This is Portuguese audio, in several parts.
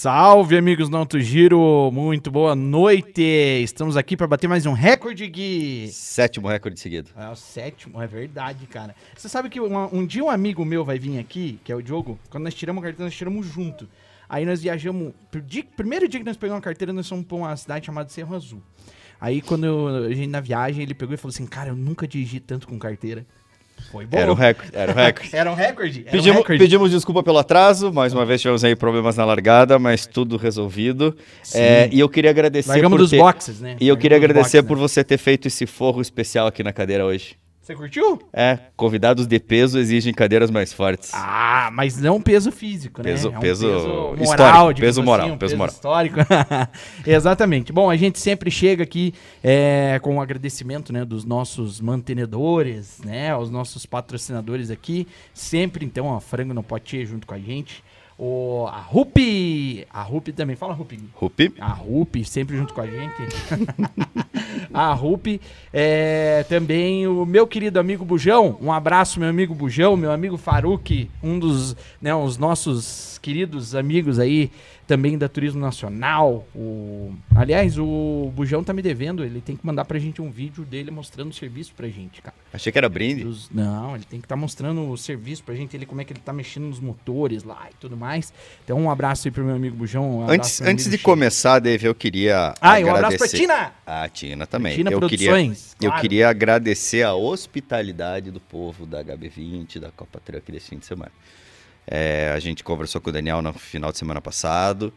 Salve, amigos do Auto Giro! Muito boa noite! Estamos aqui para bater mais um recorde, Gui! Sétimo recorde seguido. É o sétimo, é verdade, cara. Você sabe que uma- um dia um amigo meu vai vir aqui, que é o Diogo, quando nós tiramos a carteira, nós tiramos junto. Aí nós viajamos. primeiro dia que nós pegamos a carteira, nós fomos pra uma cidade chamada Cerro Azul. Aí quando eu- a gente na viagem, ele pegou e falou assim: Cara, eu nunca dirigi tanto com carteira. Foi bom. Era o recorde. Era o recorde. Era um recorde. Era um Pedimos, recorde. pedimos desculpa pelo atraso, mais uma vez tivemos aí problemas na largada, mas tudo resolvido. É, e eu queria agradecer Largamos por dos ter- boxes, né? E eu Largamos queria dos agradecer boxes, por né? você ter feito esse forro especial aqui na cadeira hoje. Você curtiu? É, convidados de peso exigem cadeiras mais fortes. Ah, mas não peso físico, Peso- né? É um peso moral, histórico, digamos peso moral, um peso moral. histórico. Exatamente. Bom, a gente sempre chega aqui é, com o agradecimento né, dos nossos mantenedores, né? Os nossos patrocinadores aqui. Sempre, então, ó, Frango no Potier junto com a gente. O, a Rupi! A Rupi também. Fala, Rupi. Rupi, A Rupi, sempre junto com a gente. a Rupi. É, também o meu querido amigo Bujão. Um abraço, meu amigo Bujão, meu amigo Faruk, um dos né, os nossos queridos amigos aí, também da Turismo Nacional. O, aliás, o Bujão tá me devendo, ele tem que mandar pra gente um vídeo dele mostrando o serviço pra gente, cara. achei que era brinde. Dos- não, ele tem que estar mostrando o serviço pra gente, ele como é que ele tá mexendo nos motores lá e tudo mais. Então, um abraço aí pro meu amigo Bujão. um Antes, antes de Chico. começar, Dave, eu queria Ah, e um abraço pra Tina! A Tina também. Tina eu queria, Produções, eu claro. queria agradecer a hospitalidade do povo da HB20, da Copa Truck desse fim de semana. É, a gente conversou com o Daniel no final de semana passado,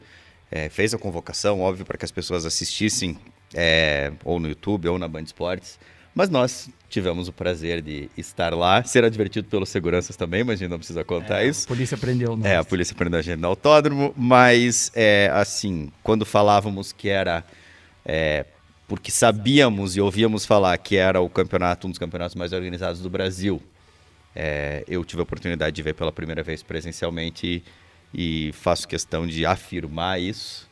é, fez a convocação, óbvio, para que as pessoas assistissem, é, ou no YouTube ou na Band Esportes, mas nós tivemos o prazer de estar lá, será divertido pelos seguranças também, mas a gente não precisa contar isso. A polícia prendeu nós. É, a polícia prendeu a gente no autódromo, mas, é, assim, quando falávamos que era. é, porque sabíamos e ouvíamos falar que era o campeonato, um dos campeonatos mais organizados do Brasil, é, eu tive a oportunidade de ver pela primeira vez presencialmente e, e faço questão de afirmar isso,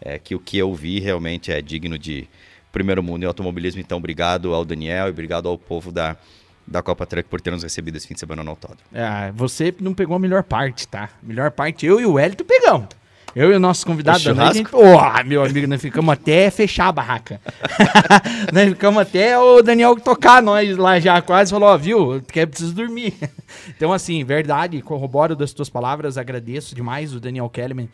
é, que o que eu vi realmente é digno de primeiro mundo em automobilismo. Então, obrigado ao Daniel e obrigado ao povo da, da Copa Truck por ter nos recebido esse fim de semana no autódromo. É, você não pegou a melhor parte, tá? Melhor parte, eu e o Hélito pegamos. Eu e o nosso convidado O da noite? Ô, meu amigo, nós ficamos até fechar a barraca. nós ficamos até o Daniel tocar nós lá já quase, falou, ó, viu, quer preciso dormir. então, assim, verdade, corroboro das tuas palavras, agradeço demais o Daniel Kellerman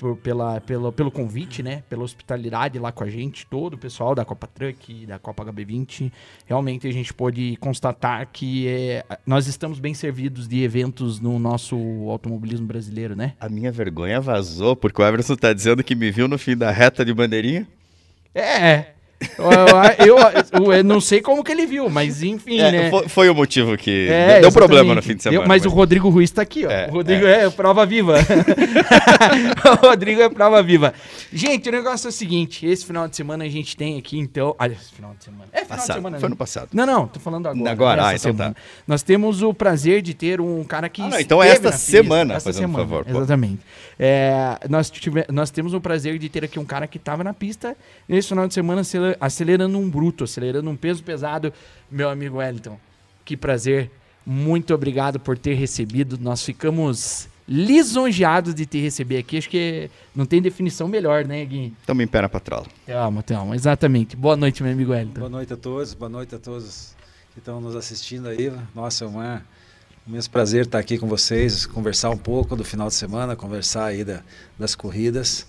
por- pela, pelo, pelo convite, né? Pela hospitalidade lá com a gente, todo o pessoal da Copa Truck, da Copa HB20. Realmente a gente pôde constatar que é, nós estamos bem servidos de eventos no nosso automobilismo brasileiro, né? A minha vergonha vazou, porque o Everson tá dizendo que me viu no fim da reta de bandeirinha. É. Eu, eu- eu- não sei como que ele viu, mas enfim, É, né? foi, foi o motivo que É, deu- deu problema exatamente. no fim de semana. mas o Rodrigo Ruiz tá aqui, ó. É, o Rodrigo é, prova viva. o Rodrigo é prova viva. Gente, o negócio é o seguinte: esse final de semana a gente tem aqui, então. Olha, esse final de semana. É final de Passado, semana, foi né? no passado. Não, não, tô falando agora. Agora, ah, então tá. Nós temos o prazer de ter um cara que. Ah, não, então é esta semana, esta fazendo semana, favor, pô. Exatamente. É, nós, tive- nós temos o prazer de ter aqui um cara que estava na pista nesse final de semana acele- acelerando um bruto, acelerando um peso pesado, meu amigo Wellington. Que prazer. Muito obrigado por ter recebido. Nós ficamos lisonjeados de te receber aqui. Acho que não tem definição melhor, né, Gui? Tamo em pé na patrola. Tamo, tamo. Exatamente. Boa noite, meu amigo Wellington. Boa noite a todos, boa noite a todos que estão nos assistindo aí. Nossa, é uma, um imenso prazer estar aqui com vocês, conversar um pouco do final de semana, conversar aí da- das corridas.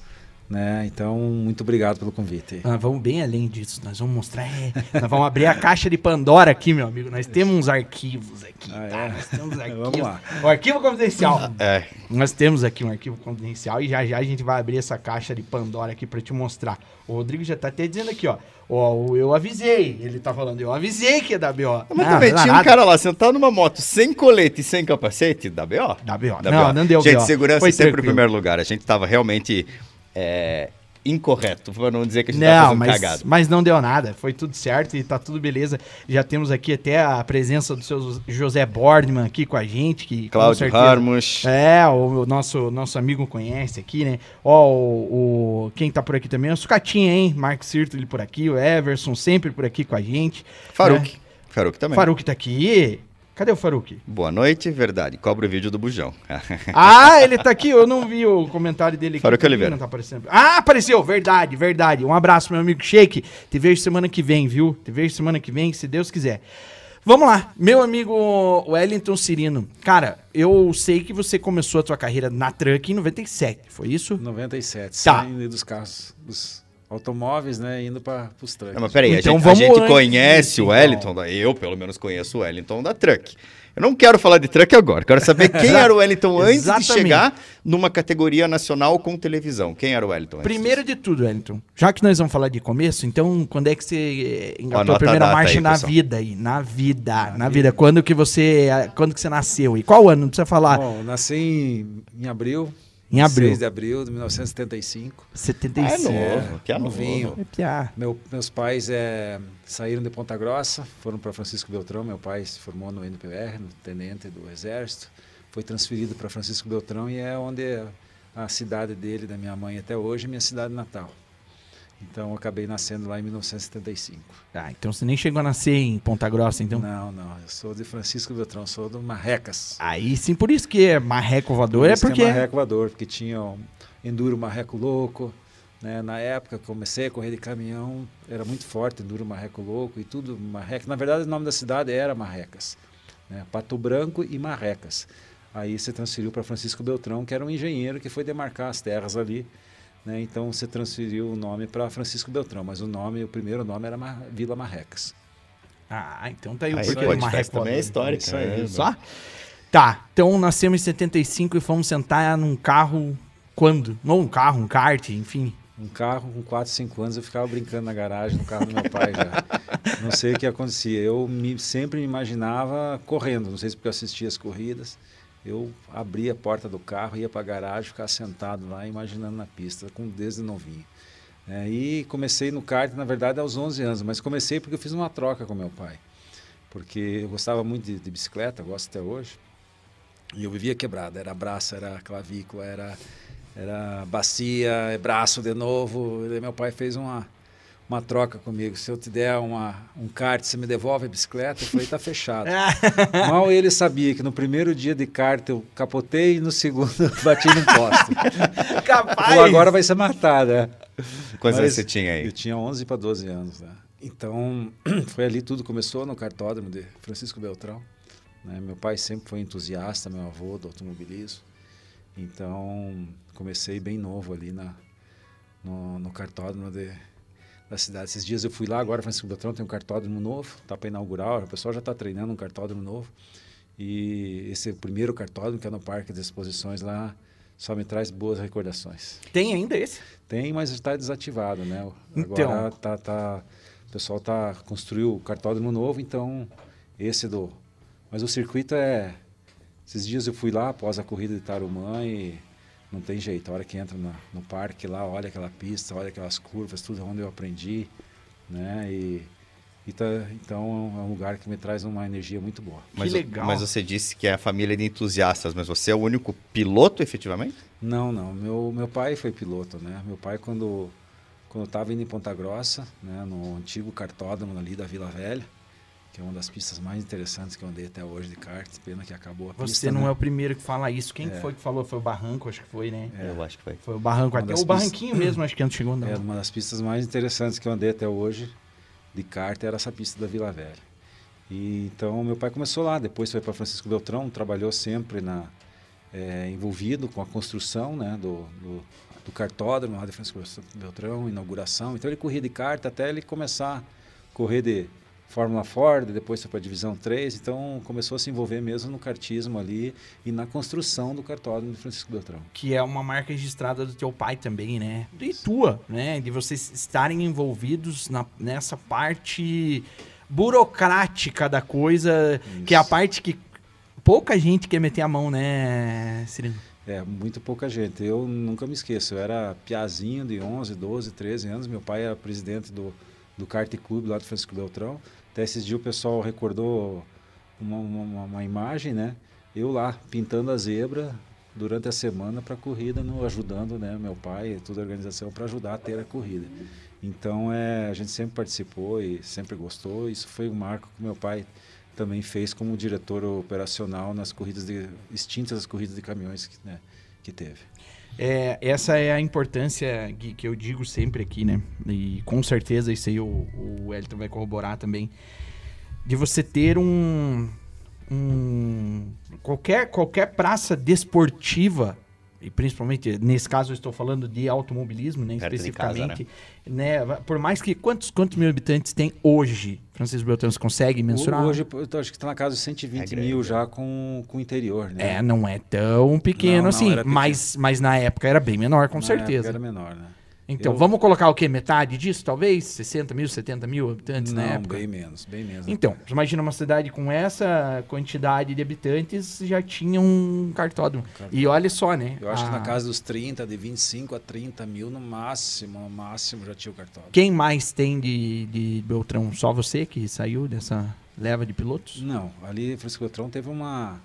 Né? Então, muito obrigado pelo convite. aí. Ah, vamos bem além disso. Nós vamos mostrar. é, nós vamos abrir a caixa de Pandora aqui, meu amigo. Nós temos uns arquivos aqui, Ah, tá? é? Nós temos arquivos. Vamos lá. O arquivo confidencial. É, Nós temos aqui um arquivo confidencial e já já a gente vai abrir essa caixa de Pandora aqui pra te mostrar. O Rodrigo já tá até dizendo aqui, ó. Ó, o eu avisei. Ele tá falando, eu avisei que ia dar BO. mas Não, também não tinha um cara lá sentado numa moto sem colete e sem capacete, da BO? Dá BO. Da Não, BO. não deu Gente, BO. segurança Foi sempre em tranquilo. primeiro lugar. A gente tava realmente é, incorreto, pra não dizer que a gente tava Não, fazendo mas, cagado. mas não deu nada. Foi tudo certo e tá tudo beleza. Já temos aqui até a presença do seu José Bordman aqui com a gente. Que, Cláudio Ramos. É, o, o nosso, nosso amigo conhece aqui, né? Ó, o, o- quem tá por aqui também é o Sucatinha, hein? Mark Sirtoli por aqui, o Everson sempre por aqui com a gente. Faruk. né? Faruk também. Faruk tá aqui. Cadê o Faruk? Boa noite, verdade. Cobra o vídeo do Bujão. Ah, ele tá aqui, eu não vi o comentário dele aqui. Faruk que Oliveira. Não tá aparecendo. Ah, apareceu, verdade, verdade. Um abraço, meu amigo Shake. Te vejo semana que vem, viu? Te vejo semana que vem, se Deus quiser. Vamos lá, meu amigo Wellington Cirino. Cara, eu sei que você começou a tua carreira na Truck em 97, foi isso? 97, Tá. saindo dos carros, dos automóveis, né, indo para os trucks. Não, mas peraí, Então a gente, vamos a gente antes conhece disso, o então. Wellington, da- eu pelo menos conheço o Wellington da Truck. Eu não quero falar de Truck agora, quero saber quem era o Wellington antes Exatamente. de chegar numa categoria nacional com televisão. Quem era o Wellington antes? Primeiro de tudo, Wellington, já que nós vamos falar de começo, então quando é que você engatou Anota a primeira a marcha aí, na pessoal. vida aí? Na vida, na, vida. Quando que você, quando que você nasceu e qual ano? Não precisa falar. Bom, nasci em, em abril. Em abril. 6 de abril de 1975. 75. Ah, é novo, que é novinho. novo. É piá. Meu- meus pais é, saíram de Ponta Grossa, foram para Francisco Beltrão. Meu pai se formou no NPR, no tenente do Exército. Foi transferido para Francisco Beltrão e é onde é a cidade dele, da minha mãe até hoje, minha cidade natal. Então eu acabei nascendo lá em 1975. Ah, então você nem chegou a nascer em Ponta Grossa, então? Não, não, eu sou de Francisco Beltrão, sou do Marrecas. Aí sim, por isso que é marreco voador, é Isso que porque... marreco voador, porque tinha um enduro marreco louco. Né? Na época que comecei a correr de caminhão, era muito forte, enduro marreco louco e tudo marreco. Na verdade, o nome da cidade era Marrecas. Né? Pato Branco e Marrecas. Aí você transferiu para Francisco Beltrão, que era um engenheiro que foi demarcar as terras ali. Né? Então você transferiu o nome para Francisco Beltrão, mas o nome, o primeiro nome era Mar- Vila Marrecas. Ah, então tá aí o Aí, porquê do festa também é voador. histórica. Isso aí, né? Só? Tá, então nascemos em 75 e fomos sentar num carro quando? Não um carro, um kart, enfim. Um carro com 4, 5 anos eu ficava brincando na garagem no carro do meu pai já. Não sei o que acontecia. Eu me- sempre me imaginava correndo. Não sei se porque eu assistia as corridas. Eu abria a porta do carro, ia para a garagem, ficava sentado lá, imaginando na pista, com desde novinho. É, e comecei no kart, na verdade, aos 11 anos. Mas comecei porque eu fiz uma troca com meu pai. Porque eu gostava muito de, de bicicleta, gosto até hoje. E eu vivia quebrado. Era braço, era clavícula, era era bacia, é braço de novo. E meu pai fez uma, uma troca comigo. Se eu te der uma, um kart, você me devolve a bicicleta? Eu falei, tá fechado. Mal ele sabia que no primeiro dia de kart eu capotei e no segundo eu bati no poste. Capaz! Falou, agora vai ser matar, né? Quantos anos você tinha aí? Eu tinha 11 para 12 anos. Né? Então, foi ali tudo começou no cartódromo de Francisco Beltrão. né? Meu pai sempre foi entusiasta, meu avô do automobilismo. Então, comecei bem novo ali na, no, no cartódromo de, da cidade. Esses dias eu fui lá, agora Francisco Beltrão tem um cartódromo novo, está para inaugurar, o pessoal já está treinando um cartódromo novo. E esse é o primeiro cartódromo, que é no Parque das Exposições lá, só me traz boas recordações. Tem ainda esse? Tem, mas está desativado, né? Então. Agora tá, tá, o pessoal tá construiu o cartódromo novo, então esse do. Mas o circuito é. Esses dias eu fui lá após a corrida de Tarumã e não tem jeito. A hora que entra na- no parque lá, olha aquela pista, olha aquelas curvas, tudo onde eu aprendi, né? E, e tá- então é um lugar que me traz uma energia muito boa. Mas, legal. Mas você disse que é a família de entusiastas, mas você é o único piloto efetivamente? Não, não. Meu, meu pai foi piloto, né? Meu pai, quando quando estava indo em Ponta Grossa, né, no antigo cartódromo ali da Vila Velha, que é uma das pistas mais interessantes que eu andei até hoje de kart, pena que acabou a Você pista. não né? é o primeiro que fala isso. Quem É. foi que falou? Foi o Barranco, acho que foi, né? Eu acho que foi. Foi o Barranco. Uma Até o Barranquinho mesmo, acho que antes chegou, não. É uma das pistas mais interessantes que eu andei até hoje de kart, era essa pista da Vila Velha. E então meu pai começou lá, depois foi para Francisco Beltrão, trabalhou sempre na é, envolvido com a construção, né, do, do, do cartódromo lá de Francisco Beltrão, inauguração. Então ele corria de kart até ele começar a correr de Fórmula Ford, depois foi para a Divisão 3, então começou a se envolver mesmo no kartismo ali e na construção do cartódromo de Francisco Beltrão. Que é uma marca registrada do teu pai também, né? E tua, né? De vocês estarem envolvidos na- nessa parte burocrática da coisa, que é a Isso. parte que pouca gente quer meter a mão, né, Cirino? É, muito pouca gente. Eu nunca me esqueço. Eu era piazinho de 11, 12, 13 anos. Meu pai era presidente do, do kart clube lá do Francisco Beltrão. Até esses dias o pessoal recordou uma, uma, uma imagem, né? Eu lá pintando a zebra durante a semana para a corrida, no, ajudando né, meu pai e toda a organização para ajudar a ter a corrida. Então é, a gente sempre participou e sempre gostou. Isso foi um marco que meu pai também fez como diretor operacional nas corridas de extintas as corridas de caminhões que, né, que teve. É, essa é a importância que, que, eu digo sempre aqui, né? E com certeza isso aí o, o Elton vai corroborar também. De você ter um, um qualquer, qualquer praça desportiva e principalmente nesse caso eu estou falando de automobilismo, né, especificamente, casa, né? né? Por mais que quantos quantos mil habitantes tem hoje, Francisco Beltrão, você consegue mensurar? Hoje eu acho que está na casa de 120 é mil já com, com o interior, né? É, não é tão pequeno não, não, assim, mas mas na época era bem menor, com na certeza. era menor, né? Então, eu... vamos colocar o quê? Metade disso, talvez? 60 mil, 70 mil habitantes Não, na época? bem menos, bem menos. Então, imagina uma cidade com essa quantidade de habitantes, já tinha um cartódromo. cartódromo. E olha só, né? Eu acho a... que na casa dos 30, de 25 a 30 mil no máximo, no máximo já tinha o cartódromo. Quem mais tem de, de Beltrão? Só você que saiu dessa leva de pilotos? Não, ali Francisco Beltrão teve uma,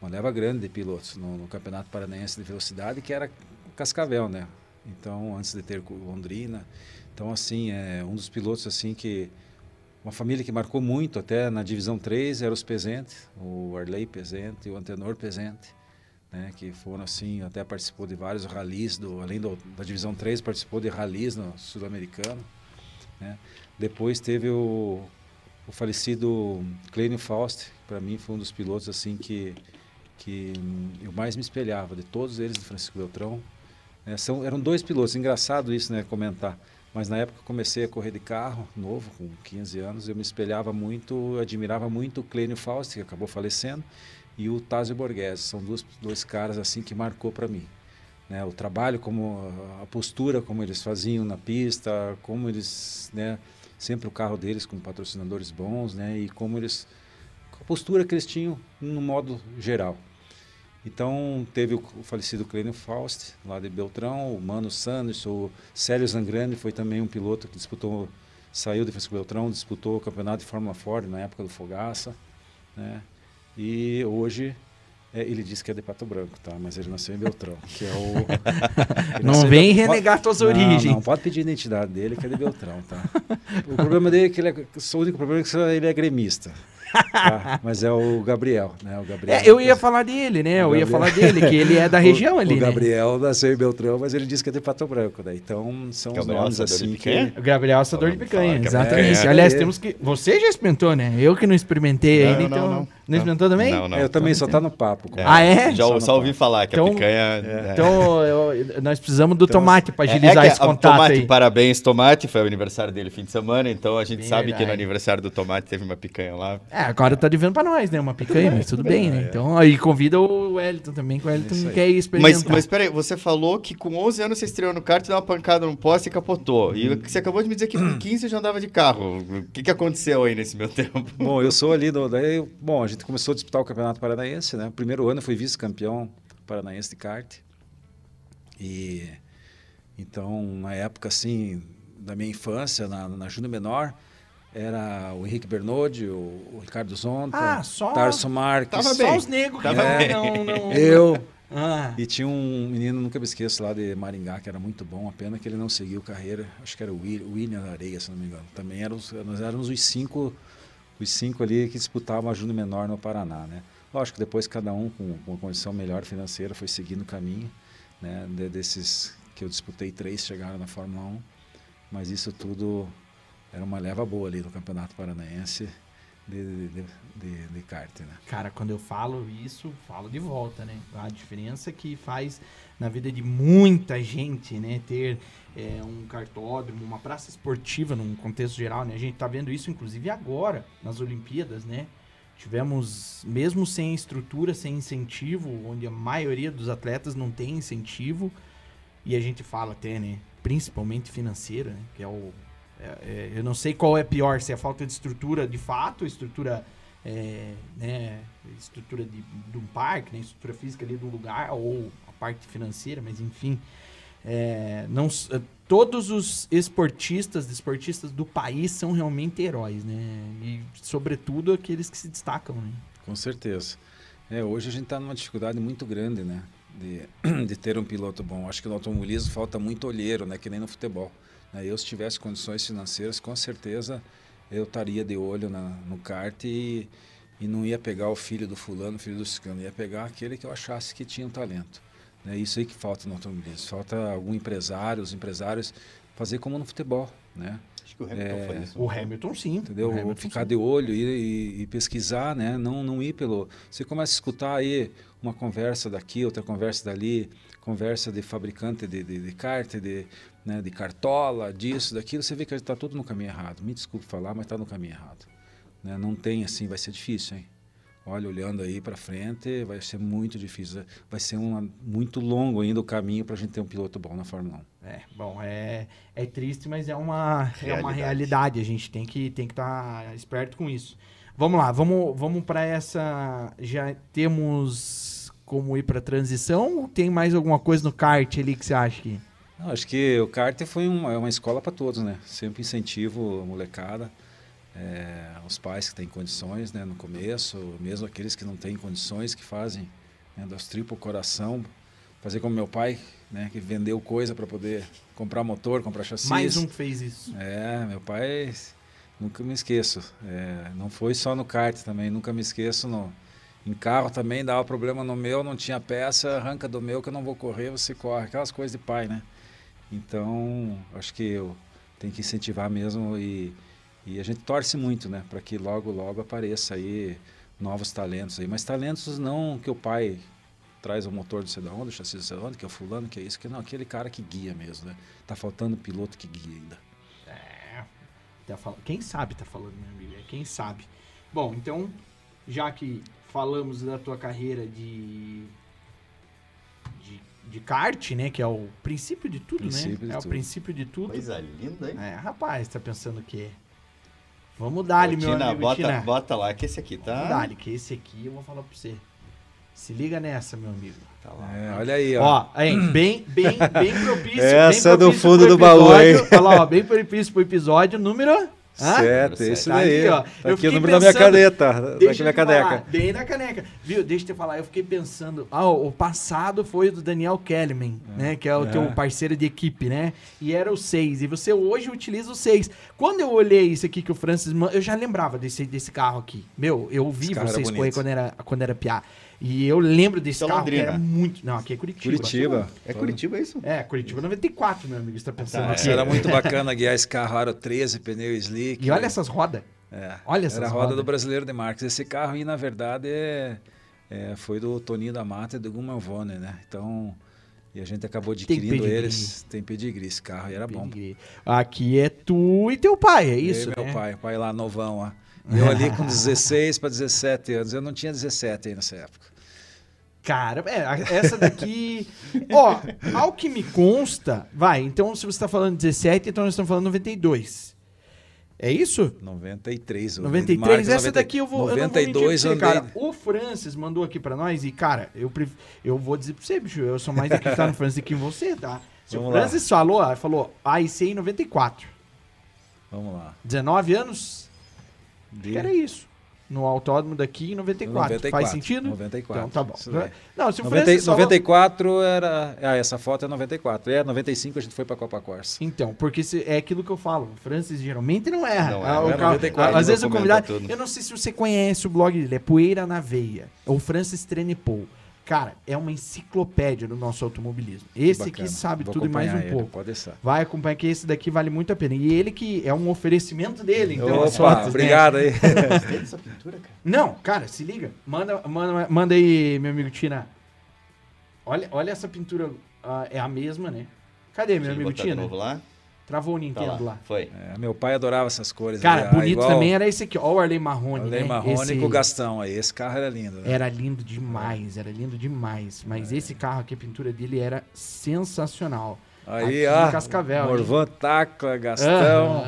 uma leva grande de pilotos no, no Campeonato Paranaense de Velocidade, que era Cascavel, né? Então, antes de ter Londrina. Então, assim, é um dos pilotos assim que uma família que marcou muito até na divisão 3 era os Pezente, o Arley Pezente e o Antenor Pezente, né, que foram assim, até participou de vários ralis do além do, da divisão 3, participou de ralis no sul-americano, né? Depois teve o, o falecido Clênio Faust, para mim foi um dos pilotos assim que que eu mais me espelhava de todos eles, de Francisco Beltrão, é, são, eram dois pilotos, engraçado isso, né, comentar. Mas na época eu comecei a correr de carro, novo, com 15 anos, eu me espelhava muito, admirava muito o Clênio Faust, que acabou falecendo, e o Tásio Borghese. São dois, dois caras assim que marcou para mim. Né, o trabalho, como a postura, como eles faziam na pista, como eles, né, sempre o carro deles com patrocinadores bons, né, e como eles, a postura que eles tinham no modo geral. Então, teve o, falecido Clênio Faust, lá de Beltrão, o Mano Santos, o Célio Zangrande foi também um piloto que disputou, saiu de Francisco Beltrão, disputou o campeonato de Fórmula Ford na época do Fogaça, né? E hoje é, ele disse que é de Pato Branco, tá? Mas ele nasceu em Beltrão, que é o. não vem de... renegar suas origens. Não, não, pode pedir a identidade dele, que é de Beltrão, tá? O problema dele é que ele é. O único problema é que ele é gremista. Tá? Mas é o Gabriel, né? O Gabriel. É, eu ia falar dele, né? Eu ia falar dele, que ele é da região o, ali. O né? Gabriel né? nasceu em Beltrão, mas ele disse que é de Pato Branco, né? Então são os nomes assim que. O Gabriel é assador de picanha, exatamente. É, Aliás, é. temos que. Você já experimentou, né? Eu que não experimentei não, ainda, não, então. Não, não experimentou também? Não, não. Eu também só tá no papo. É. Ah, é? Já só, só ouvi falar que então, a picanha. É. Então, eu, nós precisamos do então, tomate para agilizar esse contato. Tomate, aí. parabéns, tomate. Foi o aniversário dele fim de semana, então a gente Bem sabe verdade. que no aniversário do tomate teve uma picanha lá. É, agora tá devendo para nós, né? Uma picanha, mas tudo bem, né? Então, aí convida o Wellington também, que o Wellington quer experimentar. Mas, mas peraí, você falou que com 11 anos você estreou no kart, deu uma pancada no poste e capotou. E você acabou de me dizer que com 15 você já andava de carro. O que, que aconteceu aí nesse meu tempo? Bom, eu sou ali do. Daí, bom, a gente começou a disputar o Campeonato Paranaense, né? Primeiro ano eu fui vice-campeão paranaense de kart. E então, na época assim, da minha infância, na, na Júnior Menor, era o Henrique Bernodi, o, o Ricardo Zonta, ah, só, Tarso Marques. Tava bem. Só os negros que é, não, não, Eu. Ah. E tinha um menino, nunca me esqueço, lá de Maringá, que era muito bom, a pena que ele não seguiu carreira. Acho que era o William Areia, se não me engano. Também éramos, nós éramos os cinco, os cinco ali que disputavam a Júnior Menor no Paraná, né? Lógico, depois cada um com, uma condição melhor financeira foi seguindo o caminho, né? De, desses que eu disputei, três chegaram na Fórmula 1, mas isso tudo era uma leva boa ali do Campeonato Paranaense de, de, de, de kart, né? Cara, quando eu falo isso, falo de volta, né? A diferença que faz na vida de muita gente, né? Ter é, um cartódromo, uma praça esportiva num contexto geral, né? A gente tá vendo isso, inclusive, agora, nas Olimpíadas, né? Tivemos, mesmo sem estrutura, sem incentivo, onde a maioria dos atletas não tem incentivo, e a gente fala até, né? Principalmente financeira, né? Que é o é, é, eu não sei qual é pior, se é a falta de estrutura de fato, estrutura, é, né, estrutura de, de, um parque, né, estrutura física ali do lugar, ou parte financeira, mas enfim. É, não, é, todos os esportistas, desportistas do país são realmente heróis, né? E sobretudo aqueles que se destacam, né? Com certeza. É, hoje a gente está numa dificuldade muito grande, né? De, de ter um piloto bom. Acho que no automobilismo falta muito olheiro, né? Que nem no futebol. Né? Eu, se tivesse condições financeiras, com certeza eu estaria de olho na, no kart e, e não ia pegar o filho do fulano, o filho do ciclano, ia pegar aquele que eu achasse que tinha um talento. É isso aí que falta no automobilismo. Falta algum empresário, os empresários fazer como no futebol, né? Acho que o Hamilton É, foi isso. O Hamilton, sim. Entendeu? Hamilton, Ficar sim. de olho e, e- e pesquisar, né? Não, não ir pelo. Você começa a escutar aí uma conversa daqui, outra conversa dali, conversa de fabricante de, de, de kart, de, né, de cartola, disso, daquilo, você vê que está tudo no caminho errado. Me desculpe falar, mas está no caminho errado. Né? Não tem assim, vai ser difícil, hein? Olha, olhando aí para frente, vai ser muito difícil. Vai ser uma, muito longo ainda o caminho para a gente ter um piloto bom na Fórmula 1. É, bom, é, é triste, mas é uma, é uma Realidade. realidade. A gente tem que tem que estar esperto com isso. Vamos lá, vamos, vamos para essa. Já temos como ir para transição? Ou tem mais alguma coisa no kart ali que você acha que. Não, acho que o kart foi uma, é uma escola para todos, né? Sempre incentivo a molecada, é, os pais que têm condições, né? No começo, mesmo aqueles que não têm condições, que fazem né, das tripas o coração, fazer como meu pai, né? Que vendeu coisa para poder comprar motor, comprar chassi. Mais um que fez isso. É, meu pai, nunca me esqueço. É, não foi só no kart também, nunca me esqueço no, em carro também, dava problema no meu, não tinha peça, arranca do meu que eu não vou correr, você corre. Aquelas coisas de pai, né? Então, acho que eu tenho que incentivar mesmo e, e a gente torce muito, né? Para que logo, logo apareça aí novos talentos aí. Mas talentos não que o pai traz o motor do sei da onde, o chassi do sei da onde, que é o fulano, que é isso, que não, aquele cara que guia mesmo, né? Tá faltando piloto que guia ainda. É. Tá fal... Quem sabe tá falando, meu amigo? É quem sabe. Bom, então, já que falamos da tua carreira de. de, de kart, né? Que é o princípio de tudo, Princípio né? de é o tudo. princípio de tudo. Coisa linda, hein? É, rapaz, tá pensando o quê? Vamos dar-lhe, Ô, meu amigo bota, Tina. bota lá, que esse aqui Vamos tá. dar-lhe, que esse aqui eu vou falar pra você. Se liga nessa, meu amigo. Tá lá. É, olha aí, ó. Ó, aí, bem, bem, bem propício. Essa bem do propício fundo pro do baú, hein? Olha lá, ó, bem propício pro episódio número... Certo, esse sete. daí. Tá ó. aqui, ó. Tá Eu aqui o número da minha pensando- caneta. Da Deixa minha eu te falar, caneca. bem na caneca. Viu, deixa eu te falar, eu fiquei pensando, ah, o passado foi o do Daniel Kellerman, né, que é o É. teu parceiro de equipe, né, e era o 6, e você hoje utiliza o 6. Quando eu olhei isso aqui que o Francis, eu já lembrava desse, desse carro aqui, meu, eu vi vocês correr quando era, quando era piá, e eu lembro desse Isso é carro, que Londrina. era muito, não, aqui é Curitiba. Curitiba. É Curitiba isso? É, Curitiba 94, meu amigo, você tá pensando Tá, aqui. Era muito bacana guiar esse carro, aro 13, pneu slick. E olha essas rodas. É, olha essas Era a roda rodas. do Brasileiro de Marques. Esse carro aí, na verdade, é, é, foi do Toninho da Mata e do Gumalvone, né? Então, e a gente acabou adquirindo pedigree. eles. Tem pedigree. Esse carro aí era bom. Aqui é tu e teu pai, é isso, Eu e meu né? pai, pai lá novão, ó. Eu ali com 16 para 17 anos. Eu não tinha 17 aí nessa época. Cara, é, essa daqui. ó, ao que me consta. Vai, então se você tá falando 17, então nós estamos falando 92. É isso? 93. o 93, Marques, essa 90 daqui eu vou. 92 eu não vou mentir andei. cara. O Francis mandou aqui pra nós e, cara, eu, eu vou dizer pra você, bicho, eu sou mais acreditado no Francis do que em você, tá? Se o Vamos lá. Francis falou, ah, falou AIC em 94. Vamos lá. 19 anos, De... que era isso. No autódromo daqui em 94. 94, Faz sentido? 94, Então tá bom. Não, se o 90, Francis falou- 94 era. Ah, essa foto é 94. É, 95 a gente foi pra Copa Corsa. Então, porque se- é aquilo que eu falo. O Francis geralmente não erra. Não Ah, o é carro- 94, às vezes o convidado. tudo. Eu não sei se você conhece o blog dele, é Poeira na Veia. Ou Francis Trenepou. Cara, é uma enciclopédia do nosso automobilismo. Esse Bacana. aqui sabe Vou tudo e mais um ele, pouco. Pode deixar. Vai acompanhar que esse daqui vale muito a pena. E ele que é um oferecimento dele, então. as Opa, fotos, né? obrigado aí. Gostei dessa pintura, cara. Não, cara, se liga. Manda, manda, manda aí, meu amigo Tina. Olha, olha essa pintura. ah, é a mesma, né? Cadê, meu Deixa amigo botar de Tina? novo lá. Travou o Tá Nintendo lá. lá. Foi. É, meu pai adorava essas cores. Cara, aí, ah, bonito igual também era esse aqui. Ó, o Arley o Marrone, Arley né? Marrone Esse- com o Gastão aí. Esse carro era lindo. né? Era lindo demais, era lindo demais. Mas esse carro aqui, a pintura dele era sensacional. Aí, Aqui ó. em Cascavel? Morvan, Tacla, Gastão.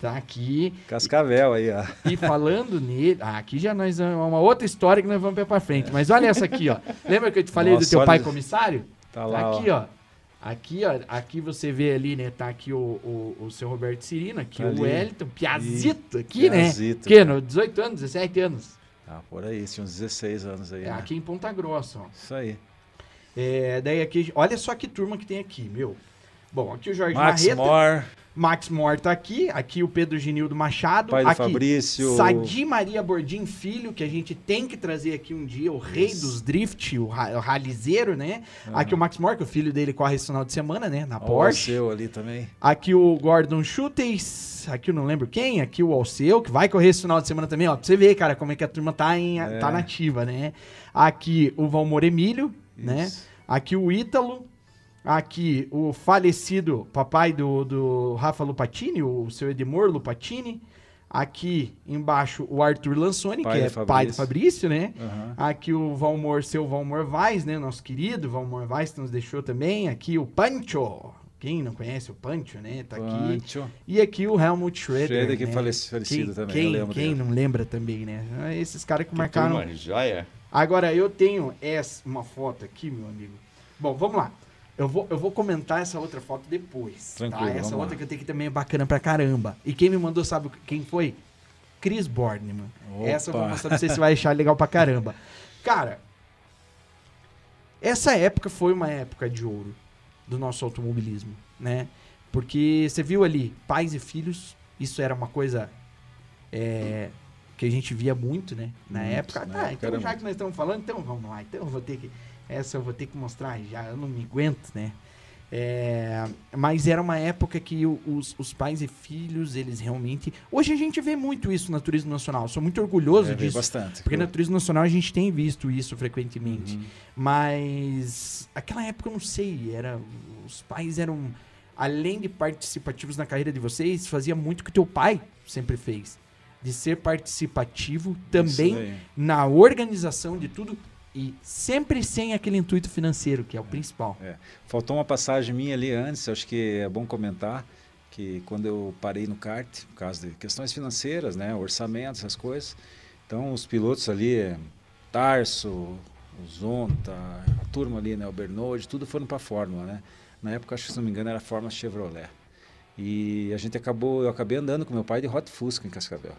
Tá aqui. Cascavel aí, ó. E falando nele. Ah, aqui já nós é uma outra história que nós vamos ver pra frente. Mas olha essa aqui, ó. Lembra que eu te falei Nossa, do teu pai comissário? Tá Tá lá, aqui, ó. Aqui, ó. Aqui você vê ali, né? Tá aqui o, o, o seu Roberto Cirino, aqui Tá o. Wellington, Piazito aqui, Piazito, né? No 18 anos, 17 anos. Ah, por aí, tinha uns 16 anos aí. É, né? aqui em Ponta Grossa, ó. Isso aí. É, daí aqui, olha só que turma que tem aqui, meu. Bom, aqui o Jorge Max Marreta. Moore. Max Mor tá aqui, aqui o Pedro Genildo Machado, Pai do aqui Fabrício. Sadi Maria Bordim Filho, que a gente tem que trazer aqui um dia, o rei Isso. dos drift, o, ra- ralizeiro, né? Aqui o Max Mor, que o filho dele corre esse final de semana, né? Na Ó, o Porsche. seu ali também. Aqui o Gordon Schultes, aqui eu não lembro quem, aqui o Alceu, que vai correr esse final de semana também, ó, pra você ver, cara, como é que a turma tá, em, É. tá nativa, né? Aqui o Valmor Emílio, né? Isso. Aqui o Ítalo, aqui o falecido papai do, do Rafa Lupatini, o seu Edmor Lupatini, aqui embaixo o Arthur Lansoni, Pai que é do pai do Fabrício. Né? Aham. Aqui o Valmor, seu Valmor Vaz, né? Nosso querido Valmor Vaz que nos deixou também. Aqui o Pancho. Quem não conhece o Pancho, né? Tá aqui. Pancho. E aqui o Helmut Schroeder. Schroeder que né? falecido quem, também, Quem, quem dele. não lembra também, né? Esses caras que, Que marcaram. turma, joia. Agora, eu tenho essa, uma foto aqui, meu amigo. Bom, vamos lá. Eu vou, eu vou comentar essa outra foto depois. Tranquilo, tá? Essa outra lá. que eu tenho aqui também é bacana pra caramba. E quem me mandou, sabe quem foi? Chris Borneman. Essa eu vou mostrar pra você se vai achar legal pra caramba. Cara, essa época foi uma época de ouro do nosso automobilismo, né? Porque você viu ali, pais e filhos, isso era uma coisa é, que a gente via muito, né? Na Muito, época. na Ah, então já que nós estamos falando, então vamos lá. Então eu vou ter que. Essa eu vou ter que mostrar já, eu não me aguento, né? É, mas era uma época que os, os pais e filhos, eles realmente. Hoje a gente vê muito isso na Turismo Nacional. Sou muito orgulhoso É, disso. bastante. Porque na Turismo Nacional a gente tem visto isso frequentemente. Uhum. Mas aquela época eu não sei, era os pais eram além de participativos na carreira de vocês, fazia muito o que teu pai sempre fez, de ser participativo também na organização de tudo e sempre sem aquele intuito financeiro, que é o principal. É. Faltou uma passagem minha ali antes, acho que é bom comentar, que quando eu parei no kart, por causa de questões financeiras, né, orçamento, essas coisas, então os pilotos ali, Tarso, Zonta, a turma ali, né, o Bernold, tudo foram para a Fórmula, né? Na época, acho que se não me engano, era a Fórmula Chevrolet. E a gente acabou, eu acabei andando com meu pai de Hot Fusca em Cascavel.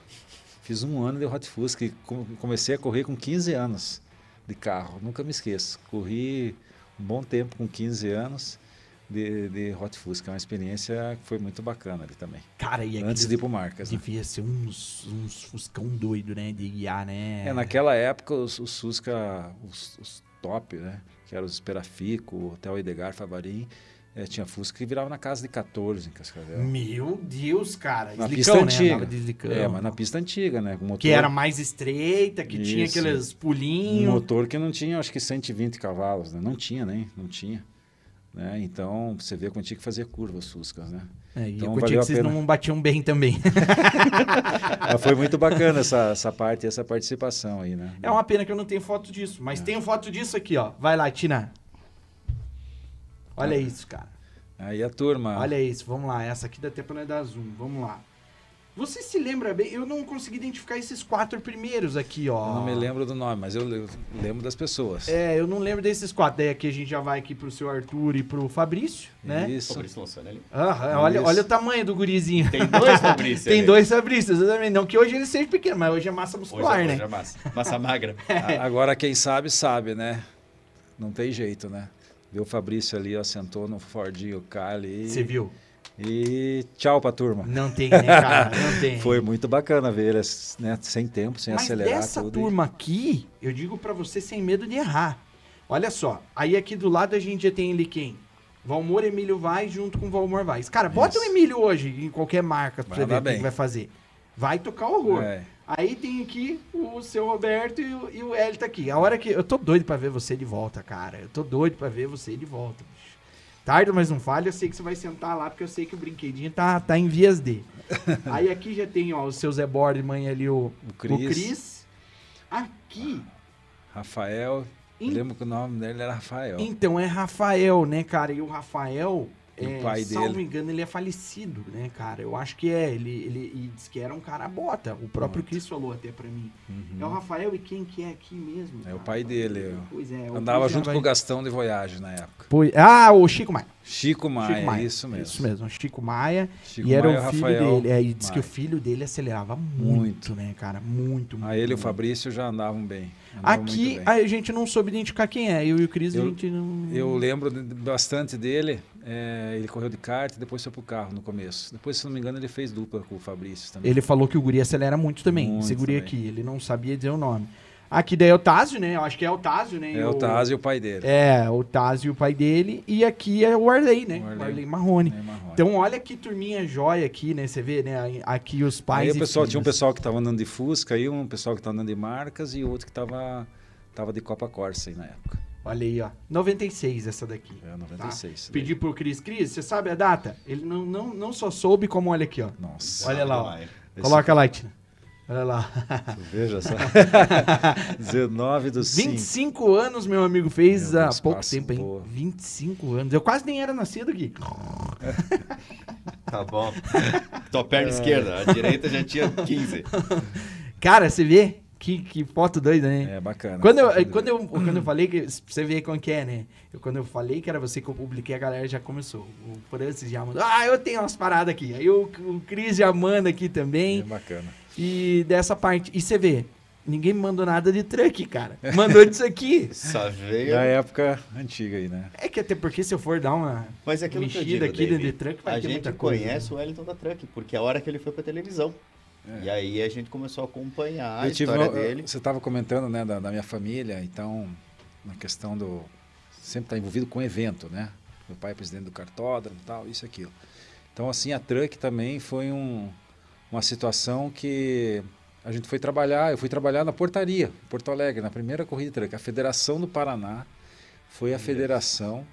Fiz um ano de Hot Fusca e com- comecei a correr com 15 anos de carro, nunca me esqueço. Corri um bom tempo com 15 anos de, de Hot Fusca, é uma experiência que foi muito bacana ali também. Cara, e Antes de ir para Marcas. Né? devia ser uns, uns fuscão doido, né, de guiar, né? É, naquela época os, os Fusca, os, os top, né? Que eram os Esperafico, o Hotel Edgar Favarim, eh, tinha Fusca que virava na casa de 14 em Cascavel. Meu Deus, cara. Na Slicão, pista né? antiga. É, mas na pista antiga, né? Com motor, Que era mais estreita, que tinha Isso. aqueles um pulinhos. motor que não tinha, acho que 120 cavalos, né? Não tinha, nem, não tinha. Né? Então, você vê quando tinha que fazer curva os Fuscas, né? É, e Então, curti valeu que a vocês não batiam bem também. Mas foi muito bacana essa, essa parte, essa participação aí, né? é uma pena que eu não tenho foto disso, mas tenho foto disso aqui, ó. Vai lá, Tina. Olha isso, cara. Aí a turma... Olha isso, vamos lá. Essa aqui dá até pra nós dar zoom. Vamos lá. Você se lembra bem? Eu não consegui identificar esses quatro primeiros aqui, ó. Eu não me lembro do nome, mas eu le- lembro das pessoas. É, eu não lembro desses quatro. Daí aqui a gente já vai aqui pro seu Arthur e pro Fabrício, né? Isso. Fabrício Lansone ali. Aham, olha, olha o tamanho do gurizinho. Tem dois Fabrício Tem ali. dois Fabrícios, exatamente. Não que hoje ele seja pequeno, mas hoje é massa Hoje, muscular, hoje né? é massa. Massa magra. A- Agora quem sabe, sabe, né? Não tem jeito, né? Viu o Fabrício ali, ó, sentou no Fordinho K ali. Você viu? E tchau pra turma. Não tem, né, cara? Não tem. Foi muito bacana ver eles, né? Sem tempo, sem Mas acelerar dessa tudo. turma aqui, eu digo pra você sem medo de errar. Olha só, aí aqui do lado a gente já tem ele quem? Valmor Emílio Vaz junto com Valmor Vaz. Cara, bota Isso. o Emílio hoje em qualquer marca pra Vai você ver o que vai fazer. Vai tocar horror. É. Aí tem aqui o seu Roberto e o, e o Hélio tá aqui. A hora que. Eu tô doido pra ver você de volta, cara. Eu tô doido pra ver você de volta, bicho. Tarde, mas não falha. Eu sei que você vai sentar lá, porque eu sei que o brinquedinho tá, tá em vias de. Aí aqui já tem, ó, o seu Zé Bordman ali, o, O Cris, o Cris. Aqui. Rafael. Eu lembro que o nome dele era Rafael. Então é Rafael, né, cara? E o Rafael, O é, pai salvo dele. engano, ele é falecido, né, cara? Eu acho que é. Ele, ele e diz que era um cara bota. O próprio Muito. Cris falou até pra mim. Uhum. É o Rafael e quem que é aqui mesmo? É o cara? pai dele. Pois é. o Andava junto vai- com o Gastão de Voyage na época. Pois- Ah, o Chico Maia. Chico Maia, Chico Maia. isso mesmo. Isso mesmo, Chico Maia. Chico e era Maia o filho Rafael dele. É, e diz que o filho dele acelerava muito, Muito. né, cara? Muito, muito. A ele e o. Fabrício já andavam bem. Andava muito Aqui bem. a gente não soube identificar quem é. Eu e o Cris, a gente não. Eu lembro bastante dele. é, ele correu de kart e depois foi pro carro no começo. Depois, se não me engano, ele fez dupla com o Fabrício também. Ele falou que o guri acelera muito também. Muito esse guri também. aqui. Ele não sabia dizer o nome. Aqui daí é o Tásio, né? Eu acho que é o Tásio, né? É o Taz e o pai dele. É, o Tásio e o pai dele. E aqui é o Arley, né? O O Arley. Arley, Marrone. Marrone. Então olha que turminha jóia aqui, né? Você vê, né? Aqui os pais Aí e pessoal, tinha um filhos. pessoal que estava andando de Fusca, aí um pessoal que estava andando de marcas e outro que estava tava de Copa Corsa aí na época. Olha aí, ó. 96 essa daqui. É, 96. Pedi pro Cris, Cris, você sabe a data? Ele não, não, não só soube, como olha aqui, ó. Nossa. Olha lá, ó. Coloca lá, Tina. Olha lá. Veja só. 19 do 5. 25 anos, meu amigo, fez Meu há Deus, pouco tempo, hein? boa. 25 anos. Eu quase nem era nascido aqui. Tá bom. Tua perna esquerda, a direita já tinha 15. Cara, você vê? Que, que foto doida, né? É bacana. Quando eu, quando, eu, quando eu falei que. Você vê como que é, né? Eu, quando eu falei que era você que eu publiquei, a galera já começou. O Francis já mandou. Ah, eu tenho umas paradas aqui. Aí o, o Cris já manda aqui É também. bacana. E dessa parte. E você vê, ninguém me mandou nada de truck, cara. Mandou disso aqui. Só veio. Da época antiga aí, né? É que até porque se eu for dar uma Mas é aquilo que eu mexida digo, aqui dentro de truck, vai a ter gente muita coisa. conhece o Wellington da Truck, porque é a hora que ele foi pra televisão. É. E aí a gente começou a acompanhar a Eu tive história dele. Você estava comentando, né, da, da minha família, então, na questão do. Sempre estar envolvido com evento, né? Meu pai é presidente do cartódromo e tal, isso e aquilo. Então, assim, a Truck também foi um, uma situação que a gente foi trabalhar. Eu fui trabalhar na portaria, em Porto Alegre, na primeira corrida de Truck. A Federação do Paraná foi a federação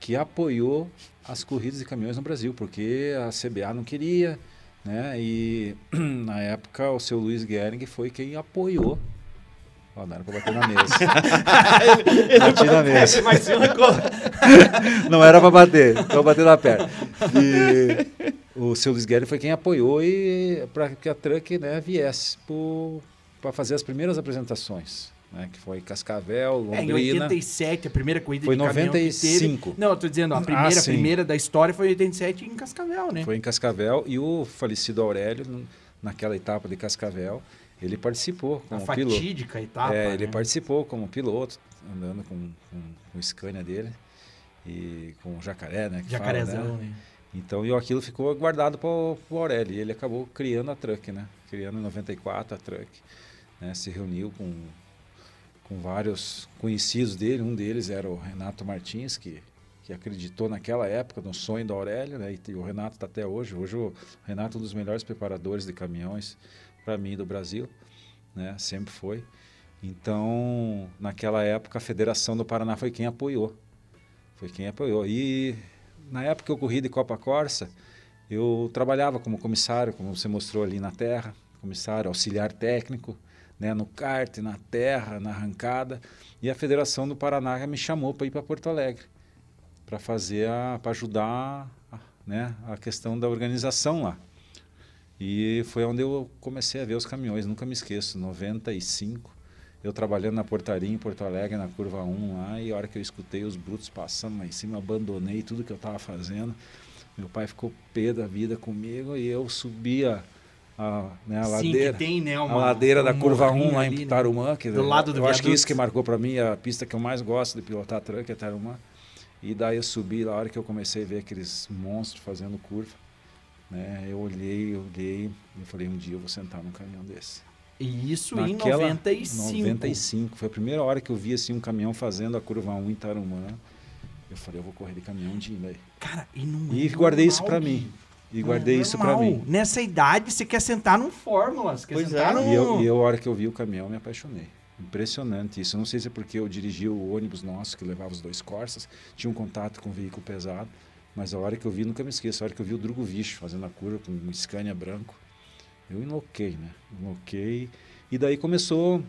que apoiou as corridas de caminhões no Brasil, porque a CBA não queria, né? E na época o seu Luiz Gehring foi quem apoiou. Ó, não era pra bater na mesa. Bati na mesa. Não era pra bater, pra bater na perna. E o seu Luiz Gehring foi quem apoiou e para que a Truck né, viesse para fazer as primeiras apresentações. Né, que foi Cascavel, É, em Londrina. 87, a primeira corrida Foi de caminhão que 95. teve. Não, eu tô dizendo, a Ah, primeira, sim. primeira da história foi em 87 em Cascavel, né? Foi em Cascavel e o falecido Aurélio, naquela etapa de Cascavel, ele participou a como piloto. fatídica etapa, é, ele né? participou como piloto, andando com, com, com o Scania dele e com o Jacaré, né? que fala, Jacarezão, né? né? Então, e aquilo ficou guardado para o Aurélio. E ele acabou criando a Truck, né? Criando em 94 a Truck. Né? Se reuniu com, com vários conhecidos dele. Um deles era o Renato Martins, que, que acreditou naquela época no sonho do Aurélio. Né? E o Renato está até hoje. Hoje o Renato é um dos melhores preparadores de caminhões para mim do Brasil. Né? Sempre foi. Então, naquela época, a Federação do Paraná foi quem apoiou. Foi quem apoiou. E na época que eu corri de Copa Corsa, eu trabalhava como comissário, como você mostrou ali na terra, comissário, auxiliar técnico, né, no kart, na terra, na arrancada. E a Federação do Paraná me chamou para ir para Porto Alegre, para fazer, para ajudar, né, a questão da organização lá. E foi onde eu comecei a ver os caminhões, nunca me esqueço, 95, eu trabalhando na portaria em Porto Alegre, na curva 1 lá, e a hora que eu escutei os brutos passando lá em cima, abandonei tudo que eu estava fazendo. Meu pai ficou pé da vida comigo e eu subia a, né, a Sim, ladeira. tem, né? a Uma, ladeira da curva 1 morrinho lá ali, em né? Tarumã, que Do lado do eu acho que viaduto. isso que marcou para mim a pista que eu mais gosto de pilotar truck é Tarumã. E daí eu subi lá, a hora que eu comecei a ver aqueles monstros fazendo curva, né? Eu olhei, olhei e falei, um dia eu vou sentar num caminhão desse. E isso Naquela- em 95. 95. Foi a primeira hora que eu vi assim um caminhão fazendo a curva 1 em Tarumã. Eu falei, eu vou correr de caminhão um dia daí. Cara, e não E é guardei isso normal, pra mim. Gui. E Não guardei é isso normal. mim. Nessa idade, você quer sentar num Fórmula. Você quer Pois sentar é. num... E eu, e eu, a hora que eu vi o caminhão, me apaixonei. Impressionante isso. Eu não sei se é porque eu dirigi o ônibus nosso que levava os dois Corsas, tinha um contato com o veículo pesado, mas a hora que eu vi, nunca me esqueço, a hora que eu vi o Drogovic fazendo a curva com um Scania branco, eu enloquei, né? Enloquei. E daí começou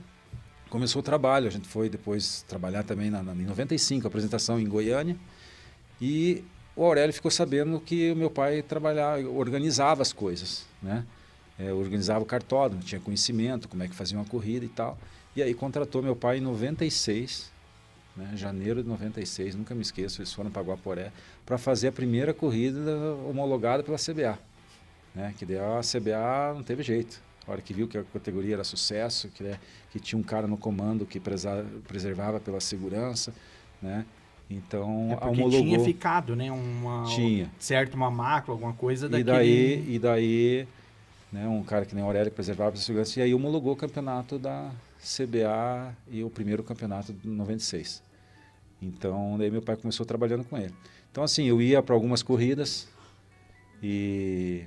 começou o trabalho. A gente foi depois trabalhar também na, na, em 95, apresentação em Goiânia. E o Aurélio ficou sabendo que o meu pai trabalhava, organizava as coisas, né? É, organizava o cartódromo, tinha conhecimento, como é que fazia uma corrida e tal. E aí contratou meu pai em 96, né, janeiro de 96, nunca me esqueço, eles foram para Guaporé, para fazer a primeira corrida homologada pela CBA. Né, que daí a CBA não teve jeito. A hora que viu que a categoria era sucesso, que, né, que tinha um cara no comando que presa, preservava pela segurança, né? Então, é porque homologou. tinha ficado, né? Uma, Tinha. Certo, uma mácula, alguma coisa E daquele... daí, e daí né, um cara que nem o Aurélio preservava pela segurança, e aí homologou o campeonato da CBA e o primeiro campeonato de 96. Então, daí meu pai começou trabalhando com ele. Então, assim, eu ia para algumas corridas e,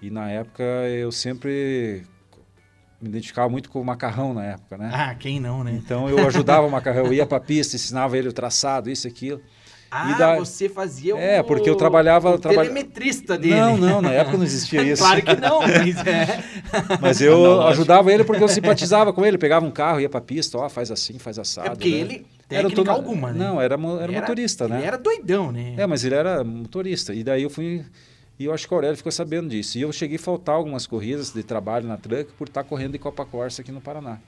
e na época eu sempre me identificava muito com o macarrão na época, né? Ah, quem não, né? Então eu ajudava o macarrão, eu ia para a pista, ensinava ele o traçado, isso e aquilo. Ah, da- você fazia o... É, porque eu trabalhava- O traba- telemetrista dele. Não, não, na época não existia isso. claro que não, mas é... Mas eu Analógico. ajudava ele porque eu simpatizava com ele. Pegava um carro, ia pra pista, ó, faz assim, faz assado. É porque né? ele, Era todo- alguma, né? Não, era, era Ele motorista, né? Ele era doidão, né? É, mas ele era motorista. E daí eu fui. E eu acho que o Aurélio ficou sabendo disso. E eu cheguei a faltar algumas corridas de trabalho na truck por estar correndo em Copa Corsa aqui no Paraná.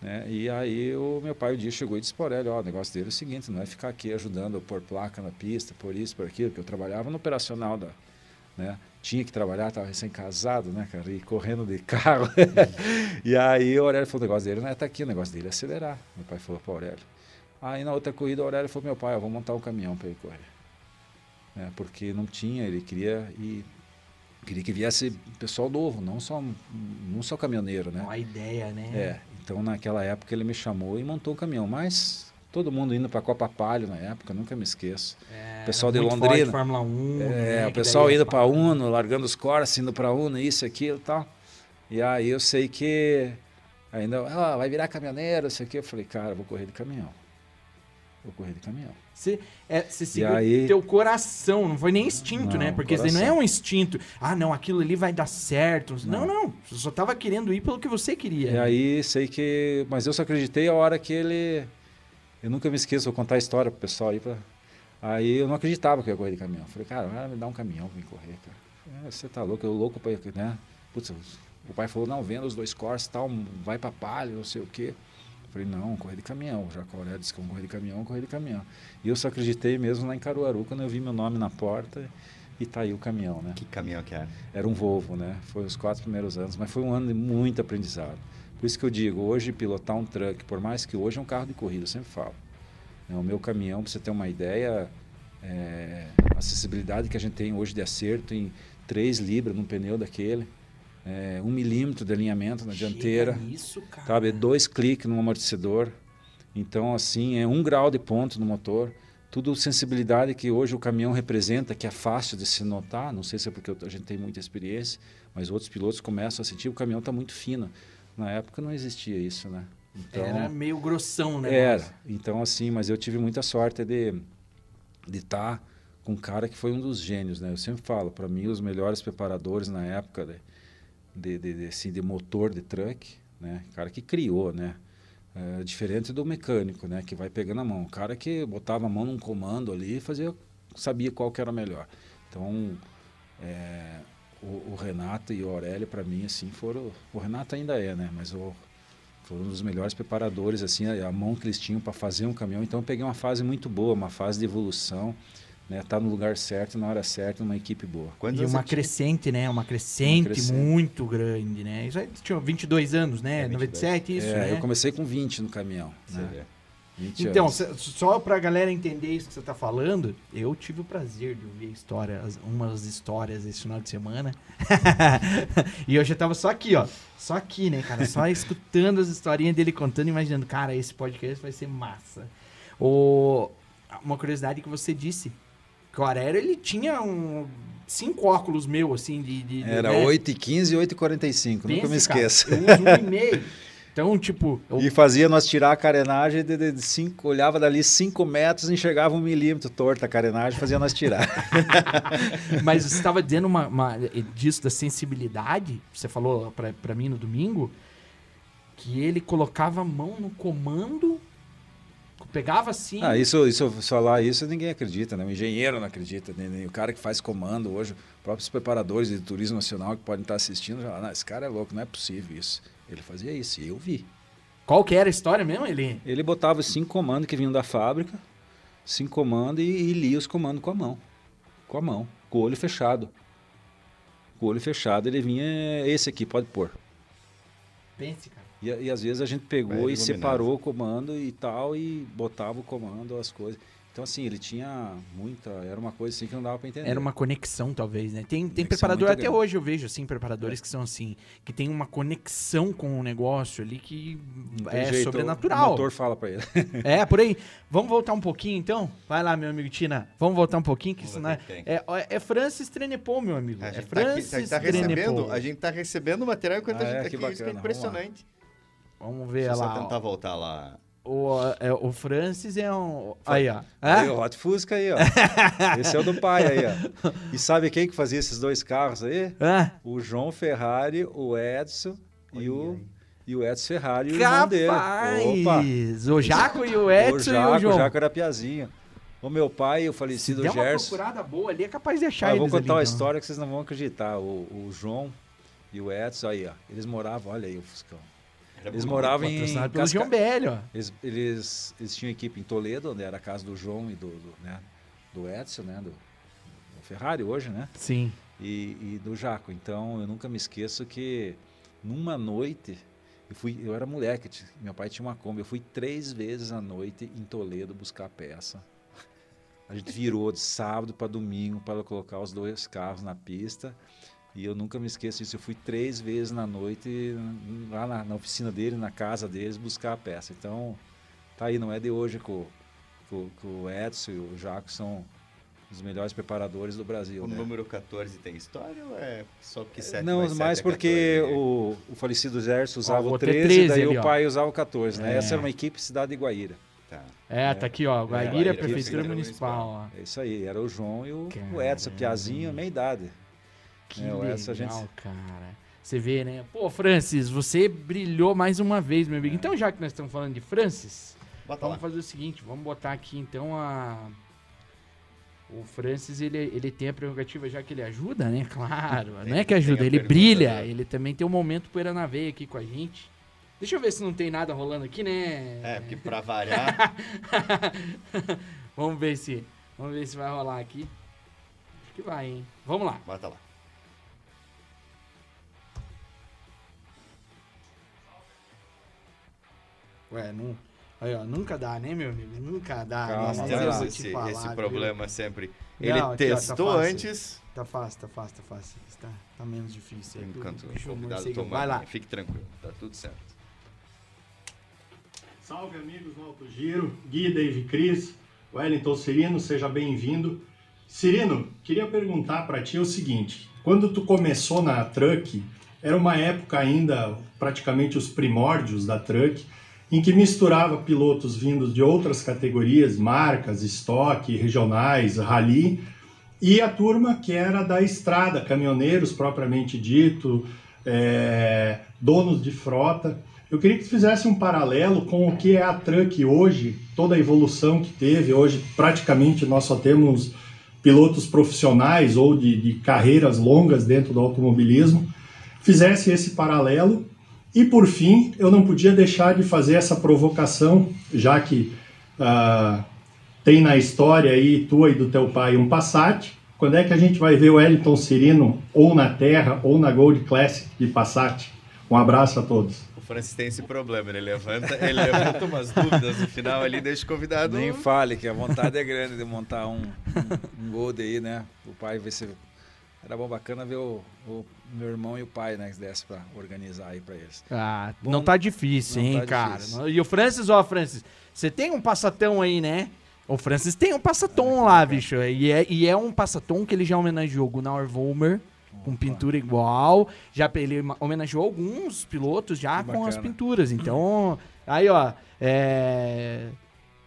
Né? E aí o meu pai um dia chegou e disse para o Aurélio, ó, o negócio dele é o seguinte, não é ficar aqui ajudando a pôr placa na pista, por isso, por aquilo, porque eu trabalhava no operacional da. Né? Tinha que trabalhar, estava recém-casado, né, cara? E correndo de carro. e aí o Aurélio falou, o negócio dele não é estar aqui, o negócio dele é acelerar. Meu pai falou para o Aurélio. Aí na outra corrida o Aurélio falou, meu pai, eu vou montar um caminhão para ele correr né, porque não tinha, ele queria e queria que viesse pessoal novo, não só não só caminhoneiro, né? Uma ideia, né? É, então naquela época ele me chamou e montou o caminhão, mas todo mundo indo para Copa Palio na época, nunca me esqueço. É, pessoal de Londrina. forte, Fórmula 1. É, né, o pessoal é indo para. Uno, largando os Corsa, indo para Uno, isso, aquilo e tal. E aí eu sei que ainda, ah, vai virar caminhoneiro, isso aqui. Eu falei, cara, eu vou correr de caminhão. Vou correr de caminhão. Você, é, você seguiu aí- teu coração, não foi nem instinto, Não, né? Porque não é um instinto. Ah, não, aquilo ali vai dar certo. Não, Não. não. Você só tava querendo ir pelo que você queria. E aí sei que. Mas eu só acreditei a hora que ele. Eu nunca me esqueço, vou contar a história pro pessoal aí. Pra... Aí eu não acreditava que eu ia correr de caminhão. Falei, cara, vai me dar um caminhão pra mim correr, cara. É, você tá louco, eu louco pra ir, né? Putz, o pai falou, não, venda os dois Corsa e tal, vai pra palha, não sei o quê. Falei, não, correr de caminhão. Já Aurélia disse que eu vou correr de caminhão, correr de caminhão. E eu só acreditei mesmo lá em Caruaru, quando eu vi meu nome na porta e tá aí o caminhão, né? Que caminhão que era? Era um Volvo, né? Foi os quatro primeiros anos, mas foi um ano de muito aprendizado. Por isso que eu digo, hoje pilotar um truck, por mais que hoje é um carro de corrida, eu sempre falo. né, O meu caminhão, para você ter uma ideia, é, a acessibilidade que a gente tem hoje de acerto em 3 libras num pneu daquele, é, 1 milímetro de alinhamento na Chega dianteira, Isso, cara. sabe? Dois cliques no amortecedor. Então, assim, é um grau de ponto no motor. Tudo sensibilidade que hoje o caminhão representa, que é fácil de se notar. Não sei se é porque a gente tem muita experiência, mas outros pilotos começam a sentir o caminhão está muito fino. Na época não existia isso, né? Então, Era meio grossão, né? era. Então, assim, mas eu tive muita sorte de de estar com um cara que foi um dos gênios, né? Eu sempre falo, para mim, os melhores preparadores na época de, de, de, de, assim, de motor de truck, né? Cara que criou, né? É, diferente do mecânico, né? Que vai pegando a mão. O cara que botava a mão num comando ali e fazia, sabia qual que era melhor. Então, é, o, o Renato e o Aurélio, para mim, assim, foram... O Renato ainda é, né? Mas o, foram um dos melhores preparadores, assim, a, a mão que eles tinham para fazer um caminhão. Então, eu peguei uma fase muito boa, uma fase de evolução, né? Tá no lugar certo, na hora certa, numa equipe boa. Quantos E uma crescente, né? Uma crescente, Uma crescente. muito grande, né? Isso aí tinha 22 anos, né? É, 22. 97, isso, é, né? eu comecei com 20 no caminhão. Você Né? vê. 20 Então, anos. só pra galera entender isso que você tá falando, eu tive o prazer de ouvir a história, as- umas histórias esse final de semana. e eu já tava só aqui, ó. Só aqui, né, cara? Só escutando as historinhas dele contando, imaginando, cara, esse podcast vai ser massa. O... Uma curiosidade que você disse, que o Aurélio, ele tinha um... Cinco óculos meu, assim, de... de Era né? 8 e 15 e 8 e 45, nunca me Pense, cara, esqueço. eu uso um e meio. Então, tipo... eu- E fazia nós tirar a carenagem de, de, de cinco, olhava dali 5 metros, enxergava um milímetro torta a carenagem, fazia nós tirar. Mas você estava dizendo uma, uma- disso da sensibilidade, você falou pra mim no domingo, que ele colocava a mão no comando, pegava assim. Ah, isso, isso, falar isso ninguém acredita, né? O engenheiro não acredita, nem, nem o cara que faz comando hoje, próprios preparadores de turismo nacional que podem estar assistindo, já, não, esse cara é louco, não é possível isso. Ele fazia isso, e eu vi. Qual que era a história mesmo? Ele. Ele botava cinco comandos que vinham da fábrica, cinco comandos e, e lia os comandos com a mão. Com a mão, com o olho fechado. com o olho fechado, ele vinha, esse aqui pode pôr. Pense, cara. E, e às vezes a gente pegou e separou o comando e tal, e botava o comando, as coisas. Então, assim, ele tinha muita. Era uma coisa assim que não dava pra entender. Era uma conexão, talvez, né? Tem, tem preparador, até grande. hoje eu vejo, assim, preparadores que são assim, que tem uma conexão com o negócio ali que é jeito, sobrenatural. O motor fala pra ele. É, por aí. Vamos voltar um pouquinho, então? Vai lá, meu amigo Tina. Vamos voltar um pouquinho, que isso não é... É, é Francis Trenepol, meu amigo. A É gente, tá, aqui, Francis a gente tá recebendo, Trenepol. a gente tá recebendo material enquanto Ah, a gente é, tá que aqui. Isso que é bacana, vamos lá. impressionante. Vamos ver Deixa lá. só ó. tentar voltar lá. O, é, o Francis é um... Aí, ó. Aí, É? o Hot Fusca aí, ó. Esse é o do pai aí, ó. E sabe quem que fazia esses dois carros aí? É? O João Ferrari, o Edson e o, e o Edson Ferrari e o irmão dele. Opa! O Jaco e o Edson o Jaco, e o João. O Jaco era piazinho. O meu pai, o Se falecido der uma Gerson. procurada boa ali, é capaz de achar Ah, eu vou contar ali, uma então. história que vocês não vão acreditar. O, o João e o Edson, aí, ó. Eles moravam, olha aí o Fuscão. Eles moravam em Patrocinado pelo Casca... João. Eles, eles, eles tinham equipe em Toledo, onde era a casa do João e do, do, né, do Edson, né? Do, do Ferrari hoje, né? Sim. e, e do Jaco. Então eu nunca me esqueço que numa noite eu fui, eu era moleque, meu pai tinha uma Kombi, eu fui três vezes à noite em Toledo buscar peça. A gente virou de sábado para domingo para colocar os dois carros na pista. E eu nunca me esqueço disso. Eu fui três vezes na noite lá na, na oficina dele, na casa deles, buscar a peça. Então, tá aí, não é de hoje que o, que o- que o Edson e o Jaco são os melhores preparadores do Brasil. O né? número 14 tem história ou é só porque 7 Não, mais mais 7 é porque 14? o, o falecido Gerson usava o o outro é 13, 13 daí ali, o ó. pai usava o 14, né? É. Essa era uma equipe Cidade de Guaíra. Tá. É, tá aqui, ó. Guaíra, Guaíra, Prefeitura Municipal, ó. É isso aí, era o João e o, o. Edson, Piazinho, meia idade. Que É, o legal, essa gente- cara. Você vê, né? Pô, Francis, você brilhou mais uma vez, meu amigo. Então, já que nós estamos falando de Francis, Bota vamos lá. fazer o seguinte, vamos botar aqui, então, a... O Francis, ele, ele tem a prerrogativa, já que ele ajuda, né? Claro, Tem- não é que ajuda, ele pergunta brilha. da- Ele também tem um momento poeira na veia aqui com a gente. Deixa eu ver se não tem nada rolando aqui, né? É, porque pra variar, vamos ver se... Vamos ver se vai rolar aqui. Acho que vai, hein? Vamos lá. bota lá. Ué, não. Aí, ó, nunca dá, né, meu amigo? Nunca dá. Calma, né? Nós vai temos esse, falar, esse viu? problema sempre. Não, Ele aqui, ó, tá testou antes. Tá fácil, tá fácil, tá fácil. Tá, tá menos difícil. aí, Enquanto o convidado morcego. toma Vai lá. Fique tranquilo, tá tudo certo. Salve amigos do Alto Giro, Gui, Dave Cris, Wellington Cirino, seja bem-vindo. Cirino, queria perguntar para ti o seguinte: quando tu começou na Truck, era uma época ainda praticamente os primórdios da Truck, em que misturava pilotos vindos de outras categorias, marcas, estoque, regionais, rally, e a turma que era da estrada, caminhoneiros propriamente dito, é, donos de frota. Eu queria que tu fizesse um paralelo com o que é a Truck hoje, toda a evolução que teve. Hoje, praticamente, nós só temos pilotos profissionais ou de, de carreiras longas dentro do automobilismo. Fizesse esse paralelo. E, por fim, eu não podia deixar de fazer essa provocação, já que ah, tem na história aí, tua e do teu pai, um Passat. Quando é que a gente vai ver o Wellington Cirino ou na Terra ou na Gold Classic de Passat? Um abraço a todos. O Francis tem esse problema, ele levanta, ele levanta umas dúvidas no final ali, deixa o convidado. Nem fale que a vontade é grande de montar um, um, um Gold aí, né? O pai vai ser. Era bom bacana ver o, o meu irmão e o pai, né? Que desse pra organizar aí pra eles. Ah, Bom, não tá difícil, não hein, tá cara. difícil. E o Francis, ó, Francis, você tem um passatão aí, né? O Francis tem um passatom lá, bicho. E é, e é um passatom que ele já homenageou o Gunnar Volmer, com pintura igual. Já ele homenageou alguns pilotos já Que com as pinturas. Então, aí, ó, é...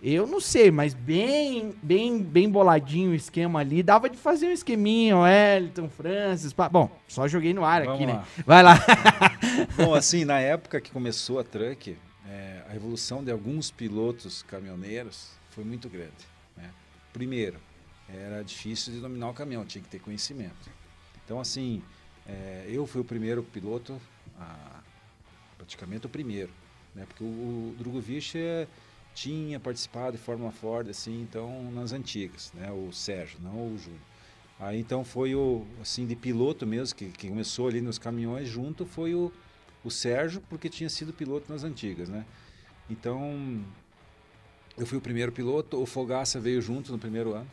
Eu não sei, mas bem, bem, bem boladinho o esquema ali. Dava de fazer um esqueminha, o Wellington, Francis. pá. Bom, só joguei no ar Vamos aqui, né? lá. Vai lá. Bom, assim, na época que começou a Truck, é, a evolução de alguns pilotos caminhoneiros foi muito grande. né? Primeiro, era difícil de dominar o caminhão, tinha que ter conhecimento. Então, assim, é, eu fui o primeiro piloto, a- praticamente o primeiro, né? porque o, o Drogovic é, tinha participado de Fórmula Ford, assim, então, nas antigas, né? o Sérgio, não o Júnior. Aí então foi o, assim, de piloto mesmo, que, que começou ali nos caminhões junto, foi o, o Sérgio, porque tinha sido piloto nas antigas, né? Então, eu fui o primeiro piloto, o Fogaça veio junto no primeiro ano.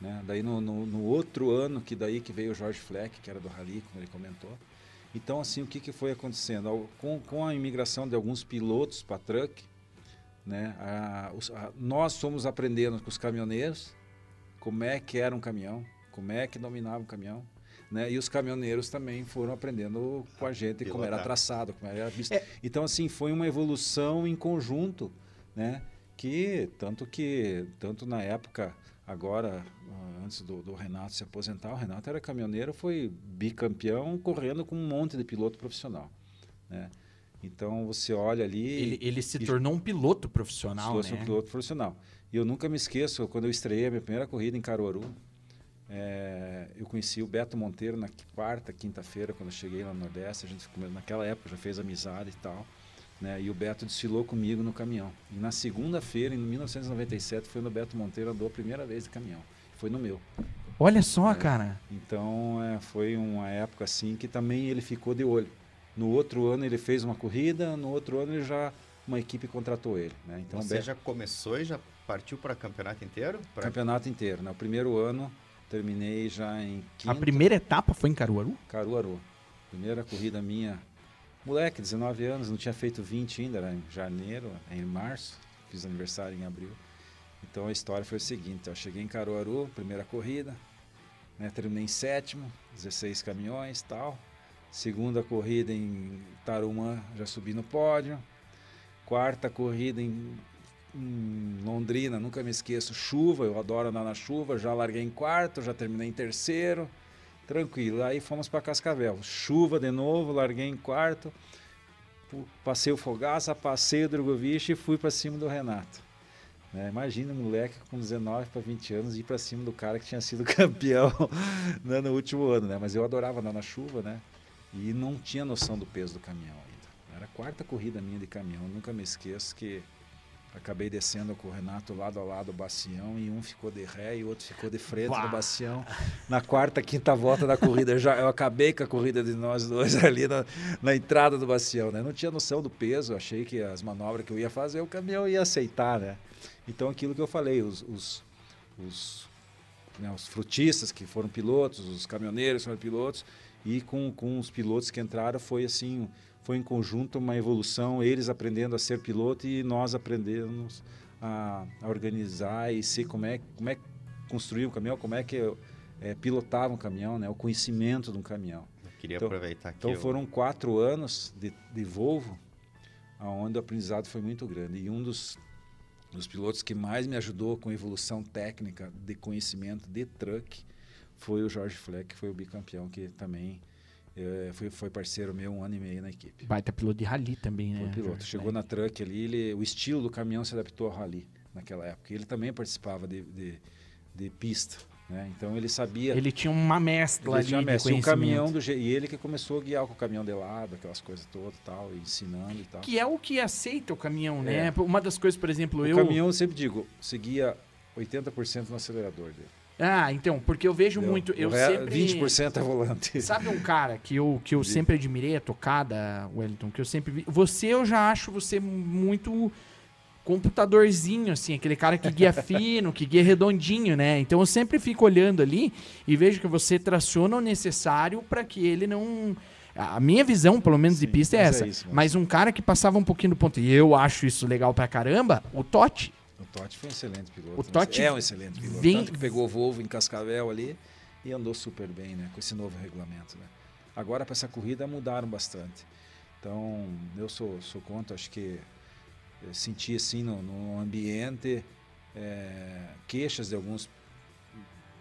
Né? Daí no, no, no, outro ano, que daí que veio o Jorge Fleck, que era do Rally, como ele comentou. Então, assim, o que, que foi acontecendo? Com, com a imigração de alguns pilotos para truck, né, a, os, a, nós fomos aprendendo com os caminhoneiros como é que era um caminhão, como é que dominava um caminhão. Né? E os caminhoneiros também foram aprendendo com a gente Pilotar. como era traçado, como era visto. É. Então, assim, foi uma evolução em conjunto, né? Que tanto que, tanto na época, agora, ah, antes do, do, Renato se aposentar, o Renato era caminhoneiro, foi bicampeão, correndo com um monte de piloto profissional, né? Então você olha ali. Ele, ele se e, tornou um piloto profissional. Se né? um piloto profissional. E eu nunca me esqueço, quando eu estreiei a minha primeira corrida em Caruaru, é, eu conheci o Beto Monteiro na quarta, quinta-feira, quando eu cheguei lá no Nordeste. A gente, naquela época, já fez amizade e tal. Né? E o Beto desfilou comigo no caminhão. E na segunda-feira, em 1997, foi no Beto Monteiro, andou a primeira vez de caminhão. Foi no meu. Olha só, é, cara. Então, é, foi uma época assim que também ele ficou de olho. No outro ano ele fez uma corrida, no outro ano ele já uma equipe contratou ele. Né? Então, Você Beto... já começou e já partiu para campeonato inteiro? Pra... Campeonato inteiro. Né? O primeiro ano terminei já em quinto. A primeira etapa foi em Caruaru? Caruaru. Primeira corrida minha Moleque, 19 anos, não tinha feito 20 ainda, era em janeiro, em março, fiz aniversário em abril. Então a história foi o seguinte: eu cheguei em Caruaru, primeira corrida, né, terminei em sétimo, 16 caminhões tal. Segunda corrida em Tarumã, já subi no pódio. Quarta corrida em, em Londrina, nunca me esqueço, chuva, eu adoro andar na chuva, já larguei em quarto, já terminei em terceiro. Tranquilo. Aí fomos para Cascavel. Chuva de novo, larguei em quarto. Passei o Fogaça, passei o Drogovic e fui para cima do Renato. Né? Imagina um moleque com 19 para 20 anos ir para cima do cara que tinha sido campeão né, no último ano. Né? Mas eu adorava andar na chuva né? E não tinha noção do peso do caminhão ainda. Era a quarta corrida minha de caminhão. nunca me esqueço que Acabei descendo com o Renato lado a lado o bacião e um ficou de ré e o outro ficou de frente Uau. no bacião. Na quarta, quinta volta da corrida, eu já eu acabei com a corrida de nós dois ali na, na entrada do bacião, né? Não tinha noção do peso, achei que as manobras que eu ia fazer o caminhão ia aceitar, né? Então aquilo que eu falei, os, os, os, né, os frutistas que foram pilotos, os caminhoneiros que foram pilotos e com, com os pilotos que entraram foi assim foi em conjunto uma evolução, eles aprendendo a ser piloto e nós aprendemos a, a organizar e ser como é, como é construir um caminhão, como é que é, pilotava um caminhão, né? o conhecimento de um caminhão. Eu queria então, aproveitar aqui. Então eu... foram quatro anos de, de Volvo, onde o aprendizado foi muito grande. E um dos, dos pilotos que mais me ajudou com evolução técnica de conhecimento de truck foi o Jorge Fleck, que foi o bicampeão, que também eu, foi, foi parceiro meu um ano e meio na equipe. Baita piloto de rally também, né? Foi piloto. Chegou na truck ali, ele, o estilo do caminhão se adaptou ao rally naquela época. Ele também participava de, de, de pista. Né? Então ele sabia. Ele tinha uma mescla ele ali. Tinha mescla. um caminhão do E ele que começou a guiar com o caminhão de lado, aquelas coisas todas tal, ensinando e tal. Que é o que aceita o caminhão, né? É. Uma das coisas, por exemplo, o eu. O caminhão, eu sempre digo, seguia 80% no acelerador dele. Ah, então, porque eu vejo muito. Eu sempre, 20% é volante. Sabe um cara que eu, que eu sempre admirei a tocada, Wellington, que eu sempre vi. Você, eu já acho você muito computadorzinho, assim, aquele cara que guia fino, que guia redondinho, né? Então eu sempre fico olhando ali e vejo que você traciona o necessário para que ele não. A minha visão, pelo menos Sim, de pista, é essa. É isso, mas... mas um cara que passava um pouquinho do ponto, e eu acho isso legal pra caramba, o Totti. O Totti foi um excelente piloto. O né? Totti é um excelente piloto. Vem... Tanto que pegou o Volvo em Cascavel ali e andou super bem, né? Com esse novo regulamento, né? Agora para essa corrida mudaram bastante. Então eu sou, sou contra, acho que senti assim no, no ambiente é, queixas de alguns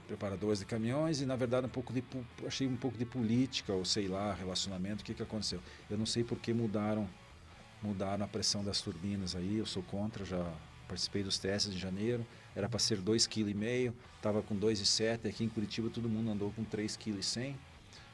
preparadores de caminhões e na verdade um pouco de achei um pouco de política ou sei lá relacionamento o que que aconteceu eu não sei por que mudaram mudaram a pressão das turbinas aí eu sou contra já participei dos testes em janeiro, era para ser 2,5 kg, estava com 2,7 aqui em Curitiba todo mundo andou com 3,1 kg.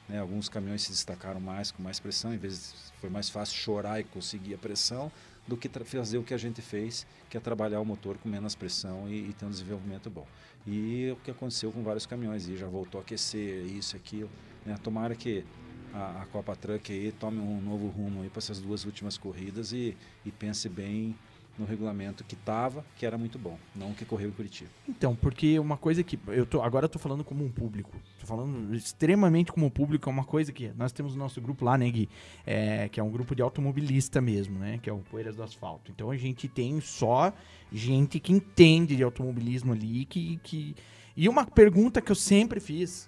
Né? Alguns caminhões se destacaram mais, com mais pressão, em vez foi mais fácil chorar e conseguir a pressão. do que fazer o que a gente fez, que é trabalhar o motor com menos pressão e, e ter um desenvolvimento bom. E o que aconteceu com vários caminhões, e já voltou a aquecer, isso, aquilo. Né? Tomara que a, a Copa Truck aí tome um novo rumo para essas duas últimas corridas e, e pense bem no regulamento que estava, que era muito bom, não o que correu em Curitiba. Então, porque uma coisa que eu tô agora eu tô falando como um público, tô falando extremamente como um público, é uma coisa que nós temos o nosso grupo lá, né, Gui, é, que é um grupo de automobilista mesmo, né, que é o Poeiras do Asfalto. Então a gente tem só gente que entende de automobilismo ali, que, que... e uma pergunta que eu sempre fiz,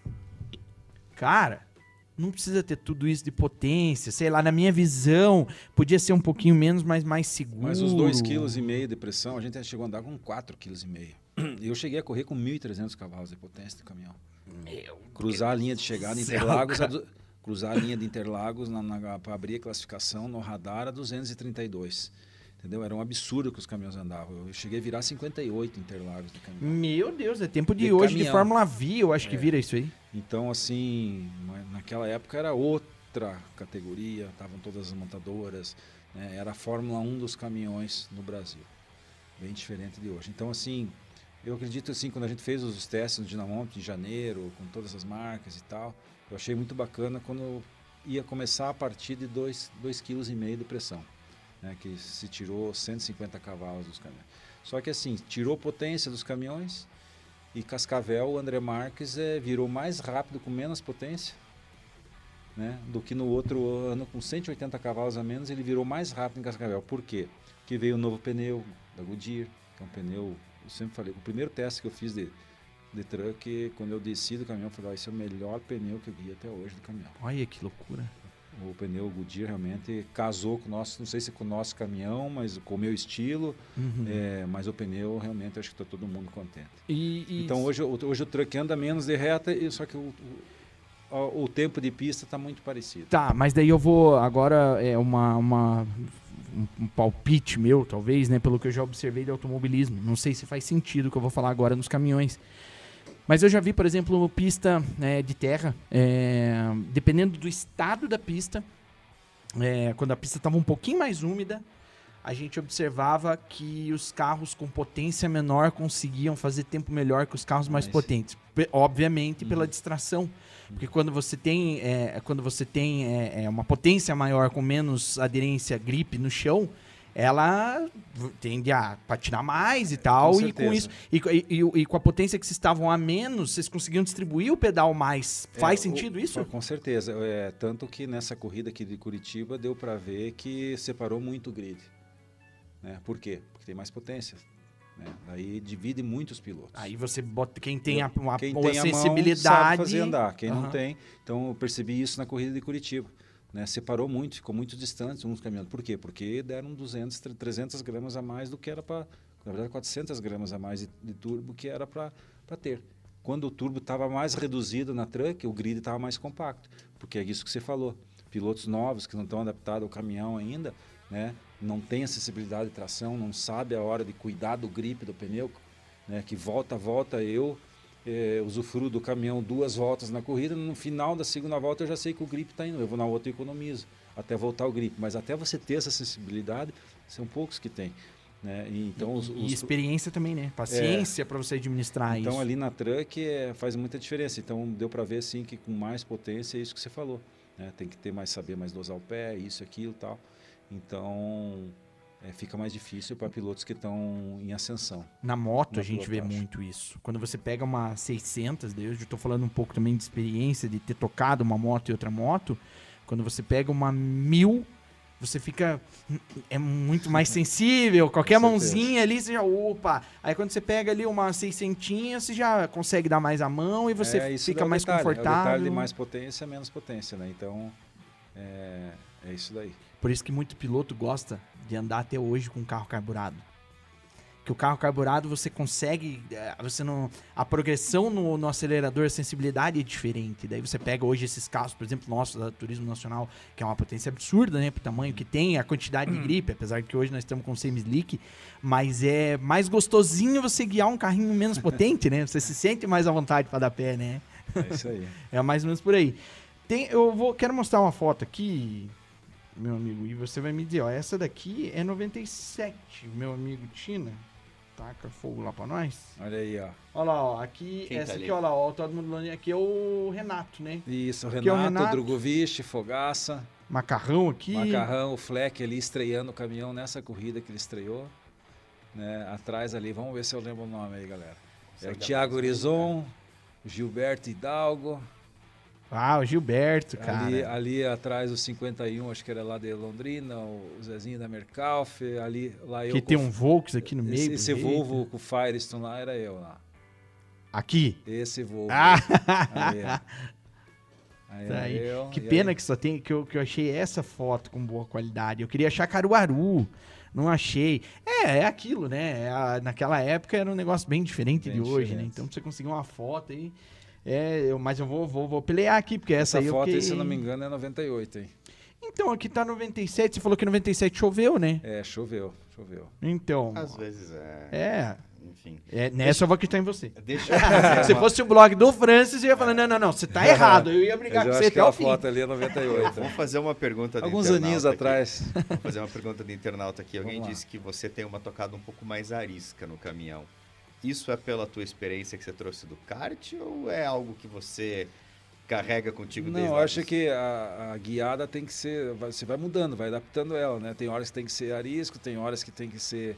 cara, não precisa ter tudo isso de potência, sei lá, na minha visão, podia ser um pouquinho menos, mas mais seguro. Mas os 2,5 kg de pressão, a gente chegou a andar com 4,5 kg. E eu cheguei a correr com 1.300 cavalos de potência de caminhão. Meu cruzar a linha de chegada em Interlagos, a, cruzar a linha de Interlagos na, na para abrir a classificação no radar a 232. Entendeu? Era um absurdo que os caminhões andavam. Eu cheguei a virar 58 Interlagos de caminhão. Meu Deus, é tempo de, de hoje caminhão. de Fórmula V, eu acho é. que vira isso aí. Então, assim, naquela época era outra categoria, estavam todas as montadoras, né? era a Fórmula 1 dos caminhões no Brasil. Bem diferente de hoje. Então, assim, eu acredito assim, quando a gente fez os testes no Dinamonte em janeiro, com todas as marcas e tal, eu achei muito bacana quando ia começar a partir de 2,5 kg de pressão né, que se tirou 150 cavalos dos caminhões. Só que assim, tirou potência dos caminhões e Cascavel, o André Marques é, virou mais rápido com menos potência né, do que no outro ano com 180 cavalos a menos, ele virou mais rápido em Cascavel. Por quê? Porque veio o novo pneu da Goodyear, que é um pneu, eu sempre falei, o primeiro teste que eu fiz de, de truck, quando eu desci do caminhão, eu falei, ah, esse é o melhor pneu que eu vi até hoje do caminhão. Olha que loucura o pneu Goodyear realmente casou com o nosso, não sei se com o nosso caminhão, mas com o meu estilo, uhum. é, mas o pneu realmente acho que está todo mundo contente. E, e então hoje, hoje o truck anda menos de reta, só que o, o, o tempo de pista está muito parecido. Tá, mas daí eu vou agora é uma, uma um, palpite meu, talvez, né, pelo que eu já observei de automobilismo. Não sei se faz sentido o que eu vou falar agora nos caminhões. Mas eu já vi, por exemplo, pista é, de terra, é, dependendo do estado da pista, é, quando a pista estava um pouquinho mais úmida, a gente observava que os carros com potência menor conseguiam fazer tempo melhor que os carros mais potentes. Obviamente pela uhum. distração. Porque quando você tem, é, quando você tem é, é, uma potência maior com menos aderência, gripe no chão, ela tende a patinar mais e tal, com e com isso, e, e, e, com a potência que vocês estavam a menos, vocês conseguiam distribuir o pedal mais. É, Faz sentido o, isso? Com certeza. É, tanto que nessa corrida aqui de Curitiba deu para ver que separou muito o grid. Né? Por quê? Porque tem mais potência. Né? Aí divide muitos pilotos. Aí você bota quem tem a, uma, quem tem a sensibilidade. Mão sabe fazer andar, quem uhum. não tem. Então eu percebi isso na corrida de Curitiba né, separou muito, ficou muito distante uns caminhando. Por quê? Porque deram 200, 300 gramas a mais do que era para, na verdade, 400 gramas a mais de, de turbo que era para ter. Quando o turbo estava mais reduzido na truck, o grid estava mais compacto, porque é isso que você falou. Pilotos novos que não estão adaptados ao caminhão ainda, né, não tem acessibilidade de tração, não sabe a hora de cuidar do grip do pneu, né, que volta, volta eu é, usufruo do caminhão duas voltas na corrida, no final da segunda volta eu já sei que o grip está indo, eu vou na outra e economizo, até voltar o grip. Mas até você ter essa sensibilidade, são poucos que tem. Né? E, então, os, os, e experiência também, né? Paciência é, para você administrar então, isso. Então ali na truck é, faz muita diferença. Então deu para ver assim que com mais potência é isso que você falou. Né? Tem que ter mais saber mais dosar o pé, isso, aquilo, tal. Então é, fica mais difícil para pilotos que estão em ascensão. Na moto a gente pilotagem. vê muito isso. Quando você pega uma 600, eu estou falando um pouco também de experiência de ter tocado uma moto e outra moto. Quando você pega uma 1000, você fica é muito mais sensível. Qualquer mãozinha ali, você já opa. Aí quando você pega ali uma 600, você já consegue dar mais a mão e você é, fica mais detalhe, confortável. É o detalhe de mais potência, menos potência, né? Então é, é isso daí. Por isso que muito piloto gosta de andar até hoje com carro carburado. Que o carro carburado você consegue, eh, você não, a progressão no, no, acelerador, a sensibilidade é diferente. Daí você pega hoje esses carros, por exemplo, nosso da Turismo Nacional, que é uma potência absurda, né, pro tamanho que tem, a quantidade de gripe, apesar de que hoje nós estamos com semi-slick, mas é mais gostosinho você guiar um carrinho menos potente, né? Você se sente mais à vontade para dar pé, né? É isso aí. é mais ou menos por aí. Tem, eu vou, quero mostrar uma foto aqui, meu amigo. E você vai me dizer, ó, essa daqui é 97, meu amigo Tina. Taca fogo lá pra nós. Olha aí, ó. Olha lá, ó. Aqui, Quem tá essa aqui, ali? ó lá, ó. Todo mundo aqui é o Renato, né? Isso, Aqui é o Renato, Renato. Drogovic, Fogaça, Macarrão aqui. Macarrão, o Fleck ali estreando o caminhão nessa corrida que ele estreou. Né? Atrás ali, vamos ver se eu lembro o nome aí, galera. É o Thiago. Horizon, o Gilberto Hidalgo. Ah, o Gilberto, cara. Ali, ali atrás o 51, acho que era lá de Londrina, o Zezinho da Mercalf, ali lá eu que tem um Volks aqui no meio. Esse, esse. Volvo com o Firestone lá era eu lá. Aqui. Esse Volvo. Ah, Aí. Aí Tá aí. eu, que pena aí- que só tem que eu, que eu achei essa foto com boa qualidade. Eu queria achar Caruaru, não achei. É, é aquilo, né? É a- naquela época era um negócio bem diferente Bem de hoje, né? Então pra você conseguir uma foto aí. É, eu, mas eu vou, vou, vou pelear aqui, porque essa, Essa aí eu foto, aí, fiquei- se eu não me engano, é 98, hein? Então, aqui tá 97, você falou que 97 choveu, né? É, choveu, choveu. Então. Às vezes é. É, Enfim. é, nessa eu vou acreditar em você. Deixa eu fazer Se uma- fosse o blog do Francis, eu ia falar, não, não, não, você tá errado. Eu ia brigar Mas com eu você até o fim. foto ali é 98. Vamos fazer uma pergunta do Alguns internauta aninhos aqui. atrás. Vou fazer uma pergunta do internauta aqui. Alguém Vamos disse que você tem uma tocada um pouco mais arisca no caminhão. Isso é pela tua experiência que você trouxe do kart ou é algo que você carrega contigo desde Não, eu acho que a, a guiada tem que ser. Você vai mudando, vai adaptando ela, né? Tem horas que tem que ser arisco, tem horas que tem que ser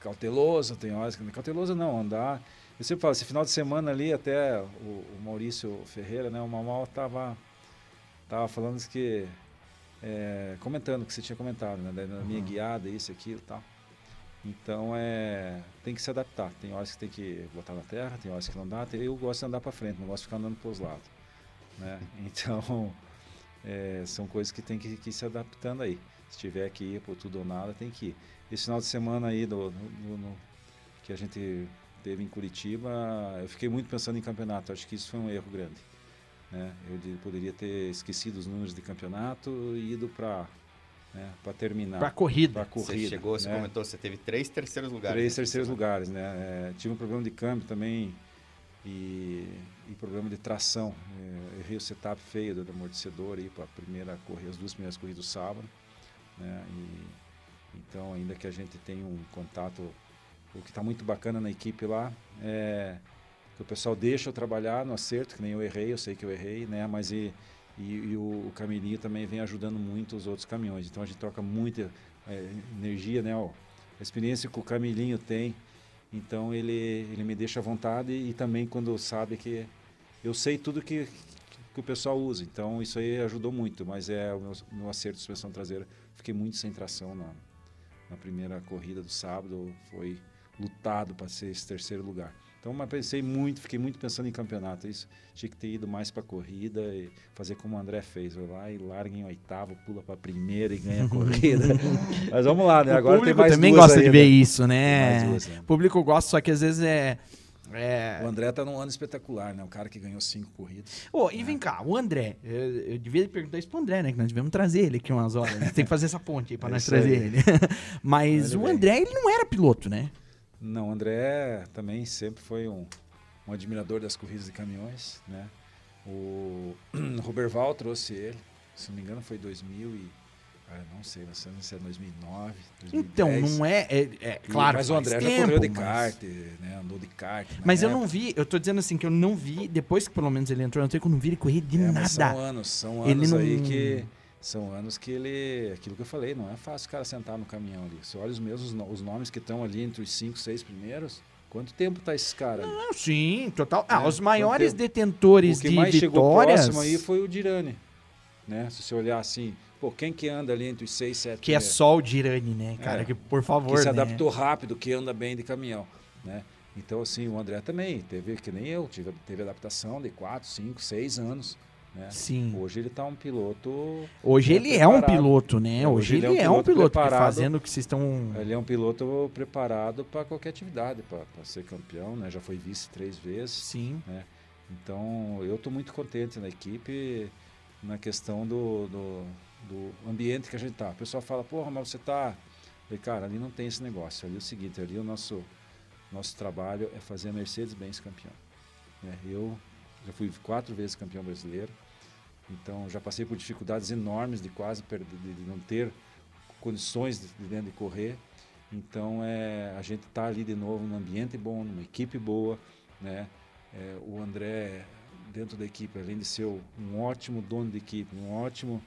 cauteloso, tem horas que. Cauteloso não, andar. Eu sempre falo, esse final de semana ali, até o, o Maurício Ferreira, né? O Mamal tava, tava falando que. é, comentando o que você tinha comentado, né? Da minha Uhum. guiada, isso, aquilo e tal. Então é. Tem que se adaptar. Tem horas que tem que botar na terra, tem horas que não dá. Eu gosto de andar para frente, não gosto de ficar andando para os lados. Né? Então, é, são coisas que tem que, que ir se adaptando aí. Se tiver que ir por tudo ou nada, tem que ir. Esse final de semana aí do, no- no- que a gente teve em Curitiba, eu fiquei muito pensando em campeonato. Acho que isso foi um erro grande. Né? Eu de- poderia ter esquecido os números de campeonato e ido para né, para terminar. Pra corrida. Pra corrida. Você chegou, você né? comentou, você teve três terceiros lugares. Três nesse terceiros lugares, né? É, tive um problema de câmbio também e, e problema de tração. É, errei o setup feio do, do amortecedor aí para primeira corrida, as duas primeiras corridas do sábado, né? E, então, ainda que a gente tenha um contato, o que está muito bacana na equipe lá é que o pessoal deixa eu trabalhar no acerto, que nem eu errei, eu sei que eu errei, né? Mas e, e, e o, o Camilinho também vem ajudando muito os outros caminhões. Então a gente troca muita é, energia, né? ó, a experiência que o Camilinho tem, então ele, ele me deixa à vontade e também quando sabe que eu sei tudo que, que o pessoal usa. Então isso aí ajudou muito, mas é o meu, meu acerto de suspensão traseira. Fiquei muito sem tração na, na primeira corrida do sábado, foi lutado para ser esse terceiro lugar. Então, mas pensei muito, fiquei muito pensando em campeonato. Isso tinha que ter ido mais para corrida e fazer como o André fez, vai lá e larga em oitavo, pula para primeira e ganha a corrida. mas vamos lá, né? o Agora tem público mais também gosta de ainda. ver isso, Tem né? duas, né? O público gosta, só que às vezes é. é... O André tá num ano espetacular, né? O cara que ganhou cinco corridas. Ô, e vem cá, o André, eu, eu devia perguntar isso pro André, né? Que nós devemos trazer ele aqui umas horas. né? Tem que fazer essa ponte aí pra É nós trazer aí. ele. Mas Ele o. André, ele não era piloto, né? Não, o André também sempre foi um, um admirador das corridas de caminhões, né? O Roberval trouxe ele, se não me engano foi 2000 e... Ah, não sei, não sei se é 2009, 2010. Então, não é. é, é claro, mas o André já tempo, correu de mas- kart, né? Andou de kart. Mas eu época. não vi, eu tô dizendo assim, que eu não vi, depois que pelo menos ele entrou, eu não sei que eu não vi ele correr de É, nada. São anos, são Ele anos não- aí que. São anos que ele. Aquilo que eu falei, não é fácil o cara sentar no caminhão ali. Você olha os mesmos os nomes que estão ali entre os cinco, seis primeiros. Quanto tempo tá esses caras ali? Não, sim, total. Ah, É, os maiores detentores O que de mais chegou vitórias, próximo aí foi o Dirani. Né? Se você olhar assim, pô, quem que anda ali entre os seis, sete que é só o Dirani, né, cara? É. Que, por favor, que se né? adaptou rápido, que anda bem de caminhão, né? Então, assim, o André também teve, que nem eu, tive, teve adaptação de 4, 5, 6 anos, né? Sim. Hoje ele está um piloto, Hoje é ele é um preparado. piloto, né? É, Hoje, ele, é um piloto, que preparado. fazendo o que vocês estão... ele é um piloto preparado para qualquer atividade, para ser campeão, né? Já foi vice três vezes, Sim. Então, eu estou muito contente na equipe na questão do, do, do ambiente que a gente tá. O pessoal fala, porra, mas você tá. Falei, cara, ali não tem esse negócio. Ali é o seguinte, ali o nosso, nosso trabalho é fazer a Mercedes-Benz campeão. né? Eu já fui quatro vezes campeão brasileiro. Então já passei por dificuldades enormes de quase perder, de não ter condições de, de, de correr. Então é, a gente está ali de novo num ambiente bom, numa equipe boa, né? É, o André dentro da equipe, além de ser um ótimo dono de equipe, um ótimo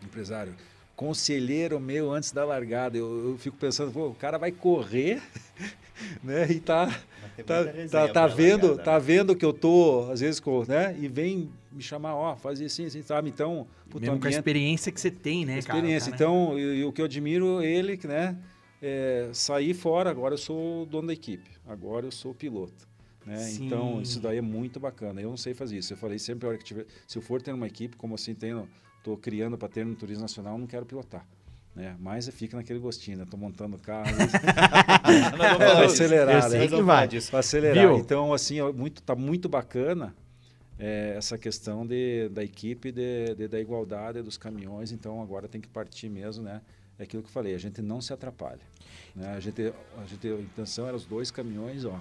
empresário, conselheiro meu antes da largada. Eu, eu fico pensando, pô, o cara vai correr, né? E tá tá, tá, tá vendo, largada, tá né? vendo que eu tô às vezes, né? E vem me chamar, ó, fazer assim, assim, sabe? Então, puto, Mesmo ambiente, com a experiência que você tem, né, experiência. Cara, então, e, o que eu admiro ele, né? É, sair fora, agora eu sou o dono da equipe, agora eu sou o piloto. Né? Então, isso daí é muito bacana. Eu não sei fazer isso. Eu falei sempre, a hora que tiver, se eu for ter uma equipe, como assim, estou criando para ter no turismo nacional, não quero pilotar. Né? Mas fica naquele gostinho, né? Tô montando carro. acelerar, eu né? que vai. Para acelerar. Viu? Então, assim, muito, tá muito bacana é, essa questão de, da equipe, de, de, da igualdade dos caminhões. Então, agora tem que partir mesmo, né? É aquilo que eu falei, a gente não se atrapalha. Né? A, gente, a, gente, a intenção era os dois caminhões, ó,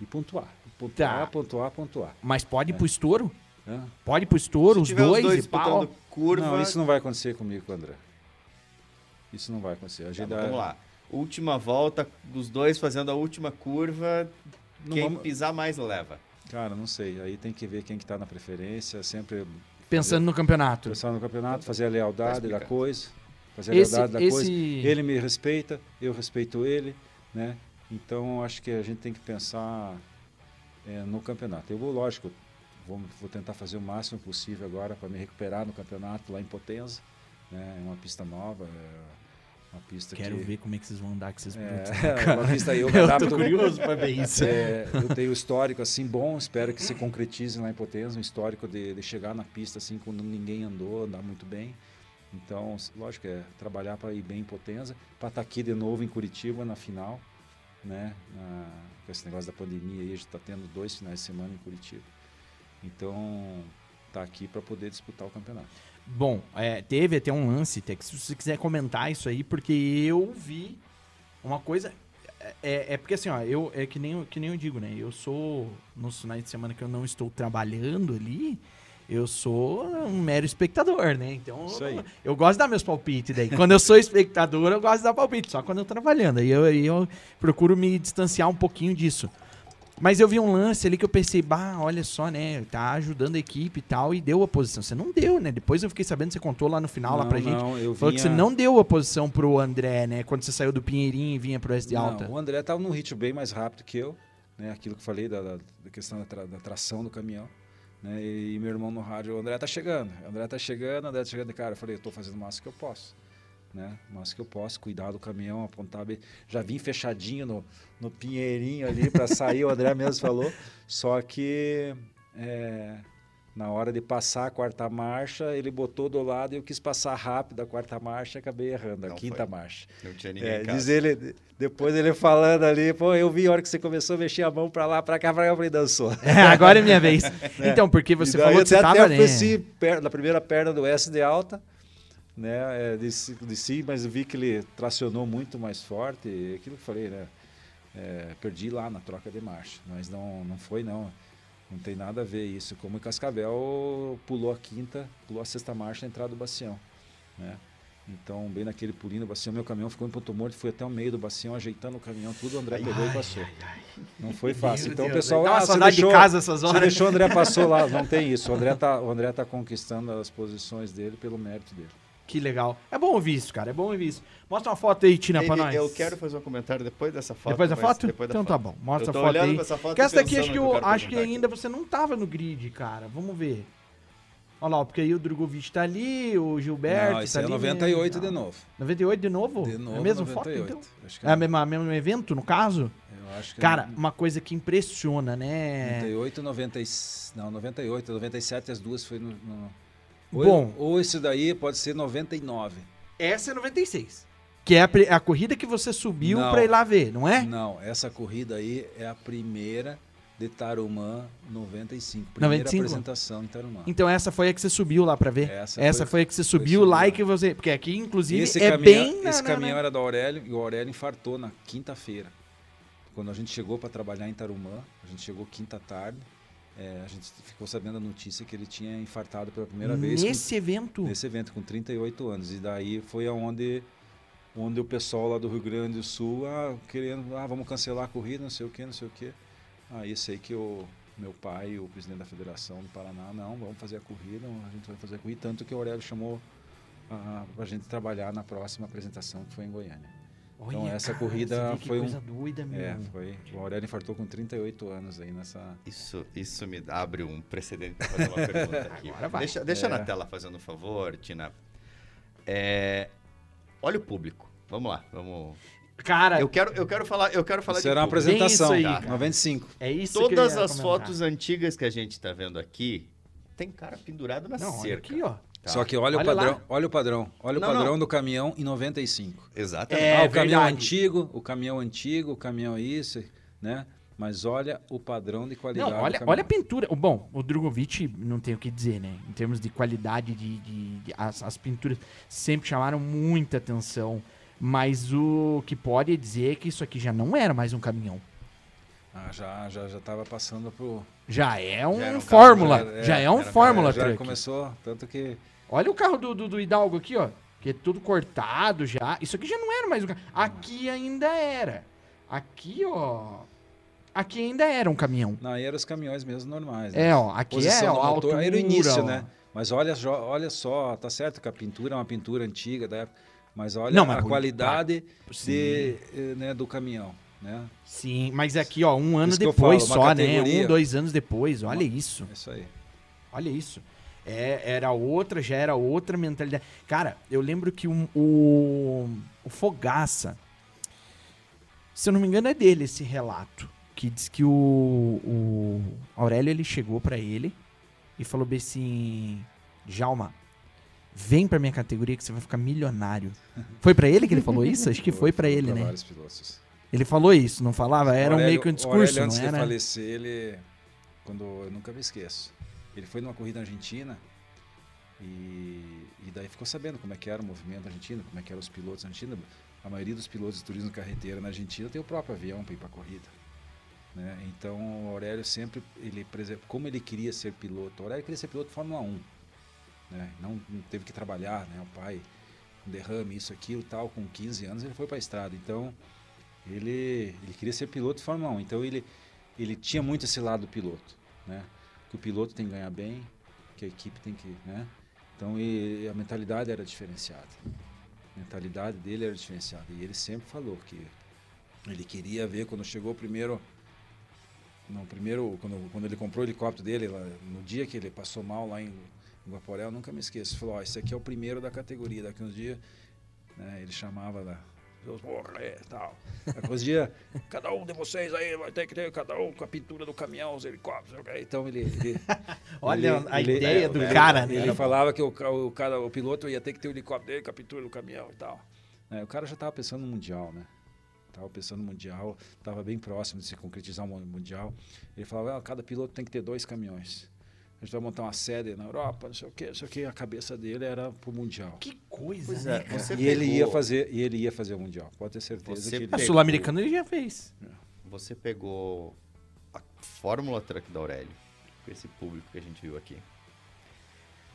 e pontuar. Pontuar, tá. pontuar, pontuar. Mas pode ir é. pro estouro? É. Pode ir pro estouro, os dois, os dois e pau? Curva... Não, isso não vai acontecer comigo, André. Isso não vai acontecer. Tá, vamos lá. Última volta, dos dois fazendo a última curva. Não quem vamos... pisar mais leva. Cara, não sei. Aí tem que ver quem que tá na preferência. Sempre. Pensando fazer... no campeonato. Pensando no campeonato, fazer a lealdade da coisa. Fazer a esse, lealdade da esse... coisa. Ele me respeita, eu respeito ele, né? Então acho que a gente tem que pensar é, no campeonato. Eu vou, lógico, vou, vou, tentar fazer o máximo possível agora para me recuperar no campeonato lá em Potenza. Né? É uma pista nova, é uma pista Quero que... ver como é que vocês vão andar com esses. É, uma pista aí eu, eu tô curioso para ver isso. É, eu tenho um histórico assim bom, espero que se concretize lá em Potenza, um histórico de, de chegar na pista assim quando ninguém andou, andar muito bem. Então, lógico, é trabalhar para ir bem em Potenza, para estar tá aqui de novo em Curitiba na final, né? Na, com esse negócio da pandemia aí, a gente está tendo dois finais de semana em Curitiba. Então, tá aqui para poder disputar o campeonato. Bom, é, teve até um lance, Tex, se você quiser comentar isso aí, porque eu vi uma coisa. É, é, é porque assim, ó, eu, é que nem, que nem eu digo, né? Eu sou, nos finais de semana que eu não estou trabalhando ali, eu sou um mero espectador, né? Então, eu, eu, gosto de dar meus palpites daí. Quando eu sou espectador, eu gosto de dar palpite, só quando eu tô trabalhando. Aí eu, eu procuro me distanciar um pouquinho disso. Mas eu vi um lance ali que eu pensei, bah, olha só, né? Tá ajudando a equipe e tal, e deu a posição. Você não deu, né? Depois eu fiquei sabendo, você contou lá no final, não, lá pra gente. Não, eu falou vinha... que você não deu a posição pro André, né? Quando você saiu do Pinheirinho e vinha pro SD Alta. o André tava num ritmo bem mais rápido que eu, né? Aquilo que eu falei da, da, da questão da, tra, da tração do caminhão. Né? E, e, meu irmão no rádio, o André tá chegando, o André tá chegando, o André tá chegando. Cara, eu falei, eu tô fazendo o máximo que eu posso. Né? Máximo que eu posso, cuidar do caminhão, apontar bem. Já vim fechadinho no, no pinheirinho ali para sair, o André mesmo falou. Só que é, na hora de passar a quarta marcha, ele botou do lado e eu quis passar rápido a quarta marcha e acabei errando, a Não quinta foi. marcha. Não tinha ninguém é, Diz ele, depois ele falando ali, pô, eu vi a hora que você começou a mexer a mão para lá, para cá, para cá, eu falei, dançou. É, agora é minha vez. É. Então, porque você falou que você até tava, né? Eu na primeira perna do S de alta, né, é, desci, desci, mas vi que ele tracionou muito mais forte, aquilo que eu falei, né, é, perdi lá na troca de marcha, mas não, não foi não. Não tem nada a ver isso. Como o Cascavel pulou a quinta, pulou a sexta marcha na entrada do bacião. Né? Então, bem naquele pulinho do bacião, meu caminhão ficou em ponto morto, fui até o meio do bacião, ajeitando o caminhão, tudo, o André ai, pegou ai, e passou. Ai, não foi fácil. Meu então, Deus, o pessoal. Dá ah, saudade deixou, de casa essas horas. Você deixou o André passou lá. Não tem isso. O André está tá conquistando as posições dele pelo mérito dele. Que legal. É bom ouvir isso, cara. É bom ouvir isso. Mostra uma foto aí, Tina, pra nós. Eu quero fazer um comentário depois dessa foto. Depois da foto? Depois da então tá foto. tá bom. Mostra a foto aí. Essa foto que essa daqui acho que, eu, acho que ainda você não tava no grid, cara. Vamos ver. Olha lá, porque aí o Drogovic tá ali, o Gilberto. Não, esse tá é ali 98 de novo. 98 de novo? De novo. É a mesma 98. foto, então? Acho que é, é. o mesmo, mesmo evento, no caso? Eu acho que Cara, não... uma coisa que impressiona, né? 98, 90, não, 98, 97, as duas foi no. no... Ou, Bom. Ou esse daí pode ser 99. Essa é 96. Que é a, a corrida que você subiu para ir lá ver, não é? Não, essa corrida aí é a primeira de Tarumã 95. Primeira 95? apresentação em Tarumã. Então essa foi a que você subiu lá para ver? Essa, essa foi, foi, a que você subiu lá e que você... Porque aqui, inclusive, esse é caminhão, bem... Esse na, caminhão na... era do Aurélio e o Aurélio infartou na quinta-feira. Quando a gente chegou para trabalhar em Tarumã, a gente chegou quinta tarde, é, a gente ficou sabendo a notícia que ele tinha infartado pela primeira vez. Nesse evento? Nesse evento, com 38 anos. E daí foi aonde onde o pessoal lá do Rio Grande do Sul, ah, querendo, ah, vamos cancelar a corrida, não sei o que, não sei o que. Aí sei que o meu pai, o presidente da federação do Paraná, não, vamos fazer a corrida, a gente vai fazer a corrida, tanto que o Aurélio chamou ah, para a gente trabalhar na próxima apresentação que foi em Goiânia. Olha, então essa cara, corrida você vê que foi coisa um doida, meu. é, foi. O Aurélio infartou com 38 anos aí nessa. Isso, isso me abre um precedente para fazer uma pergunta aqui. Agora vai. Deixa, deixa É. na tela fazendo um favor, Tina. É, olha o público. Vamos lá, vamos. Cara, Eu quero, eu quero falar, eu quero falar Será uma apresentação, aí, tá? cara. 95. é isso que eu Todas as comentar. fotos antigas que a gente está vendo aqui tem cara pendurado na Não, olha cerca. aqui, ó. Tá. Só que olha, Olha o padrão, lá. olha o padrão, olha Não, o padrão não. do caminhão em 95. Exatamente. É ah, o caminhão verdade. antigo, o caminhão antigo, o caminhão isso, né? Mas olha o padrão de qualidade. Não, olha, caminhão. olha a pintura. Bom, o Drogovic não tem o que dizer, né? Em termos de qualidade, de, de- de- as, as pinturas sempre chamaram muita atenção. Mas o que pode dizer é que isso aqui já não era mais um caminhão. Ah, já, já, já tava passando pro. Já é um, Já era um carro, Fórmula. já Já, era- é um era Fórmula já Truck. começou, tanto que. Olha o carro do, do, do Hidalgo aqui, ó. Que é tudo cortado já. Isso aqui já não era mais um carro. Aqui ainda era. Aqui, ó. Aqui ainda era um caminhão. Não, aí eram os caminhões mesmo normais. né? É, ó. Aqui Posição é do ó, a motor, altura. era o início, ó. né? Mas olha, olha só, tá certo que a pintura é uma pintura antiga da época, mas olha Não, mas a qualidade de, eh, né, do caminhão, né? Sim, mas aqui, ó, um ano Isso depois falo, uma só, né? categoria. Um, dois anos depois. Olha isso. É isso aí. Olha isso. É, era outra, já era outra mentalidade. Cara, eu lembro que um- o, o Fogaça, se eu não me engano, é dele esse relato. Que diz que o, o Aurélio ele chegou pra ele e falou bem assim: Jalma, vem pra minha categoria que você vai ficar milionário. Foi pra ele que ele falou isso? Acho que foi pra Falou ele, pra né? vários pilotos. Ele falou isso, não falava? Era um Aurélio- meio que um discurso, Aurélio, antes não de era? falecer, ele, quando eu nunca me esqueço, ele foi numa corrida na Argentina e, e daí ficou sabendo como é que era o movimento argentino, como é que eram os pilotos na Argentina. A maioria dos pilotos de turismo carreteira na Argentina tem o próprio avião para ir para a corrida. Né? Então o Aurélio sempre, ele, por exemplo, como ele queria ser piloto, o Aurélio queria ser piloto de Fórmula 1. Né? Não, não teve que trabalhar, né? o pai, um derrame, isso, aquilo, tal, com 15 anos ele foi para a estrada. Então ele, ele queria ser piloto de Fórmula 1. Então ele, ele tinha muito esse lado do piloto, né? Que o piloto tem que ganhar bem, que a equipe tem que, né? Então e, a mentalidade era diferenciada. A mentalidade dele era diferenciada. E ele sempre falou que ele queria ver quando chegou o primeiro primeiro quando, quando ele comprou o helicóptero dele lá, no dia que ele passou mal lá em Guaporé, eu nunca me esqueço. Ele falou, ó, esse aqui é o primeiro da categoria, daqui uns dias, né, ele chamava lá Deus morrer e tal. Daqui uns dias, cada um de vocês aí vai ter que ter cada um com a pintura do caminhão, os helicópteros. ok? Então ele. ele Olha ele- a ele- ideia é, do ele- cara, né? Ele falava que o, o, cara, o piloto ia ter que ter o helicóptero dele com a pintura do caminhão e tal. É, o cara já estava pensando no Mundial, né? Tava pensando no Mundial, estava bem próximo de se concretizar o Mundial. Ele falava, ah, cada piloto tem que ter dois caminhões. A gente vai montar uma sede na Europa, não sei o quê, não sei o quê. A cabeça dele era pro Mundial. Que coisa, né, é, cara? você E ele ia pegou- fazer, e ele ia fazer o Mundial. Pode ter certeza Você que ele A pegou- Sul-Americana ele já fez. Você pegou a Fórmula Truck da Aurélio, com esse público que a gente viu aqui,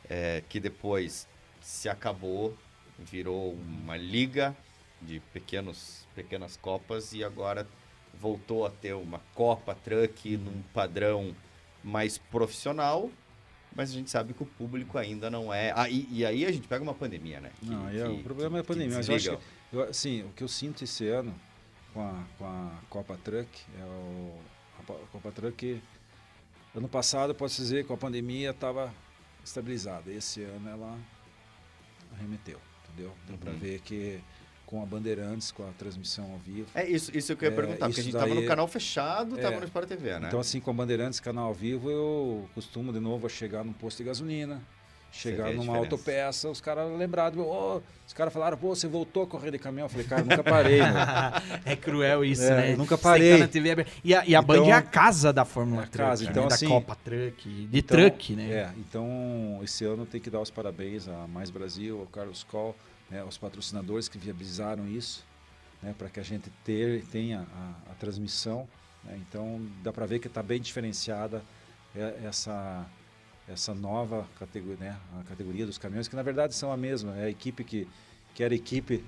é, que depois se acabou, virou uma liga de pequenos, pequenas copas e agora voltou a ter uma Copa Truck num padrão mais profissional, mas a gente sabe que o público ainda não é. Ah, e, e aí a gente pega uma pandemia, né? Que- Não, aí é- que- o problema é a que pandemia. Mas eu acho que, eu, assim, o que eu sinto esse ano com a, com a Copa Truck é o, a Pa- Copa Truck. Ano passado, posso dizer que com a pandemia estava estabilizada. Esse ano ela arremeteu, entendeu? Deu para Uhum. ver que com a Bandeirantes, com a transmissão ao vivo. É isso, isso que eu ia É, perguntar, porque a gente tava daí- no canal fechado, tava É. no Sport TV, né? Então, assim, com a Bandeirantes, canal ao vivo, eu costumo de novo a chegar num posto de gasolina, chegar numa autopeça, os caras lembraram, "Ô", os caras falaram, pô, você voltou a correr de caminhão? Eu falei, cara, nunca parei, é cruel isso, É, né? eu nunca tá parei. na TV aberta. E a, e a Então- Band é a casa da Fórmula É a Truck, casa, né? então, da assim, Copa Truck, de Então, truck, né? É, então esse ano tem que dar os parabéns a Mais Brasil, ao Carlos Coll, né, aos patrocinadores que viabilizaram isso, né, para que a gente ter, tenha a, a transmissão. né, então dá para ver que está bem diferenciada é- essa essa nova categoria, né, a categoria dos caminhões, que na verdade são a mesma, é a equipe que, que era a equipe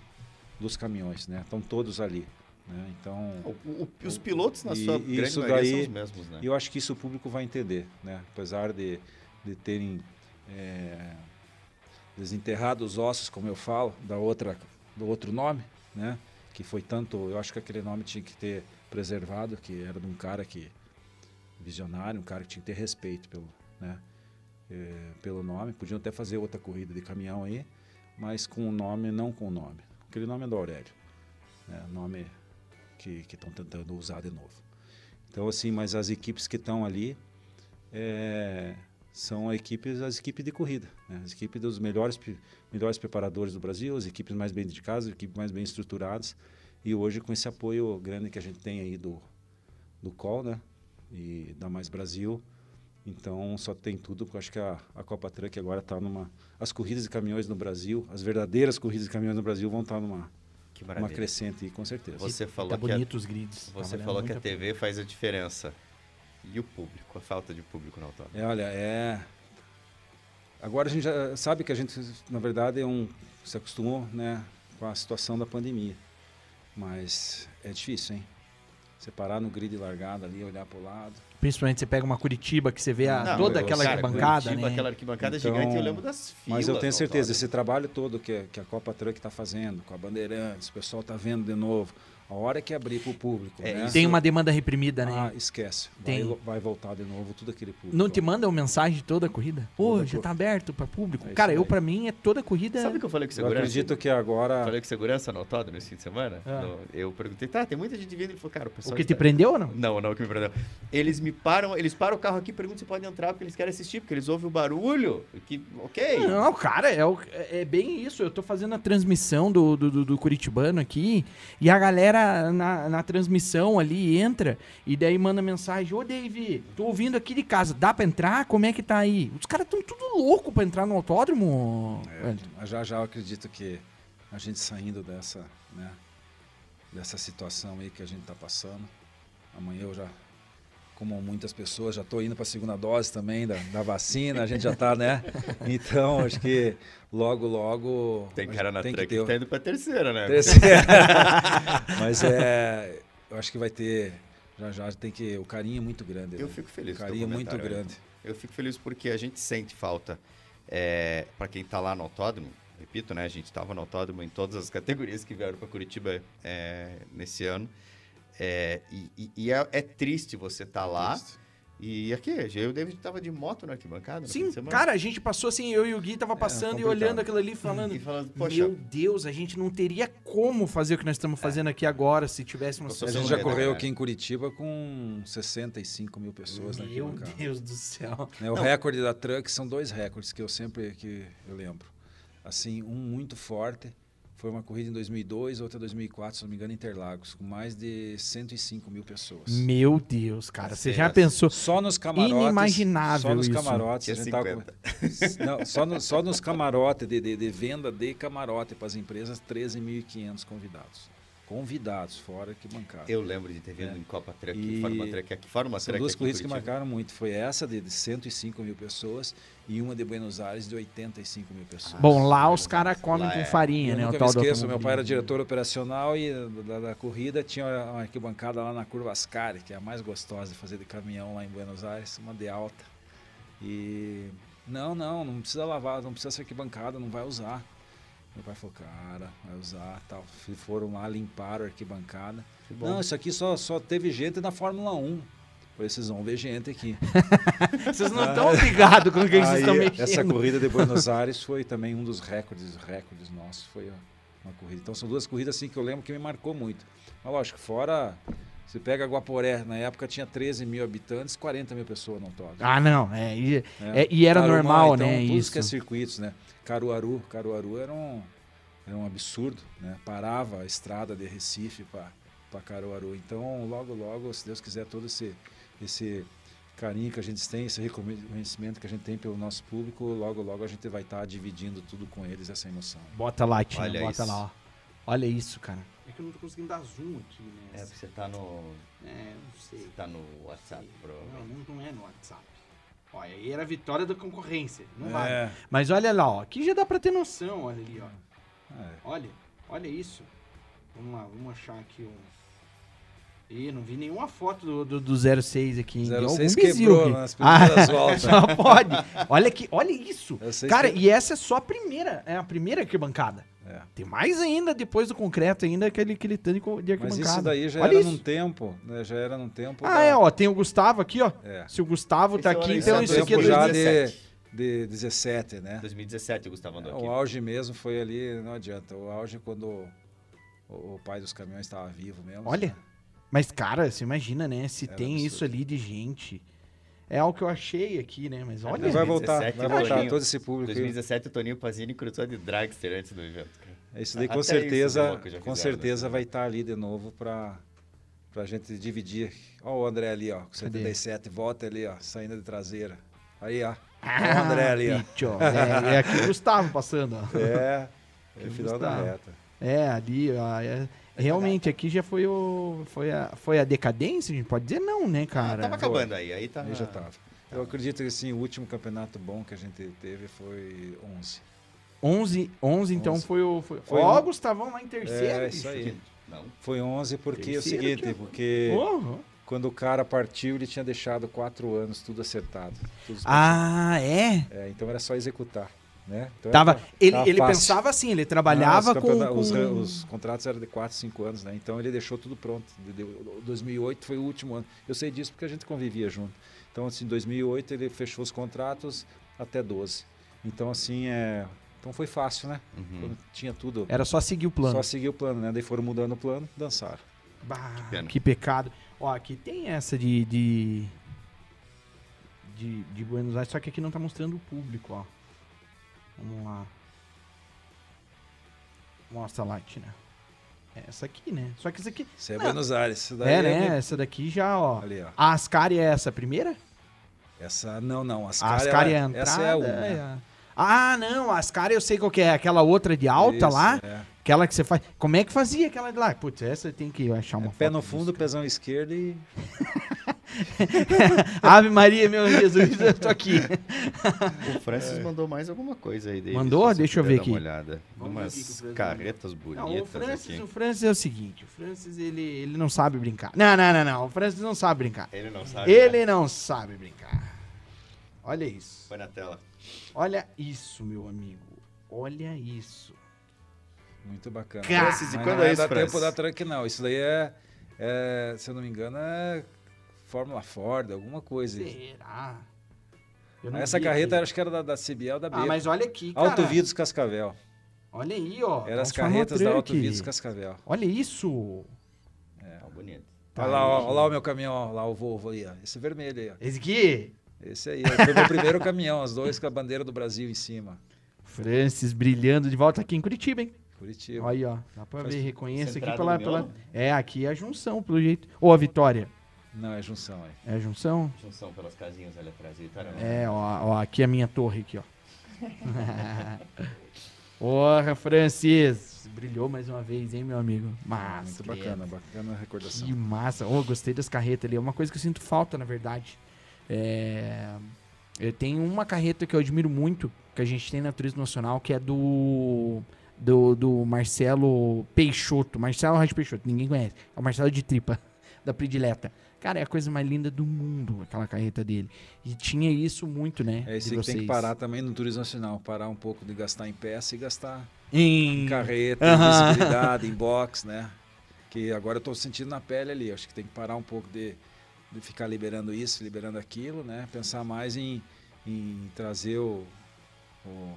dos caminhões, né? Estão todos ali. Né? Então, O- o- os pilotos, na E sua grande isso daí- são os mesmos, né? Eu acho que isso o público vai entender, né? Apesar de, de terem é, desenterrado os ossos, como eu falo, da outra, do outro nome, né? Que foi tanto, eu acho que aquele nome tinha que ter preservado, que era de um cara que visionário, um cara que tinha que ter respeito pelo, né? É, pelo nome. Podiam até fazer outra corrida de caminhão aí, mas com o nome, não com o nome. Aquele nome é do Aurélio, né? Nome que estão tentando usar de novo. Então, assim, mas as equipes que estão ali é, são equipes, as equipes de corrida. Né? As equipes dos melhores, melhores preparadores do Brasil, as equipes mais bem dedicadas, as equipes mais bem estruturadas. E hoje, com esse apoio grande que a gente tem aí do, do COL, né? E da Mais Brasil. Então, só tem tudo, porque eu acho que a, a Copa Truck agora está numa... As corridas de caminhões no Brasil, as verdadeiras corridas de caminhões no Brasil vão estar numa Que uma crescente, com certeza. Você falou Tá que a- bonito os grids. Tá Você valendo falou que a TV faz a diferença. E o público, a falta de público no autódromo? É, olha, é. Agora a gente já sabe que a gente, na verdade, é um se acostumou, né, com a situação da pandemia. Mas é difícil, hein? Você parar no grid largada ali, olhar para o lado. Principalmente você pega uma Curitiba que você vê a, Não, toda eu- aquela cara, arquibancada, Curitiba, né? Aquela arquibancada Então, gigante, eu lembro das filas. Mas eu tenho certeza, autódromo. esse trabalho todo que, que a Copa Truck está fazendo, com a Bandeirantes, o pessoal está vendo de novo. A hora que abrir para o público, É, né? Tem uma demanda reprimida, né? Ah, esquece. Tem. Vai, vai voltar de novo tudo aquele público. Não te mandam mensagem toda a corrida? Pô, Toda já cor- tá aberto pra público. É Cara, eu pra mim é toda corrida. Sabe o que eu falei com Eu segurança? acredito que agora. Falei com segurança no autódromo esse fim de semana. Ah. No- eu perguntei, tá, tem muita gente vindo. Ele falou, cara, o pessoal. o que te está- prendeu ou não? Não, não, o que me prendeu. Eles me param, eles param o carro aqui e perguntam se pode entrar, porque eles querem assistir, porque eles ouvem o barulho. Que, ok. Não, cara, é, o- é bem isso. Eu tô fazendo a transmissão do, do, do- do Curitibano aqui e a galera na, na transmissão ali entra e daí manda mensagem: Ô, Dave, tô ouvindo aqui de casa, dá pra entrar? Como é que tá aí? Os caras tão tudo louco pra entrar no autódromo. É, já já eu acredito que a gente saindo dessa, né, dessa situação aí que a gente está passando, amanhã eu já, como muitas pessoas, já estou indo para a segunda dose também da, da vacina, a gente já está, né? Então acho que logo, logo Tem a cara na tem truck que que, ter tá indo pra terceira, né? Terceira. Mas é, eu acho que vai ter, já já tem que, o carinho é muito grande. Eu né? fico feliz O carinho é muito comentário, grande. Eu fico feliz porque a gente sente falta. É, para quem tá lá no autódromo, repito, né? A gente tava no autódromo em todas as categorias que vieram para Curitiba é, nesse ano. É, e e- e é, é triste você tá lá. E aqui, eu e o David tava de moto na arquibancada. Sim, cara, a gente passou assim, eu e o Gui tava passando e complicado. olhando aquilo ali falando. E falando, poxa, Meu Deus, a gente não teria como fazer o que nós estamos fazendo aqui agora se tivéssemos. A gente já correu né? aqui em Curitiba com 65 mil pessoas na Meu arquibancada. Deus do céu. Né, o recorde da Truck são dois recordes que eu sempre que eu lembro. Assim, um muito forte foi uma corrida em 2002, outra em 2004, se não me engano, em Interlagos, com mais de 105 mil pessoas. Meu Deus, cara. Você já essa- pensou? Só nos camarotes. Inimaginável Só nos isso. camarotes. Gente tava 50. com- Não, só, no- só nos camarotes de, de- de venda de camarote para as empresas, 13.500 convidados. Convidados, fora que bancada. eu lembro de ter vindo É. em Copa Truck, E Fórmula Truck aqui, Fórmula São Truck duas corridas que marcaram muito. Foi essa de de 105 mil pessoas e uma de Buenos Aires de 85 mil pessoas. Bom, lá os caras comem Lá com é. farinha, Eu né? nunca o me esqueço, meu pai era diretor operacional e da, da corrida tinha uma arquibancada lá na Curva Ascari, que é a mais gostosa de fazer de caminhão lá em Buenos Aires, uma de alta. E não, não, não precisa lavar, não precisa essa arquibancada, não vai usar. Meu pai falou, cara, vai usar, tal. Foram lá, limparam a arquibancada. Não, isso aqui só, só teve gente na Fórmula 1. Falei, vocês vão ver gente aqui. Vocês não estão ligados com o que vocês estão mexendo. Essa corrida de Buenos Aires foi também um dos recordes, recordes nossos, foi uma corrida. Então são duas corridas assim que eu lembro que me marcou muito. Mas lógico, fora você pega Guaporé, na época tinha 13 mil habitantes, 40 mil pessoas no autódromo. Ah, não. É, e, né? é- e era Tarumã, normal, então, né? Tudo Isso. que é circuitos, né? Caruaru, Caruaru era um, era um absurdo, né? Parava a estrada de Recife para Caruaru. Então, logo, logo, se Deus quiser, todo esse, esse carinho que a gente tem, esse reconhecimento que a gente tem pelo nosso público, logo, logo a gente vai estar dividindo tudo com eles, essa emoção. Bota lá, Tina, Olha bota isso. lá, ó. Olha isso, cara. É que eu não tô conseguindo dar zoom aqui, né? É, porque você tá no, É, não sei. você tá no WhatsApp, Não, provavelmente. não, não é no WhatsApp. Ó, aí era a vitória da concorrência. Não vale. É. Mas olha lá, ó. Aqui já dá pra ter noção, olha ali, ó. É. Olha, olha isso. Vamos lá, vamos achar aqui um. Ih, não vi nenhuma foto do, do, do 06 aqui. hein? Deu 06 algum quebrou aqui. nas primeiras voltas. Só pode. Olha aqui, olha isso. Cara, que- e essa é só a primeira, é a primeira arquibancada. É. Tem mais ainda depois do concreto ainda aquele, aquele tanto de de Mas arquibancada. isso daí já olha era isso. num tempo, né? Já era num tempo. Ah, da- é, ó, tem o Gustavo aqui, ó. É. Se o Gustavo tá Esse é o aqui, então isso aqui é tempo Tempo já 2017. de, de 17, né? 2017 o Gustavo andou aqui. O auge mesmo foi ali, não adianta. O auge quando o, o pai dos caminhões estava vivo mesmo. Olha. Mas, cara, você imagina, né? Se Era tem absurdo. isso ali de gente. É algo que eu achei aqui, né? Mas olha. Mas vai voltar, 2017, vai voltar Toninho. todo esse público. aí. 2017 o Toninho Pazini cruzou de dragster antes do evento. cara. Isso daí Até com certeza, com certeza né? vai estar ali de novo para pra gente dividir. Ó o André ali, ó, com 77, volta ali, ó, saindo de traseira. Aí, ó. Ó o André ali, ó. Bicho, é, é aqui o Gustavo passando, ó. É, é o final da Gustavo. reta. É, ali, ó. é- realmente, aqui já foi o. Foi a, foi a decadência, a gente pode dizer não, né, cara? Tava acabando aí, aí tá. Aí já tava. Eu acredito que assim, o último campeonato bom que a gente teve foi 11. 11, 11 então 11. foi o. Foi, Foi ó, um- Gustavão lá em terceiro. É, isso aí. Não. Foi 11 porque é o seguinte, ó. porque quando o cara partiu, ele tinha deixado quatro anos tudo acertado. tudo Ah, é? É, então era só executar, né? Então Tava, era- ele tava ele fácil. pensava assim, ele trabalhava os com. com... Os, os contratos eram de 4, 5 anos, né? Então ele deixou tudo pronto. De- de- 2008 foi o último ano. Eu sei disso porque a gente convivia junto. Então, assim, em 2008 ele fechou os contratos até 12. Então, assim, é... Então foi fácil, né? Uhum. Quando tinha tudo. Era só seguir o plano. Só seguir o plano, né? Daí foram mudando o plano, dançaram. Bah, pena. que pecado. Ó, aqui tem essa de, de. de. de Buenos Aires, só que aqui não tá mostrando o público, ó. Vamos lá. Mostra lá, Tina. É essa aqui, né? Só que essa aqui. Isso é Não. Buenos Aires. Daí É, né? meio- Essa daqui já, ó. Ali, ó. A Ascari é essa a primeira? Essa, não, não. A Ascari, Ascari é a ela- entrada. Essa é a uma. é né? a- Ah, não, a Ascari eu sei qual que é. Aquela outra de alta Isso, lá. é. Aquela que você faz. Como é que fazia aquela de lá? Putz, essa tem que achar uma É Pé no disso, fundo, pezão esquerdo e. Ave Maria, meu Jesus, eu tô aqui. O Francis mandou mais alguma coisa aí dele. Mandou? Deixa eu ver aqui. Uma olhada. Vamos Umas Francis carretas Não, bonitas o Francis, aqui. o Francis é o seguinte, o Francis ele, ele não sabe brincar. Não, não, não, não, o Francis não sabe brincar. Ele não sabe. Ele né? não sabe brincar. Olha isso. Põe na tela. Olha isso, meu amigo. Olha isso. Muito bacana. Cara, Mas e não quando é isso, da Francis? tempo da Truck, não. Isso daí é, é, se eu não me engano, é Fórmula Ford, alguma coisa. Será? Eu não Essa carreta aqui. acho que era da, da CBL da B. Ah, mas olha aqui, cara. Alto Vidros Cascavel. Olha aí, ó. Eram as Transforma carretas da Vidros Cascavel. Olha isso. Tá bonito. Tá olha lá, ó, olha lá o meu caminhão, ó, lá o Volvo aí, ó. Esse vermelho aí, ó. Esse aqui. Esse aí, foi o meu primeiro caminhão, os dois com a bandeira do Brasil em cima. Francis brilhando de volta aqui em Curitiba, hein? Curitiba. Olha aí, ó. Dá pra Mas ver, reconhece aqui pela, pela... miolo? É, aqui é a junção, pelo jeito. Ou a Vitória. Não, é junção aí. É a junção? Junção pelas casinhas ali atrás. tá, né? É, ó, ó, aqui é a minha torre aqui, ó. Porra, Francis. Brilhou mais uma vez, hein, meu amigo? Mas, Muito bacana, bacana a recordação. Que massa. Oh, gostei das carretas ali. É uma coisa que eu sinto falta, na verdade. É... Eu tenho uma carreta que eu admiro muito, que a gente tem na Turismo Nacional, que é do... Do, do Marcelo Peixoto. Marcelo Rádio Peixoto, ninguém conhece. É o Marcelo de Tripa, da Predileta. Cara, é a coisa mais linda do mundo, aquela carreta dele. E tinha isso muito, né? É isso que tem que parar também no turismo nacional. Parar um pouco de gastar em peça e gastar Em em carreta, em visibilidade, em box, né? Que agora eu tô sentindo na pele ali. Acho que tem que parar um pouco de, de ficar liberando isso, liberando aquilo, né? Pensar mais em, em trazer o, o-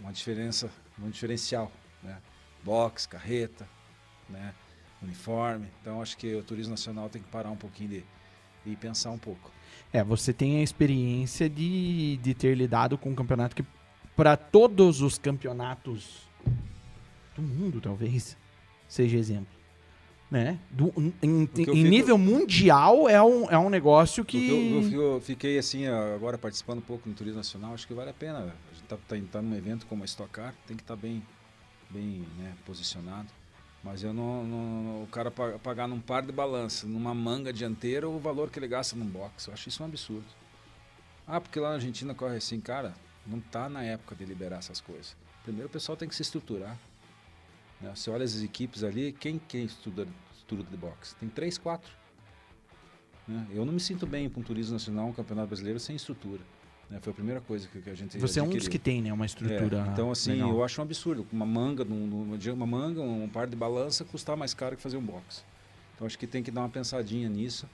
uma diferença, um diferencial, né? Box, carreta, né? Uniforme. Então acho que o turismo nacional tem que parar um pouquinho de e pensar um pouco. É, você tem a experiência de, de ter lidado com um campeonato que, para todos os campeonatos do mundo, talvez, seja exemplo. Né? Do- em eu em fico- nível mundial, é um, é um negócio Eu, que. eu- eu fiquei assim, agora participando um pouco no turismo nacional, acho que vale a pena. A gente tá, tá, tá num evento como a Stock Car, tem que estar bem, bem né, posicionado. Mas eu não, não- O cara pa- pagar num par de balança, numa manga dianteira, o valor que ele gasta num box. Eu acho isso um absurdo. Ah, porque lá na Argentina corre assim, cara, não tá na época de liberar essas coisas. Primeiro o pessoal tem que se estruturar. Né? Você olha as equipes ali, quem, quem estuda, estuda de boxe? Tem três, quatro. Né? Eu não me sinto bem para um turismo nacional, um campeonato brasileiro sem estrutura. Né? Foi a primeira coisa que, que a gente Você é um dos adquiriu. que tem, né? Uma estrutura. É, então, assim, legal. eu acho um absurdo. Uma manga, de- uma manga, um par de balança custar mais caro que fazer um box. Então, acho que tem que dar uma pensadinha nisso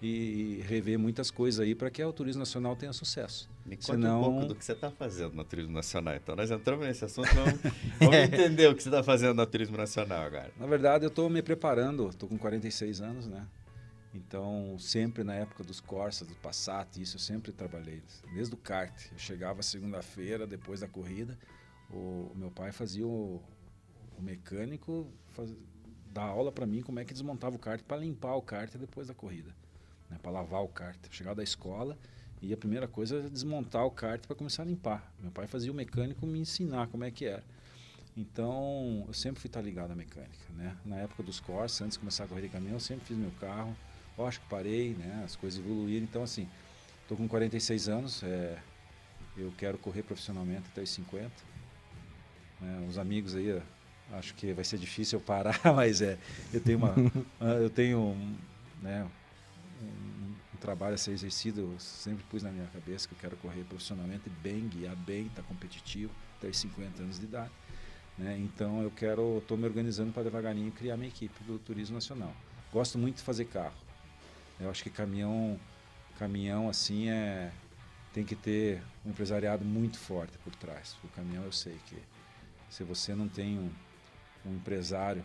e, e rever muitas coisas aí para que o turismo nacional tenha sucesso. Me conta Senão- um pouco do que você está fazendo no Turismo Nacional. Então, nós entramos nesse assunto, vamos, vamos entender o que você está fazendo no Turismo Nacional agora. Na verdade, eu estou me preparando, estou com 46 anos, né? Então, sempre na época dos Corsas, do Passat, isso eu sempre trabalhei, desde o kart. Eu chegava segunda-feira, depois da corrida, o, o meu pai fazia o, o mecânico faz, dar aula para mim como é que desmontava o kart para limpar o kart depois da corrida, né? para lavar o kart. Eu chegava da escola e a primeira coisa era desmontar o kart para começar a limpar. Meu pai fazia o mecânico me ensinar como é que era. Então, eu sempre fui estar ligado à mecânica, né? Na época dos Corsa, antes de começar a correr de caminhão, eu sempre fiz meu carro. Lógico que parei, né? As coisas evoluíram. Então, assim, estou com 46 anos, é, eu quero correr profissionalmente até os 50. né? Os amigos aí, ó, acho que vai ser difícil eu parar, mas é, eu tenho uma, ah, eu tenho um, né, um, um trabalho a ser exercido. Eu sempre pus na minha cabeça que eu quero correr profissionalmente bem, guiar bem, estar competitivo até os 50 anos de idade. Né? Então eu quero, estou me organizando para devagarinho criar minha equipe do turismo nacional. Gosto muito de fazer carro. Eu acho que caminhão, caminhão assim é tem que ter um empresariado muito forte por trás. O caminhão eu sei que se você não tem um, um empresário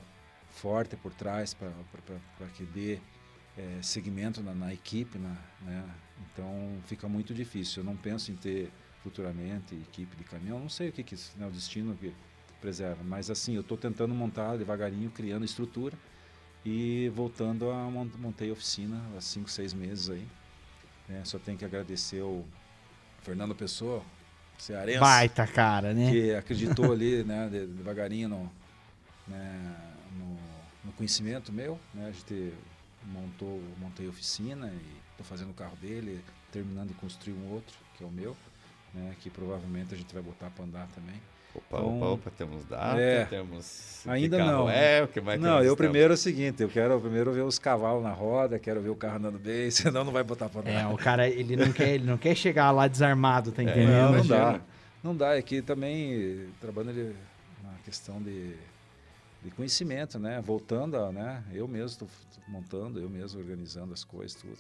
forte por trás para que dê é, segmento na, na equipe, na, né? então fica muito difícil. Eu não penso em ter futuramente equipe de caminhão. Não sei o que, que né, o destino que preserva, mas assim eu estou tentando montar devagarinho, criando estrutura e voltando a mont montei a oficina há cinco, seis meses aí. né? só tenho que agradecer o Fernando Pessoa, cearense, Baita cara, né? que acreditou ali, né, de- devagarinho no, né, no, no conhecimento meu, né, a gente montou, montei a oficina e estou fazendo o carro dele, terminando de construir um outro, que é o meu, né, que provavelmente a gente vai botar para andar também. Opa, Então, opa, opa, temos data, é. temos... Ainda não. É, o que mais não, eu primeiro é o seguinte, eu quero primeiro ver os cavalos na roda, quero ver o carro andando bem, senão não vai botar para andar. É, o cara, ele não quer, ele não quer chegar lá desarmado, tá É, entendendo? Não, não imagina. dá. Não dá. É que também trabalhando na questão de, de conhecimento, né? Voltando, a, né? Eu mesmo estou montando, eu mesmo organizando as coisas, tudo.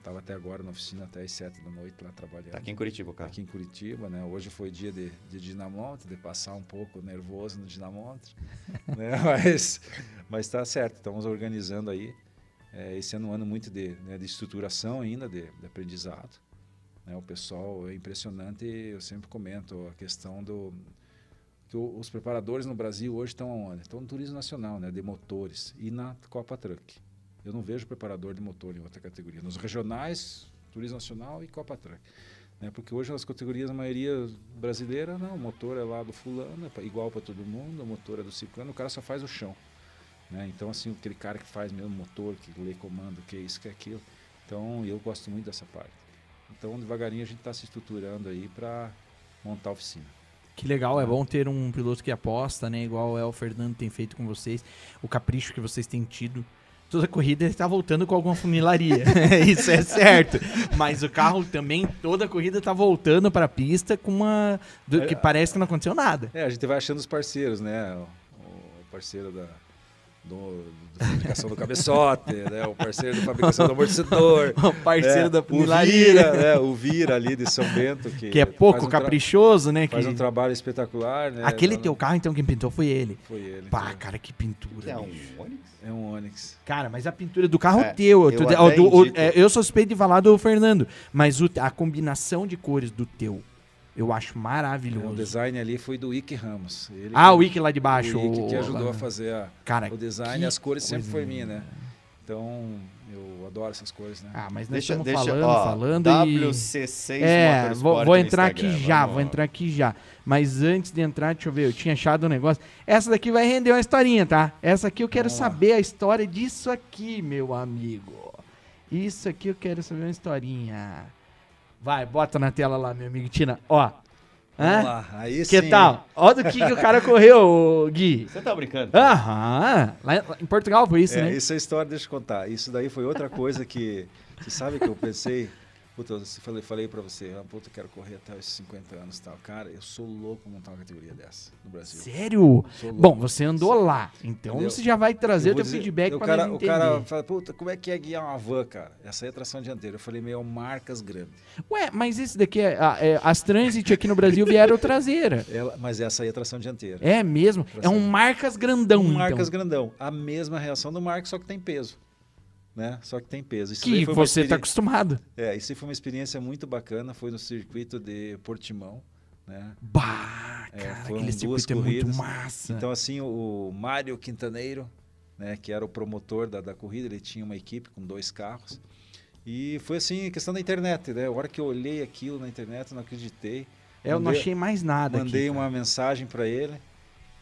Estava até agora na oficina até as sete da noite lá trabalhando. Tá aqui em Curitiba o carro. Aqui em Curitiba, né? Hoje foi dia de, de dinamômetro, de passar um pouco nervoso no dinamômetro, né? Mas, mas tá certo, estamos organizando aí. É, esse ano é um ano muito de, né, de estruturação ainda, de, de aprendizado. né? O pessoal é impressionante, eu sempre comento a questão do que os preparadores no Brasil hoje estão aonde? Estão no turismo nacional, né? De motores e na Copa Truck. Eu não vejo preparador de motor em outra categoria. Nos regionais, turismo nacional e Copa Truck. Né? Porque hoje nas categorias, a maioria brasileira, não, o motor é lá do fulano, é igual para todo mundo, o motor é do ciclano, o cara só faz o chão. Né? Então, assim, aquele cara que faz mesmo motor, que lê comando, que é isso, que é aquilo. Então, eu gosto muito dessa parte. Então, devagarinho a gente está se estruturando aí para montar a oficina. Que legal, é bom ter um piloto que aposta, né? Igual é o Fernando tem feito com vocês, o capricho que vocês têm tido. Toda corrida ele tá voltando com alguma funilaria. Isso é certo. Mas o carro também, toda corrida tá voltando pra pista com uma. do- que parece que não aconteceu nada. É, a gente vai achando os parceiros, né? O parceiro da do, da fabricação do cabeçote, né? O parceiro da fabricação do amortecedor. O parceiro né? da O né? O Vira ali de São Bento. Que, Que é pouco um caprichoso, né? Faz que- um trabalho espetacular, né? Aquele Lá teu no- carro, então, quem pintou foi ele. Foi ele. Pá, foi. cara, que pintura. Que é um. Onix? É um Onix. Cara, mas a pintura do carro É, teu. eu tu- do- o- é, eu sou suspeito de falar do Fernando, mas o- a combinação de cores do teu, eu acho O maravilhoso. design ali foi do Ike Ramos. Ele Ah, que- o Ike lá de baixo. O Ike que o- ajudou a fazer a- Cara, o design e as cores sempre foi minha, né? Então, eu adoro essas cores, né? Ah, mas nós Deixa, estamos deixa, falando, ó, falando e... WC6 É, Motorsport vou, vou entrar aqui já, vamos- vou entrar aqui já. Mas antes de entrar, deixa eu ver, eu tinha achado um negócio. Essa daqui vai render uma historinha, tá? Essa aqui eu quero Vamos lá. saber a história disso aqui, meu amigo. Isso aqui eu quero saber uma historinha. Vai, bota na tela lá, meu amigo Tina. Ó. Vamos Hã? lá. Aí Que sim. tal? Ó do que, que o cara correu, Gui. Você tá brincando? Aham. Lá em- em Portugal foi isso, É, né? isso é história, deixa eu contar. Isso daí foi outra coisa que. Você sabe que eu pensei. Puta, eu falei, falei pra você, ah, puta, eu quero correr até os 50 anos e tal. Cara, eu sou louco montar uma categoria dessa no Brasil. Sério? Bom, você andou lá, então Entendeu? você já vai trazer o teu dizer- feedback pra cara, nós O entender. cara fala, puta, como é que é guiar uma van, cara? Essa aí é tração dianteira. Eu falei, meu, marcas grandes. Ué, mas esse daqui é, é- As Transit aqui no Brasil vieram traseira. Ela, mas essa aí é tração dianteira. É mesmo? É um marcas grandão, Um Marcas então. grandão. A mesma reação do Marcos, só que tem peso. Né? Só que tem peso. Isso Que você tá experi- acostumado. É, isso foi uma experiência muito bacana. Foi no circuito de Portimão. Né? Bah, É, cara, foram aquele duas circuito é muito corridas. massa. Então, assim, o Mário Quintaneiro, né, que era o promotor da, da corrida, ele tinha uma equipe com dois carros. E foi assim, questão da internet, né? A hora que eu olhei aquilo na internet, eu não acreditei. É, eu não achei mais nada Mandei aqui. uma mensagem para ele,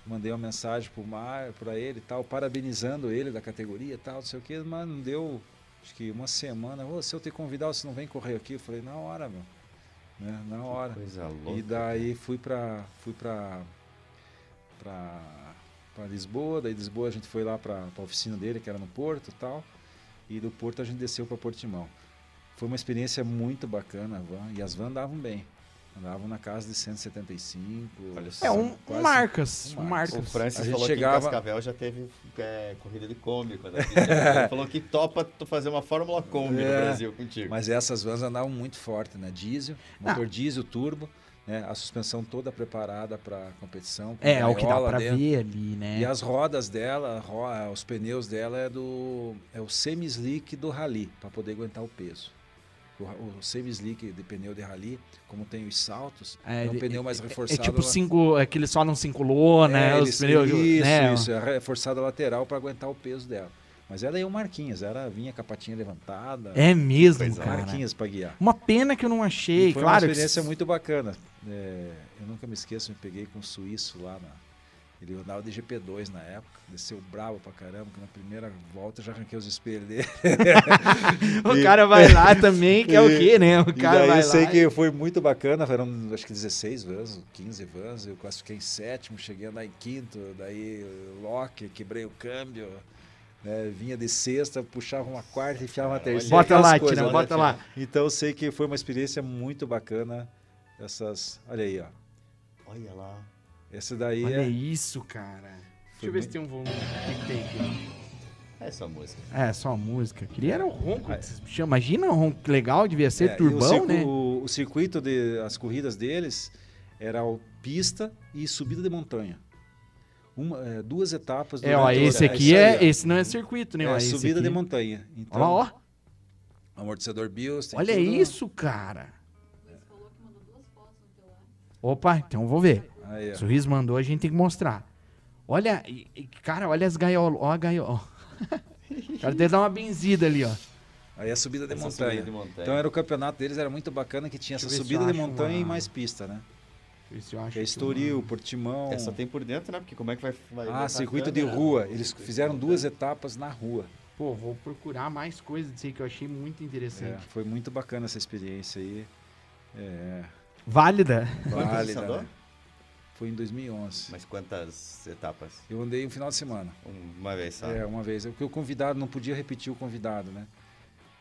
mandei uma mensagem pro Mar, para ele e tal, parabenizando ele da categoria e tal, não sei o que, mas não deu, acho que uma semana. Ô, se eu te convidar, você não vem correr aqui? Eu falei, na hora, meu. Né? Na hora. Coisa louca. E daí fui para fui para para para Lisboa, daí de Lisboa a gente foi lá para a oficina dele, que era no Porto, e tal. E do Porto a gente desceu para Portimão. Foi uma experiência muito bacana, a van, e as vans andavam bem. Andavam na casa de 175. Olha só. É um, quase- marcas. um Um O marcas. Francis A gente falou chegava- que em Cascavel já teve é, corrida de Kombi. Quando ele falou que topa tu fazer uma Fórmula Kombi É, no Brasil contigo. Mas essas vans andavam muito forte, né? Diesel, Ah. motor diesel, turbo, né? A suspensão toda preparada para competição. com É, é o que dá dentro. ver ali, né? E as rodas dela, ro- os pneus dela é do é o semi-slick do rally, para poder aguentar o peso. O, o semi-slick de pneu de rally, como tem os saltos, é, um ele- pneu mais é- reforçado. É tipo lá- cinco, aquele só não cinco lona, né? É, Os eles- pneus, isso, né? isso, é reforçado lateral para aguentar o peso dela. Mas era aí o Marquinhos, era vinha com a patinha levantada, É mesmo, Pois é. cara. Marquinhos para guiar. Uma pena que eu não achei, E foi claro. uma que experiência s- muito bacana. É, eu nunca me esqueço, me peguei com um suíço lá na. Ele andava de GP2 na época, desceu bravo pra caramba, que na primeira volta eu já arranquei os espelhos dele. O cara vai lá também, que é o E- quê, né? O E cara vai eu sei lá. que foi muito bacana, foram acho que 16 vans, 15 vans, eu classifiquei em sétimo, cheguei a andar em quinto, daí lock, quebrei o câmbio, né, vinha de sexta, puxava uma quarta, enfiava uma terceira. Bota lá, coisas, Tina, né? bota lá. Então eu sei que foi uma experiência muito bacana, essas, olha aí, ó, Olha lá. Esse daí Olha é, isso, cara. Deixa eu ver bem- se tem um volume. O que, tem aqui? É essa música. É, só a música. Queria era o ronco. Ah, bichão. Imagina um ronco que legal, devia ser É, o turbão, circu- né? O, o circuito de as corridas deles era o pista e subida de montanha. Uma, é, duas etapas. É, ó, o- esse é, aqui é. aí, ó. Esse não é circuito, né? É, ó, subida aqui. de montanha. Então, Olha lá, ó. amortecedor BIOS. Olha tudo. isso, cara. Opa, então vou ver. Aí. Se o Riz mandou, a gente tem que mostrar. Olha, e- e, cara, olha as gaiolas. Ó a gaiola. O cara deve dar uma benzida ali, ó. Aí a subida de montanha. subida de montanha. Então era o campeonato deles, era muito bacana que tinha Deixa essa subida de montanha e uma- mais pista, né? Deixa eu acho Que é Estoril, Portimão. Essa tem por dentro, né? Porque como é que vai. vai Ah, circuito de rua. Eles fizeram duas etapas na rua. uma- Pô, vou procurar mais coisas disso aí que eu achei muito É, interessante. foi muito bacana essa experiência aí. É, Válida. Válida, né? Foi em 2011. Mas quantas etapas? Eu andei um final de semana. Uma vez, sabe? É, uma vez. Porque o convidado não podia repetir o convidado, né?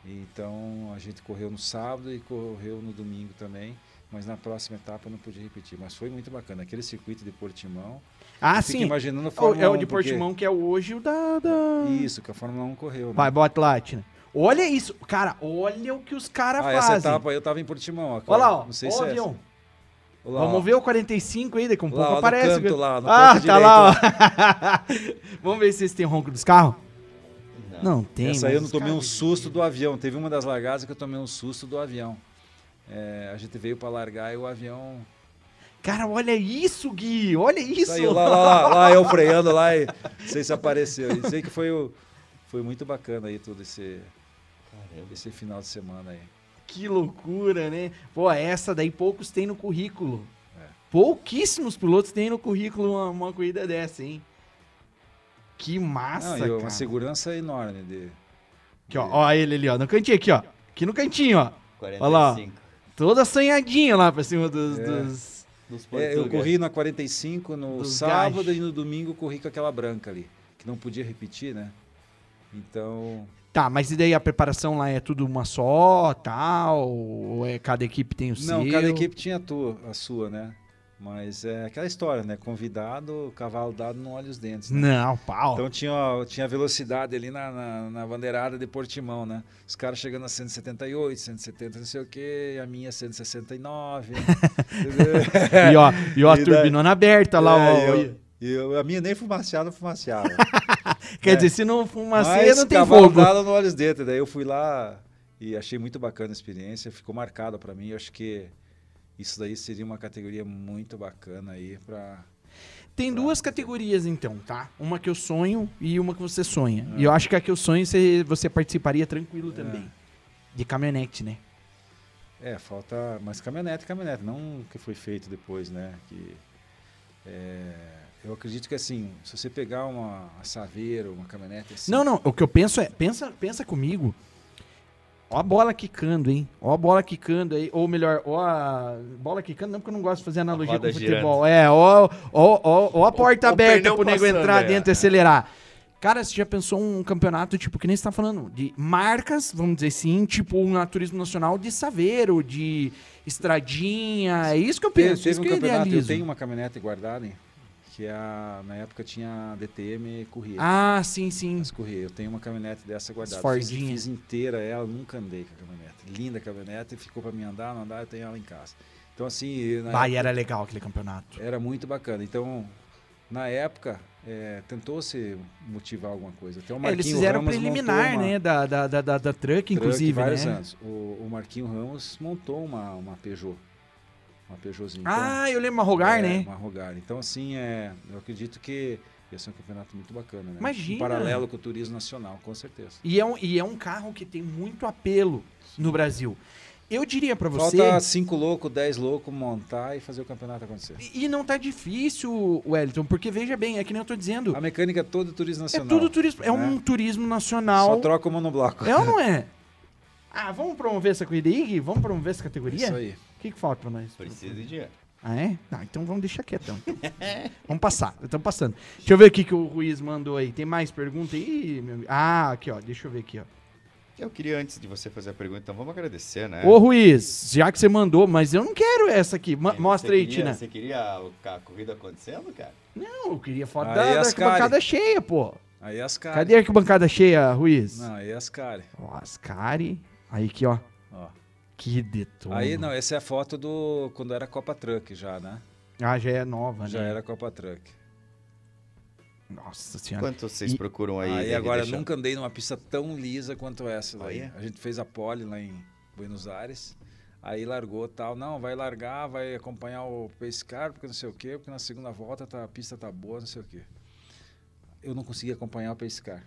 Então a gente correu no sábado e correu no domingo também. Mas na próxima etapa eu não podia repetir. Mas foi muito bacana. Aquele circuito de Portimão. Ah, sim. imaginando a O- Fórmula É o 1, de porque- Portimão, que é hoje o da. da... Isso, que a Fórmula 1 correu. Né? Vai, bota lá, Tina. Olha isso. Cara, olha o que os caras ah, essa fazem. etapa aí eu tava em Portimão. Ó, Olha lá, ó. Não sei ó se o é avião. essa. Lá, Vamos ó. ver o 45 aí, daqui um Lá, pouco ó, aparece. canto lá, ah, canto tá lá, ó. Vamos ver se eles têm ronco dos carros? Não, tem. Essa aí eu não tomei um susto do avião. Teve uma das largadas que eu tomei um susto do avião. É, a gente veio para largar e o avião. Cara, olha isso, Gui. Olha isso. Saiu lá, lá, lá, lá, eu freando lá e não sei se apareceu. E sei que foi, o, foi muito bacana aí todo esse, Caramba. esse final de semana aí. Que loucura, né? Pô, essa daí poucos têm no currículo. É. Pouquíssimos pilotos têm no currículo uma, uma corrida dessa, hein? Que massa, Não, e uma cara. segurança enorme de. Aqui, ó, ó ele ali, ó, no cantinho aqui, ó. Aqui no cantinho, ó. 45. Olha lá. Toda sonhadinha lá pra cima dos. É. dos- É, eu corri na 45 no Dos sábado gás. e no domingo corri com aquela branca ali, que não podia repetir, né? Então, Tá, mas e daí a preparação lá é tudo uma só, tal? Ou é cada equipe tem o não, seu? cada equipe tinha a, tua, a sua, né? Mas é aquela história, né? Convidado, cavalo dado não olha os dentes, né? Não, pau. Então tinha, tinha velocidade ali na, na, na bandeirada de Portimão, né? Os caras chegando a 178, 170, não sei o quê, a minha 169. entendeu? E ó, e ó a E daí- turbinona aberta lá. É, ó. eu- eu- a minha nem fumaciava, não fumaciava. Quer é. dizer, se não fumaceia, Mas não tem fogo. dado não olha os dentes. Daí eu fui lá e achei muito bacana a experiência, ficou marcado para mim. Eu acho que isso daí seria uma categoria muito bacana aí para Tem duas categorias, então, tá? Uma que eu sonho e uma que você sonha. É. E eu acho que a que eu sonho você, você participaria tranquilo também. De caminhonete, né? É, falta. Mas caminhonete, caminhonete, não o que foi feito depois, né? Que, é, eu acredito que assim, se você pegar uma Saveiro, uma caminhonete assim. Não, não, o que eu penso é, pensa, pensa comigo. Ó a bola quicando, hein? Ó a bola quicando aí, ou melhor, ó a bola quicando, não porque eu não gosto de fazer analogia com futebol. É, ó, ó, ó, ó a porta o aberta pneu pro nego entrar é, dentro e é. acelerar. Cara, você já pensou um campeonato, tipo, que nem você tá falando, de marcas, vamos dizer assim, tipo um turismo nacional de Saveiro, de estradinha, é isso que eu Teve, penso, teve isso um que eu campeonato, eu idealizo. tenho uma caminhonete guardada, hein, que é a, na época tinha DTM Corrida. Ah, sim, sim. As. Eu tenho uma caminhonete dessa guardada. As Fiz, Fordinha. fiz inteira ela, nunca andei com a caminhonete. Linda caminhonete, ficou para mim andar, não andar, eu tenho ela em casa. Então assim, Vai, época, era legal aquele campeonato. era muito bacana. Então, na época, é, tentou-se motivar alguma coisa. Até o É, Marquinho eles fizeram Ramos preliminar, uma né, da, da, da, da, da truck, truck inclusive, vários né? anos. O, o Marquinho Ramos montou uma, uma Peugeot. Uma Peugeotzinha. Ah, eu lembro uma Rogar, é, né? Uma Rogar. Então, assim, é, eu acredito que ia ser um campeonato muito bacana, né? Imagina. Em paralelo com o turismo nacional, com certeza. E é, um, e é um carro que tem muito apelo no Brasil. Eu diria pra você. Falta cinco loucos, dez loucos montar e fazer o campeonato acontecer. E e não tá difícil, Wellington, porque veja bem, é que nem eu tô dizendo. A mecânica é toda turismo É nacional. tudo turismo. É né? um turismo Só nacional. troca o monobloco. É ou não é? Ah, vamos promover essa corrida aí? Vamos promover essa categoria? Isso aí. O que, que falta pra nós? Precisa de dinheiro. Ah, é? Não, então vamos deixar quieto. Então. vamos passar, estamos passando. Deixa eu ver o que, o Ruiz mandou aí. Tem mais pergunta aí? meu amigo? Ah, aqui, ó. Deixa eu ver aqui, ó. Eu queria, antes de você fazer a pergunta, então vamos agradecer, né? Ô, Ruiz, já que você mandou, mas eu não quero essa aqui. Ma- Você mostra aí, queria- Tina. Você queria a corrida acontecendo, cara? Não, eu queria foto Aí da, da arquibancada cheia, pô. Aí as caras. Cadê a arquibancada cheia, Ruiz? Não, aí as caras. Ó, as Cari. Aí aqui, ó. Que detona. Aí não, essa é a foto do quando era Copa Truck já, né? Ah, já é nova, Já né? era Copa Truck. Nossa senhora. Quanto vocês E- procuram aí? Aí, agora deixa- nunca andei numa pista tão lisa quanto essa daí. Olha. A gente fez a pole lá em Buenos Aires. Aí largou tal, não, vai largar, vai acompanhar o pace car, porque não sei o quê, porque na segunda volta tá, a pista tá boa, não sei o quê. Eu não consegui acompanhar o pace car.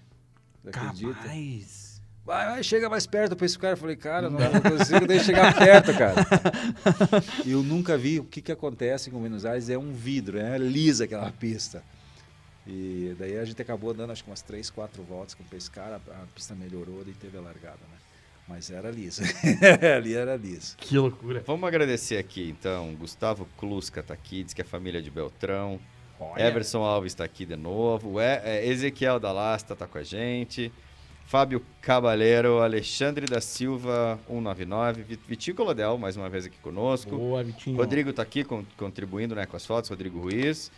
Acredita? Capaz. Vai, vai, chega mais perto do pace car. Eu falei, cara, não, não consigo nem chegar perto, cara. Eu nunca vi o que, que acontece com Buenos Aires, é um vidro, é lisa aquela pista. E daí a gente acabou dando acho que umas três, quatro voltas com o pace car, a, a pista melhorou e teve a largada, né? Mas era lisa. Ali era lisa. Que loucura. Vamos agradecer aqui, então. Gustavo Kluska tá aqui, diz que é família de Beltrão. Olha. Everson Alves está aqui de novo. É, é, Ezequiel da Lasta tá com a gente. Fábio Cabaleiro, Alexandre da Silva, 199. Vi- Vitícola Del, mais uma vez aqui conosco. Boa, Vitinho. Rodrigo tá aqui con- contribuindo né, com as fotos, Rodrigo Ruiz.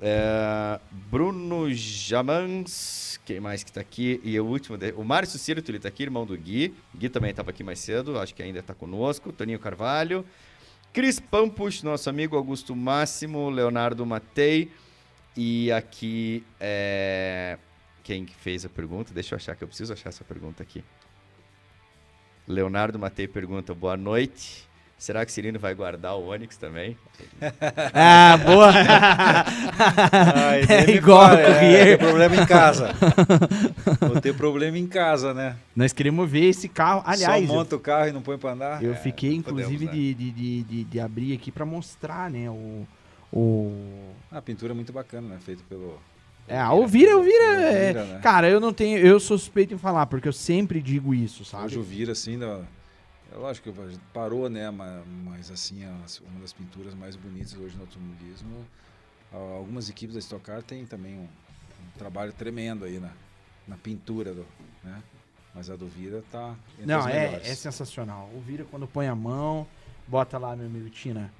É, Bruno Jamans, quem mais que tá aqui? E o último, de- o Márcio Cirto, ele tá aqui, irmão do Gui. Gui também estava aqui mais cedo, acho que ainda tá conosco. Toninho Carvalho. Cris Pampus, nosso amigo Augusto Máximo, Leonardo Matei. E aqui, é, quem que fez a pergunta? Deixa eu achar que eu preciso achar essa pergunta aqui. Leonardo Matei pergunta, boa noite. Será que Cirino vai guardar o Onix também? Ah, boa. Ai, é igual fala, o é, Tem problema em casa. Vou ter problema em casa, né? Nós queremos ver esse carro. Aliás, Só eu, monta o carro e não põe pra andar. eu fiquei, não podemos, inclusive, né? de, de, de, de, abrir aqui pra mostrar, né, o... o... Ah, a pintura é muito bacana, né? Feito pelo. É, a Ouvira, Ouvira, é... Ouvira, né? Cara, eu não tenho... Eu sou suspeito em falar, porque eu sempre digo isso, sabe? Hoje o Vira, assim, da- É lógico que parou, né? Mas, mas assim, as- uma das pinturas mais bonitas hoje no automobilismo, algumas equipes da Stock Car têm também um, um trabalho tremendo aí na, na pintura, do, né? Mas a do Vira tá entre Não, é, é sensacional. O Vira quando põe a mão, bota lá, meu amigo Tina.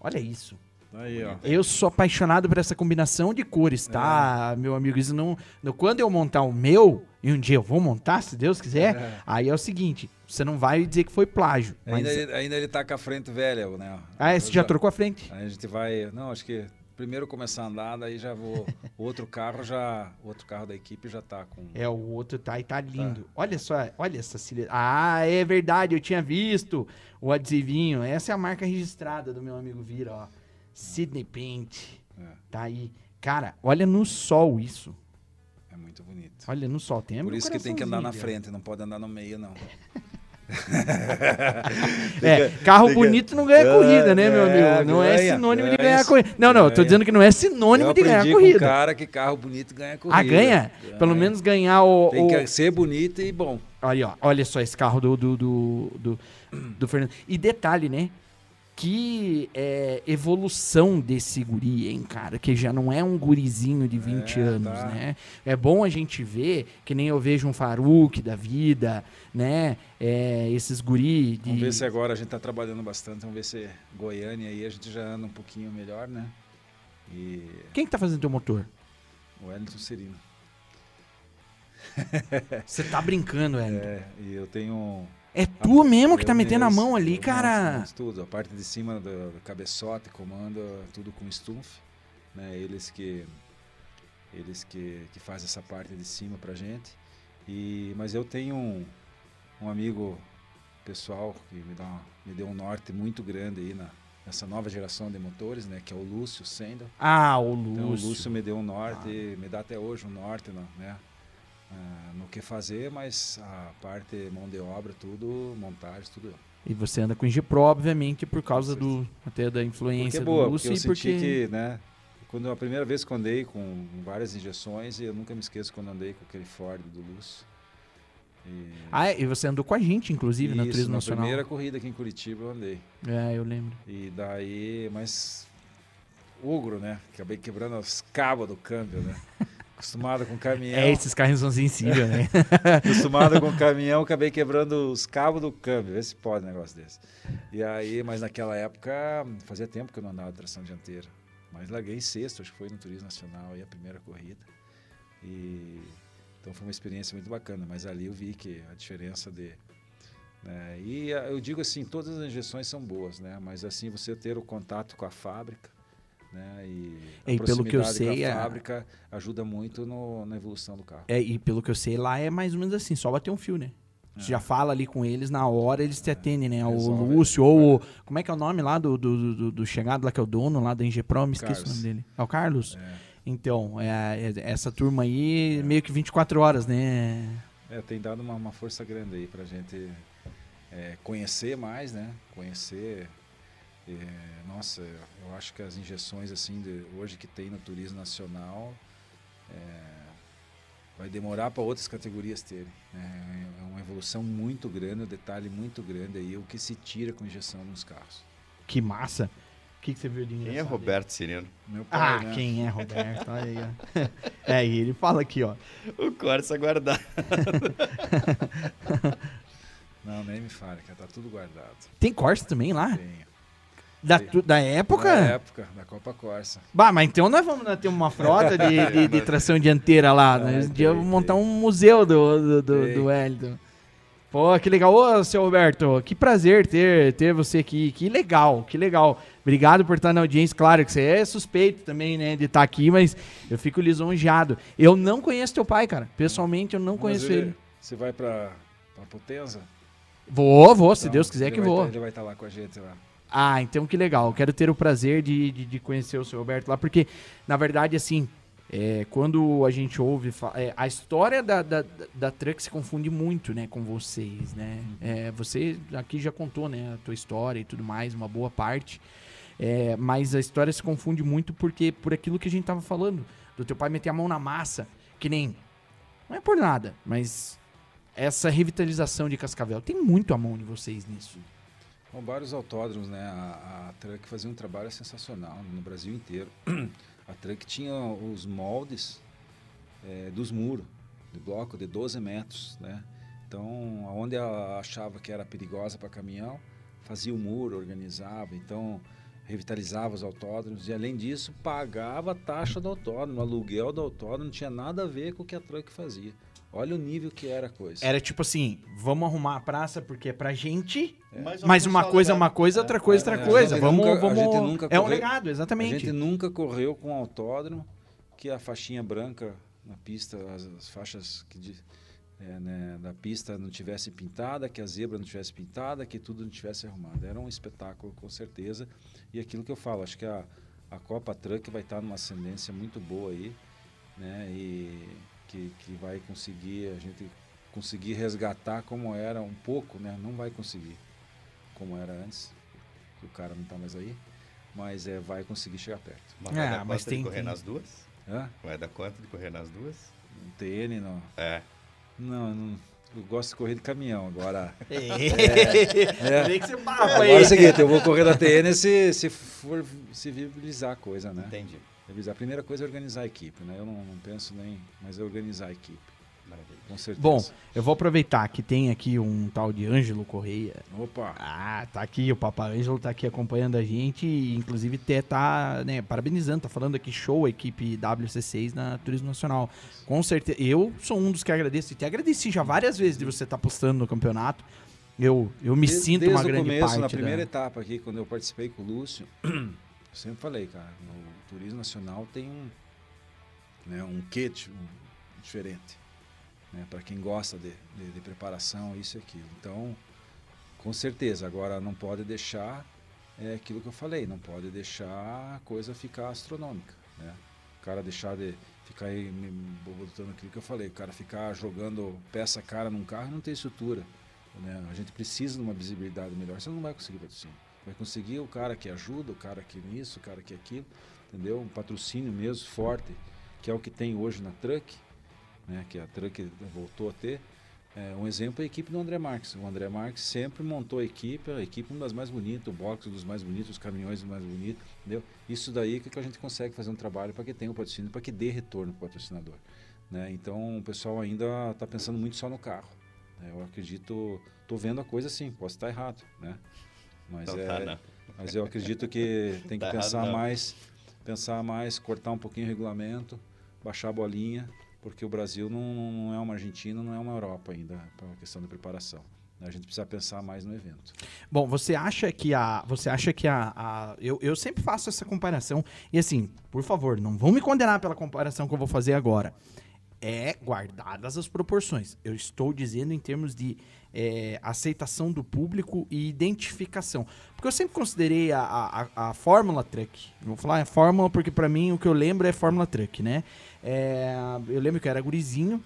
Olha isso. Aí, ó. Eu sou apaixonado por essa combinação de cores, tá, meu amigo? Isso não, Quando eu montar o meu, e um dia eu vou montar, se Deus quiser, É. aí é o seguinte: você não vai dizer que foi plágio. Mas... Ainda, ele, ainda ele tá com a frente velha, né? Ah, esse já trocou a frente? Aí a gente vai. Não, acho que primeiro começar a andar, daí já vou. O outro carro já. Outro carro da equipe já tá com. É, o outro tá e tá lindo. Olha só, olha essa silhueta. Ah, é verdade, eu tinha visto o adesivinho. Essa é a marca registrada do meu amigo Vira, ó. Sydney Paint. É. Tá aí. Cara, olha no sol isso. É muito bonito. Olha no sol. Tem Por isso que tem que andar na frente, não pode andar no meio, não. É, carro bonito não ganha corrida, né, meu amigo? Não é sinônimo de ganha ganhar corrida. Não, não, eu tô dizendo que não é sinônimo de ganhar com corrida. cara que carro bonito ganha corrida. Ah, ganha? Pelo menos ganhar o. Tem que ser bonito e bom. Olha, ó, olha só esse carro do, do, do, do Fernando. E detalhe, né? Que é, evolução desse guri, hein, cara? Que já não é um gurizinho de 20 É, anos, tá. né? É bom a gente ver, que nem eu vejo um Faruk da vida, né? É, esses guri de... Vamos ver se agora a gente tá trabalhando bastante. Vamos ver se Goiânia aí a gente já anda um pouquinho melhor, né? E Quem que tá fazendo teu motor? o Wellington Serino. Você tá brincando, velho. É, e eu tenho. É tu mesmo que tá metendo a mão ali, cara. tudo. A parte de cima do, do cabeçote, comando, tudo com stumpf. Né? Eles que eles que, que fazem essa parte de cima pra gente. E, mas eu tenho um, um amigo pessoal que me, dá uma- me deu um norte muito grande aí na, nessa nova geração de motores, né? Que é o Lúcio Sendel. Ah, o Então o Lúcio. Lúcio me deu um norte, me dá até hoje um norte no, né, ah, no que fazer, mas a parte mão de obra, tudo, montagem, tudo. E você anda com o G-Pro, obviamente, por causa do até da Porque influência é boa, do porque Lúcio eu e senti porque... que, né, quando a primeira vez que eu andei com várias injeções, e eu nunca me esqueço quando andei com aquele Ford do Lúcio. E, Ah, e você andou com a gente, inclusive, na isso, Turismo na Nacional. primeira corrida aqui em Curitiba eu andei. É, eu lembro. E daí, mas ogro, né? Acabei quebrando os cabos do câmbio, né? Acostumado com caminhão. É, esses carros são sensíveis, né? Acostumado com caminhão, acabei quebrando os cabos do câmbio. Vê se pode um negócio desse. E aí, mas naquela época, fazia tempo que eu não andava de tração dianteira. Mas larguei em sexto, acho que foi no Turismo Nacional aí a primeira corrida. E então foi uma experiência muito bacana. Mas ali eu vi que a diferença de. né, e ah, eu digo assim, todas as injeções são boas, né? Mas assim, você ter o contato com a fábrica. Né? E, E pelo que eu sei, a- a fábrica ajuda muito no- na evolução do carro. É, e pelo que eu sei, lá é mais ou menos assim, só bater um fio, né? Você já fala ali com eles, na hora eles te atendem, né? O É. Resolve. Lúcio, ou o. Como é que é o nome lá do, do, do, do chegado lá, que é o dono lá da Ingepro? Me esqueço o nome dele. É o Carlos? É. Então, é, é- essa turma aí, meio que 24 horas, né? É, tem dado uma, uma força grande aí pra gente é, conhecer mais, né? Conhecer. É, nossa, eu acho que as injeções assim de, hoje que tem no turismo nacional é, vai demorar para outras categorias terem. né? É uma evolução muito grande, um detalhe muito grande aí o que se tira com injeção nos carros. Que massa. O que, que você viu de Quem é? Roberto Cirino? Meu pai, Ah, né? quem é Roberto? Olha aí, ó. É, e ele fala aqui, ó. O Corsa guardado. Não, nem me fale, cara, tá tudo guardado. Tem Corsa também lá? Tenho. Da, da época? Na época da Copa Corsa. Bah, mas então nós vamos ter uma frota de, de, de tração dianteira lá. Nós dia vamos montar um museu do, do, do, do Wellington. Pô, que legal. Ô, seu Roberto, que prazer ter, ter você aqui. Que legal, que legal. Obrigado por estar na audiência. Claro que você é suspeito também, né, de estar aqui, mas eu fico lisonjeado. Eu não conheço teu pai, cara. Pessoalmente, eu não Mas conheço ele. Você vai pra, pra Potenza? Vou, vou, se Então, Deus quiser que vai vou. tá- ele vai estar lá com a gente lá. Ah, então que legal. Quero ter o prazer de, de, de conhecer o seu Roberto lá, porque, na verdade, assim, é, quando a gente ouve. é, a história da, da, da- da Truck se confunde muito, né, com vocês, né? É, você aqui já contou, né, a tua história e tudo mais, uma boa parte. É, mas a história se confunde muito porque por aquilo que a gente tava falando, do teu pai meter a mão na massa, que nem. Não é por nada, mas essa revitalização de Cascavel? Tem muito a mão de vocês nisso. Bom, vários autódromos, né? A, a Truck fazia um trabalho sensacional no Brasil inteiro. A Truck tinha os moldes eh, dos muros, de bloco de 12 metros, né? Então, onde ela achava que era perigosa para caminhão, fazia o muro, organizava, então revitalizava os autódromos e além disso pagava a taxa do autódromo, aluguel do autódromo, não tinha nada a ver com o que a Truck fazia. Olha o nível que era a coisa. Era tipo assim, vamos arrumar a praça porque é pra gente, Mas mas uma coisa é uma coisa, outra coisa é é, outra a coisa. gente Vamos, nunca- a vamos... gente nunca É um correu- legado, A exatamente. gente nunca correu com autódromo que a faixinha branca na pista, as, as faixas que de- é, né, da pista não tivesse pintada, que a zebra não tivesse pintada, que tudo não tivesse arrumado. Era um espetáculo, com certeza. E aquilo que eu falo, acho que a, a Copa Truck vai estar numa ascendência muito boa aí, né? E que, que vai conseguir, a gente conseguir resgatar como era um pouco, né? Não vai conseguir como era antes, que o cara não está mais aí, mas é, vai conseguir chegar perto. Mas vai É, dar mas conta tem- de correr tem- nas duas? Hã? Vai dar conta de correr nas duas? Um TN, não. É. Não, não. Eu gosto de correr de caminhão. Agora, É. Vê que você agora é o seguinte, eu vou correr da TN se, se for se viabilizar a coisa, né? Entendi. A primeira coisa é organizar a equipe, né? Eu não, não penso nem, mas é organizar a equipe, Maravilha. com certeza. Bom, eu vou aproveitar que tem aqui um tal de Ângelo Correia. Opa, Ah, tá aqui, o Papai Ângelo tá aqui acompanhando a gente e inclusive até tá, né, parabenizando, tá falando aqui show a equipe WC6 na Turismo Nacional. Com certeza, eu sou um dos que agradeço e te agradeci já várias vezes de você estar postando no campeonato. Eu, eu me Desde- sinto desde uma o grande começo, parte na primeira da... etapa aqui, quando eu participei com o Lúcio, sempre falei, cara, o turismo nacional tem um, né, um quê di- diferente, né, para quem gosta de, de, de preparação, isso e aquilo. Então, com certeza, agora não pode deixar é aquilo que eu falei, não pode deixar a coisa ficar astronômica, né? O cara deixar de ficar aí me botando aquilo que eu falei, o cara ficar jogando peça cara num carro não ter estrutura. Né? A gente precisa de uma visibilidade melhor. Você não vai conseguir patrocínio. Vai conseguir o cara que ajuda, o cara que isso, o cara que aquilo, entendeu? Um patrocínio mesmo forte, que é o que tem hoje na Truck, né? que a Truck voltou a ter. É, um exemplo é a equipe do André Marques. O André Marques sempre montou a equipe, a equipe uma das mais bonitas, o box dos mais bonitos, os caminhões dos mais bonitos, entendeu? Isso daí que, que a gente consegue fazer um trabalho para que tenha o patrocínio, para que dê retorno para o patrocinador. Né? Então o pessoal ainda está pensando muito só no carro. né? Eu acredito, estou vendo a coisa assim, posso estar errado, né? Mas, Então é, tá, mas eu acredito que tem que Tá errado, pensar não. mais, pensar mais, cortar um pouquinho o regulamento, baixar a bolinha, porque o Brasil não, não é uma Argentina, não é uma Europa ainda para a questão da preparação. né? A gente precisa pensar mais no evento. Bom, você acha que a. Você acha que a. a- eu, eu sempre faço essa comparação. E assim, por favor, não vão me condenar pela comparação que eu vou fazer agora. É guardadas as proporções. Eu estou dizendo em termos de é, aceitação do público e identificação. Porque eu sempre considerei a, a, a- a Fórmula Truck. Vou falar é Fórmula porque pra mim o que eu lembro é Fórmula Truck, né? É, eu lembro que eu era gurizinho.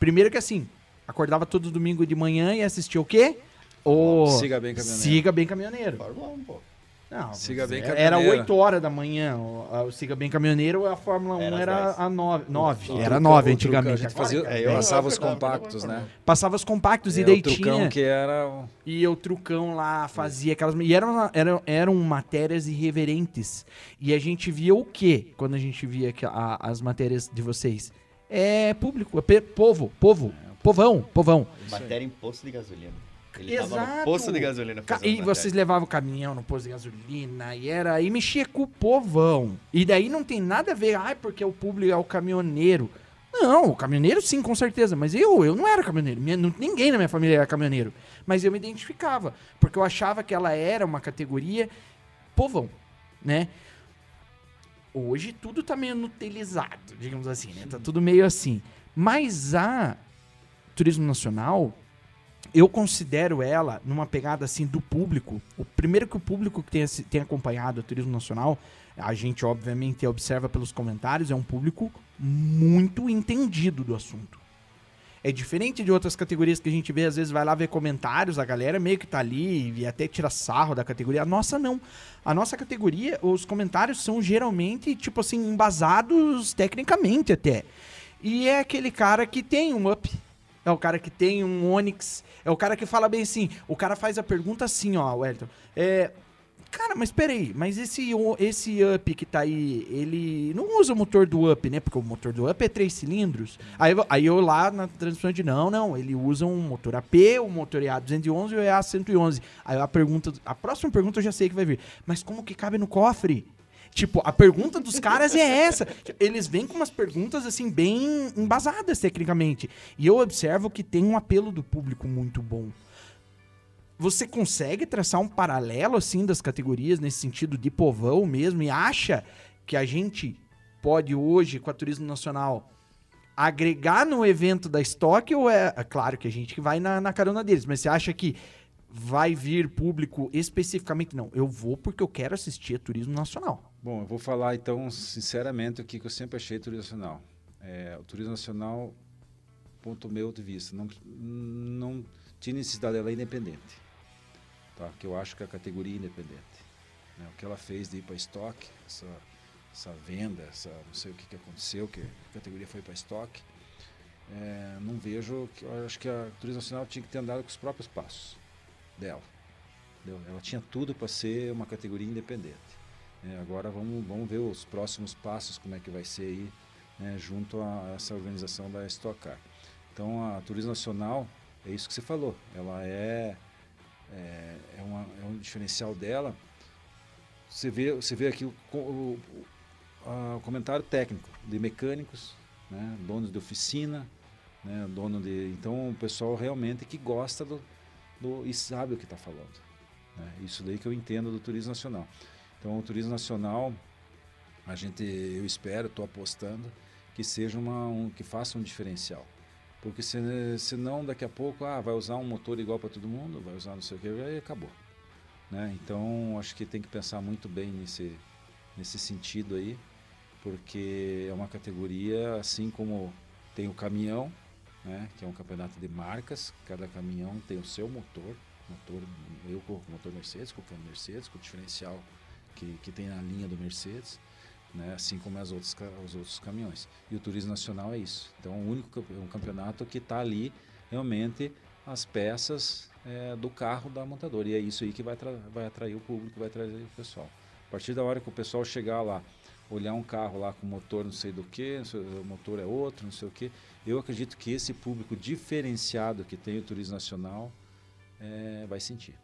Primeiro que assim, acordava todo domingo de manhã e assistia o quê? O Siga Bem Caminhoneiro. Siga Bem Caminhoneiro. Fórmula 1, pô. Não, Siga Bem é- Caminhoneiro. Era 8 horas da manhã. O, a- o Siga Bem Caminhoneiro, a Fórmula 1 Era era 10. a 9. 9. O Era trucão- 9 o trucão, antigamente. A gente fazia, É, eu- passava os compactos, né? Passava os compactos e É, daí o trucão tinha. que era o- E o trucão lá fazia aquelas. E eram, eram, eram matérias irreverentes. E a gente via o quê quando a gente via que a- as matérias de vocês? É público, é povo, povo, povão, povão. Matéria em posto de gasolina. Ele Exato. no posto de gasolina Ca- E vocês matéria. levavam o caminhão no posto de gasolina e era e mexia com o povão. E daí não tem nada a ver, ai, porque o público é o caminhoneiro. Não, o caminhoneiro sim, com certeza, mas eu, eu não era caminhoneiro. Minha- não- ninguém na minha família era caminhoneiro. Mas eu me identificava, porque eu achava que ela era uma categoria povão, né? Hoje tudo tá meio nutelizado, digamos assim, né? Tá tudo meio assim. Mas a Turismo Nacional, eu considero ela numa pegada assim do público. O primeiro que o público que tem, tem acompanhado o Turismo Nacional, a gente obviamente observa pelos comentários, é um público muito entendido do assunto. É diferente de outras categorias que a gente vê, às vezes vai lá ver comentários, a galera meio que tá ali e até tira sarro da categoria. A nossa não. A nossa categoria, os comentários são geralmente, tipo assim, embasados tecnicamente até. E é aquele cara que tem um up, é o cara que tem um Onix, é o cara que fala bem assim. O cara faz a pergunta assim, ó, Wellington. É, cara, mas peraí, mas esse, esse Up que tá aí, ele não usa o motor do Up, né? Porque o motor do Up é três cilindros. Aí, aí eu lá na transmissão de não, não, ele usa um motor AP, o motor EA211 e o EA111. Aí a pergunta, a próxima pergunta eu já sei que vai vir. Mas como que cabe no cofre? Tipo, a pergunta dos caras é essa. Eles vêm com umas perguntas, assim, bem embasadas tecnicamente. E eu observo que tem um apelo do público muito bom. Você consegue traçar um paralelo, assim, das categorias, nesse sentido de povão mesmo, e acha que a gente pode hoje, com a Turismo Nacional, agregar no evento da estoque ou é, é claro que a gente que vai na, na carona deles, mas você acha que vai vir público especificamente? Não, eu vou porque eu quero assistir a Turismo Nacional. Bom, eu vou falar então sinceramente o que eu sempre achei turismo nacional. É, o turismo nacional, ponto meu de vista, não, não tinha necessidade dela independente. Tá? Que eu acho que a categoria é independente. né? O que ela fez de ir para estoque, essa, essa venda, essa, não sei o que, que aconteceu, que a categoria foi para estoque. é, não vejo, eu acho que a turismo nacional tinha que ter andado com os próprios passos dela. entendeu? Ela tinha tudo para ser uma categoria independente. É, agora vamos, vamos ver os próximos passos, como é que vai ser aí, né, junto a essa organização da Stock Car. Então a Turismo Nacional, é isso que você falou, ela é, é, é, uma- é um diferencial dela. Você vê, você vê aqui o, o- o- o comentário técnico de mecânicos, né, donos de oficina, né, dono de. Então o pessoal realmente que gosta do, do e sabe o que está falando. né? Isso daí que eu entendo do turismo nacional. Então, o turismo nacional, a gente, eu espero, estou apostando que seja uma, um, que faça um diferencial, porque se, senão daqui a pouco, ah, vai usar um motor igual para todo mundo, vai usar não sei o que, aí acabou, né? Então, acho que tem que pensar muito bem nesse nesse sentido aí, porque é uma categoria assim como tem o caminhão, né, que é um campeonato de marcas, cada caminhão tem o seu motor, motor eu com motor Mercedes, com o Mercedes, com o diferencial que, que tem na linha do Mercedes, né, assim como as outras, os outros caminhões. E o Turismo Nacional é isso. Então, o único campe- um campeonato que está ali realmente as peças eh, do carro da montadora. E é isso aí que vai, vai atrair o público, vai atrair o pessoal. A partir da hora que o pessoal chegar lá, olhar um carro lá com motor não sei do que, o motor é outro, não sei o que, eu acredito que esse público diferenciado que tem o Turismo Nacional eh, vai sentir.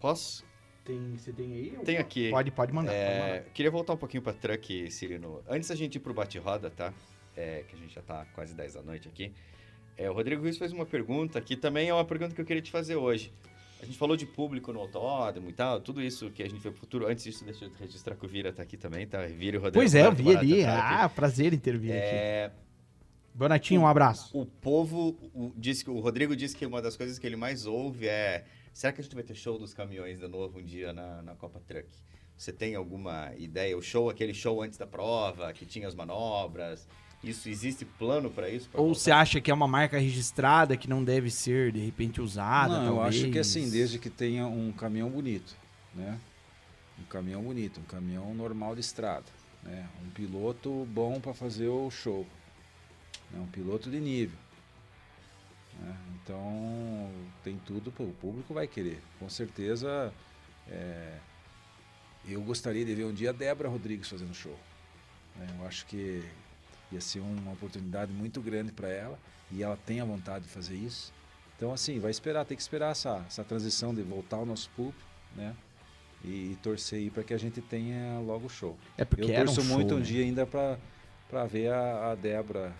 Posso? Tem, você tem aí? Tem aqui. Pode, pode mandar. É, pode mandar. queria voltar um pouquinho para truck, Cirino. Antes da gente ir pro bate-roda, tá? É, que a gente já tá quase 10 da noite aqui. É, o Rodrigo Ruiz fez uma pergunta que também é uma pergunta que eu queria te fazer hoje. A gente falou de público no autódromo e tal, tudo isso que a gente foi pro futuro. Antes disso, deixa eu registrar que o Vira tá aqui também, tá? Vira e o Rodrigo. Pois é, eu vi ali. tá aqui. Ah, prazer em ter vindo aqui. É, Bonatinho, um abraço. o povo o, disse que o Rodrigo disse que uma das coisas que ele mais ouve é será que a gente vai ter show dos caminhões de novo um dia na, na Copa Truck? Você tem alguma ideia? O show, aquele show antes da prova, que tinha as manobras, isso existe plano para isso? pra Ou voltar? você acha que é uma marca registrada que não deve ser, de repente, usada? Não, eu talvez? acho que assim, desde que tenha um caminhão bonito, né? Um caminhão bonito, um caminhão normal de estrada, né? Um piloto bom para fazer o show, né? um piloto de nível. Né? Então tem tudo, pô, o público vai querer. Com certeza, é, eu gostaria de ver um dia a Débora Rodrigues fazendo show. né? Eu acho que ia ser uma oportunidade muito grande para ela e ela tem a vontade de fazer isso. Então, assim, vai esperar, tem que esperar essa, essa transição de voltar ao nosso público, né? E, torcer aí para que a gente tenha logo o show. É porque Eu era um torço show, muito um né? dia ainda para ver a, a Débora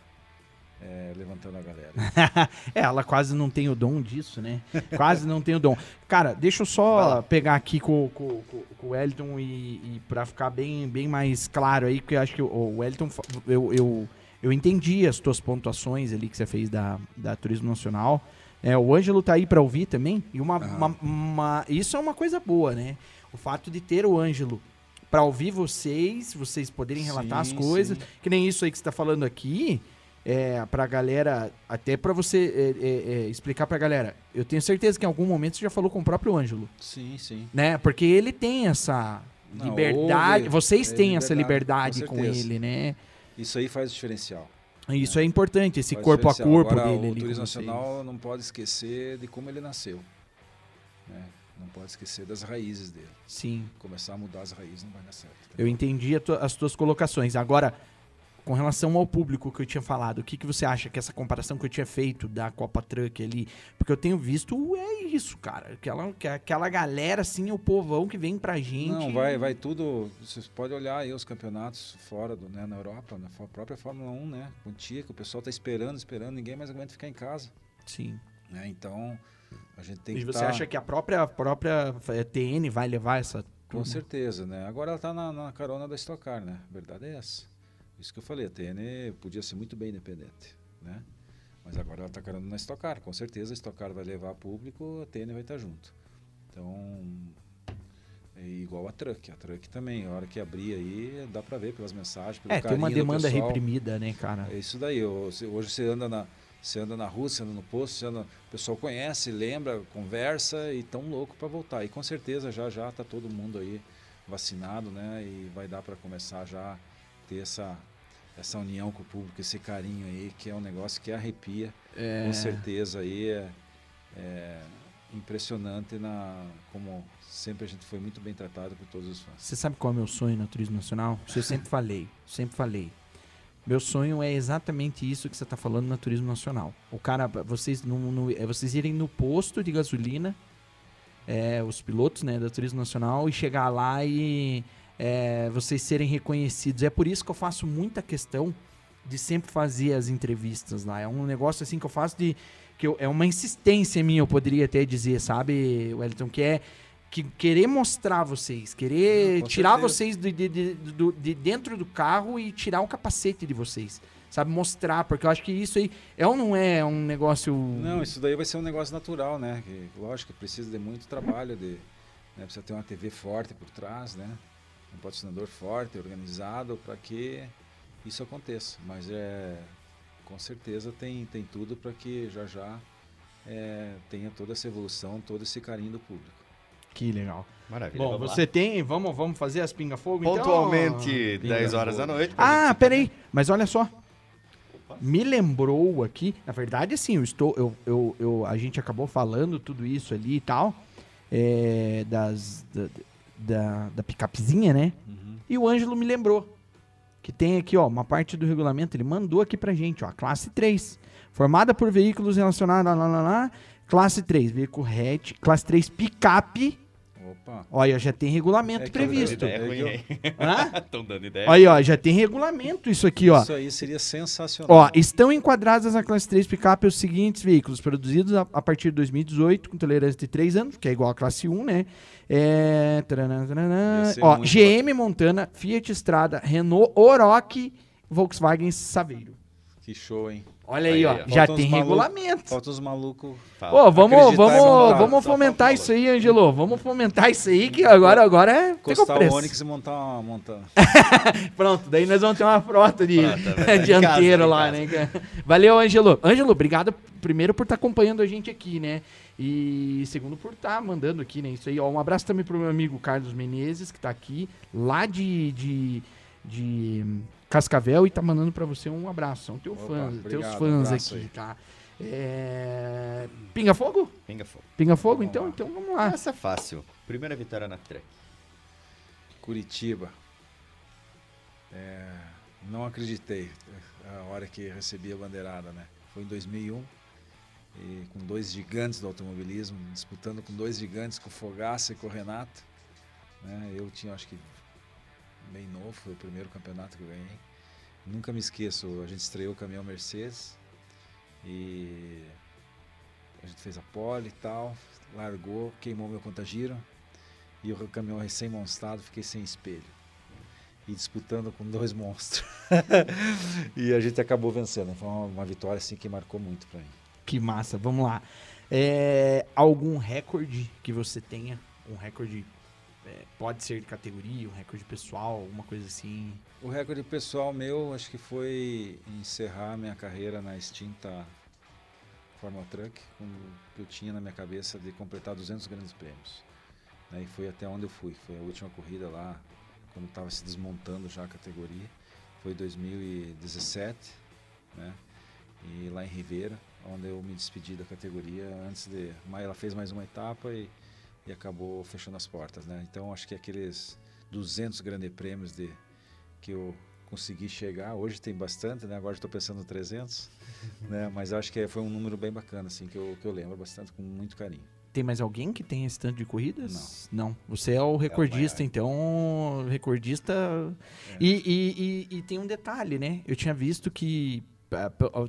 é, levantando a galera. É, ela quase não tem o dom disso, né? Quase não tem o dom. Cara, deixa eu só pegar aqui com, com, com, com o Wellington e, e para ficar bem, bem mais claro aí, porque eu acho que o- fa- eu, eu, eu entendi as tuas pontuações ali que você fez da, da Turismo Nacional. É, o Ângelo tá aí para ouvir também. E uma, Aham. uma- uma- isso é uma coisa boa, né? O fato de ter o Ângelo para ouvir vocês, vocês poderem relatar as Sim, coisas, sim. que nem isso aí que você tá falando aqui, é, pra galera, até pra você é, é, é, explicar pra galera, eu tenho certeza que em algum momento você já falou com o próprio Ângelo, Sim, sim. né? Porque ele tem essa Não, liberdade, houve, vocês é, têm essa liberdade, liberdade com com, ele, né? Isso aí faz diferencial. Isso é importante, esse Faz corpo a corpo Agora, dele O turismo nacional não pode esquecer de como ele nasceu. né? Não pode esquecer das raízes dele. Sim, Começar a mudar as raízes não vai dar certo. eu entendi a tua- as tuas colocações. Agora, com relação ao público que eu tinha falado, o que, que você acha que essa comparação que eu tinha feito da Copa Truck ali? Porque eu tenho visto, é isso, cara. Aquela, que- aquela galera, assim, o povão que vem pra gente. Não, vai, vai tudo. Você pode olhar aí os campeonatos fora do, né, na Europa, na própria Fórmula 1, né? Contigo, o pessoal tá esperando, esperando, ninguém mais aguenta ficar em casa. Sim. Né? Então, a gente tem e que você tá- acha que a própria, a própria eh, TN vai levar essa Com turma? certeza, né? Agora ela tá na, na carona da Stock Car, né? A verdade é essa. Isso que eu falei, a TN podia ser muito bem independente, né? Mas agora ela tá carona na Stock Car. Com certeza a Stock Car vai levar público, a TN vai estar junto. Então, é igual a Truck. A Truck também, a hora que abrir aí, dá para ver pelas mensagens, pelo É, tem uma demanda reprimida, né, cara? É isso daí. Hoje você anda na, você anda na rua, você anda no posto, você anda, o pessoal conhece, lembra, conversa e tão louco para voltar. E com certeza já já tá todo mundo aí vacinado, né? E vai dar para começar já ter essa essa união com o público, esse carinho aí, que é um negócio que arrepia. É. Com certeza aí é, é impressionante na como sempre a gente foi muito bem tratado por todos os fãs. Você sabe qual é o meu sonho no turismo nacional? Isso eu sempre falei, sempre falei. Meu sonho é exatamente isso que você está falando no turismo nacional. O cara, vocês, no, no- é vocês irem no posto de gasolina, é, os pilotos né, do turismo nacional, e chegar lá e é, vocês serem reconhecidos. É por isso que eu faço muita questão de sempre fazer as entrevistas lá. É um negócio assim que eu faço de. que eu- é uma insistência minha, eu poderia até dizer, sabe, Wellington, que é que querer mostrar vocês, querer tirar vocês de, de, de, de dentro do carro e tirar o capacete de vocês. Sabe, mostrar, porque eu acho que isso aí é ou não é um negócio. Não, isso daí vai ser um negócio natural, né? Que, lógico precisa de muito trabalho, de, né? precisa ter uma TV forte por trás, né? Um patrocinador forte, organizado, para que isso aconteça. Mas é, com certeza tem, tem tudo para que já já é, tenha toda essa evolução, todo esse carinho do público. Que legal. Maravilha. Bom, vamos lá. você tem. Vamos, vamos fazer as pinga-fogo então? Pontualmente, Pinga 10 horas da fogo. noite. Ah, peraí. Mas olha só. Me lembrou aqui. Na verdade, assim, eu estou. Eu, eu, eu- a gente acabou falando tudo isso ali e tal. é, das. Da, da, da picapezinha, né? E o Ângelo me lembrou. Que tem aqui, ó, uma parte do regulamento. Ele mandou aqui pra gente, ó. Classe 3. Formada por veículos relacionados. Lá, lá, lá, classe 3, veículo hatch. Classe 3, picape. Opa! Olha, já tem regulamento É previsto. Ideia ruim, hein? Hã? Estão dando ideia. Olha, ó, já tem regulamento isso aqui, ó. Isso aí seria sensacional. Ó, estão enquadradas na classe 3 picape os seguintes veículos, produzidos a, a partir de 2018, com tolerância de 3 anos, que é igual à classe 1, né? É, taranã, taranã. Ó, GM Montana, Fiat Strada, Renault Oroch, Volkswagen Saveiro. Que show, hein? Olha aí, Aí, ó, já tem regulamento. Falta os malucos. Fala. Ô, vamos, vamos, vamos fomentar isso aí, Angelo. Vamos fomentar isso aí, que agora, agora é. Encostar o preço. Onix e montar uma. Montar... Pronto, daí nós vamos ter uma frota de em dianteiro lá, né? Valeu, Ângelo. Ângelo, obrigado primeiro por estar acompanhando a gente aqui, né? E segundo por estar mandando aqui, né? Isso aí, ó. Um abraço também pro meu amigo Carlos Menezes, que tá aqui, lá de, de, de Cascavel, e tá mandando pra você um abraço. São teus Opa, fãs, obrigado, teus fãs abraço aqui, aí. tá? É... Pinga fogo? Pinga fogo. Pinga fogo? Vamos Então, lá. então vamos lá. Essa é fácil. Primeira vitória na Truck. Curitiba. É, não acreditei a hora que recebi a bandeirada, né? Foi em 2001 e com dois gigantes do automobilismo, disputando com dois gigantes, com o Fogaça e com o Renato. Né? Eu tinha, acho que, bem novo, foi o primeiro campeonato que eu ganhei. Nunca me esqueço, a gente estreou o caminhão Mercedes e a gente fez a pole e tal, largou, queimou meu contagiro e o caminhão recém-montado, fiquei sem espelho. E disputando com dois monstros. e a gente acabou vencendo. Foi uma, uma vitória assim que marcou muito para mim. Que massa, vamos lá. É, algum recorde que você tenha? Um recorde é, pode ser de categoria, um recorde pessoal, alguma coisa assim. O recorde pessoal meu, acho que foi encerrar minha carreira na extinta Fórmula Truck, que eu tinha na minha cabeça de completar 200 grandes prêmios. E foi até onde eu fui. Foi a última corrida lá, quando estava se desmontando já a categoria. Foi 2017. né? E lá em Ribeira, onde eu me despedi da categoria antes de, ela fez mais uma etapa e, e acabou fechando as portas, né? Então acho que aqueles 200 grandes prêmios de que eu consegui chegar, hoje tem bastante, né? Agora estou pensando no 300, né? Mas acho que foi um número bem bacana assim que eu, que eu lembro bastante com muito carinho. Tem mais alguém que tem esse tanto de corridas? Não. Não. Você é o recordista, maior. então. Recordista. É. E, e, e, e tem um detalhe, né? Eu tinha visto que.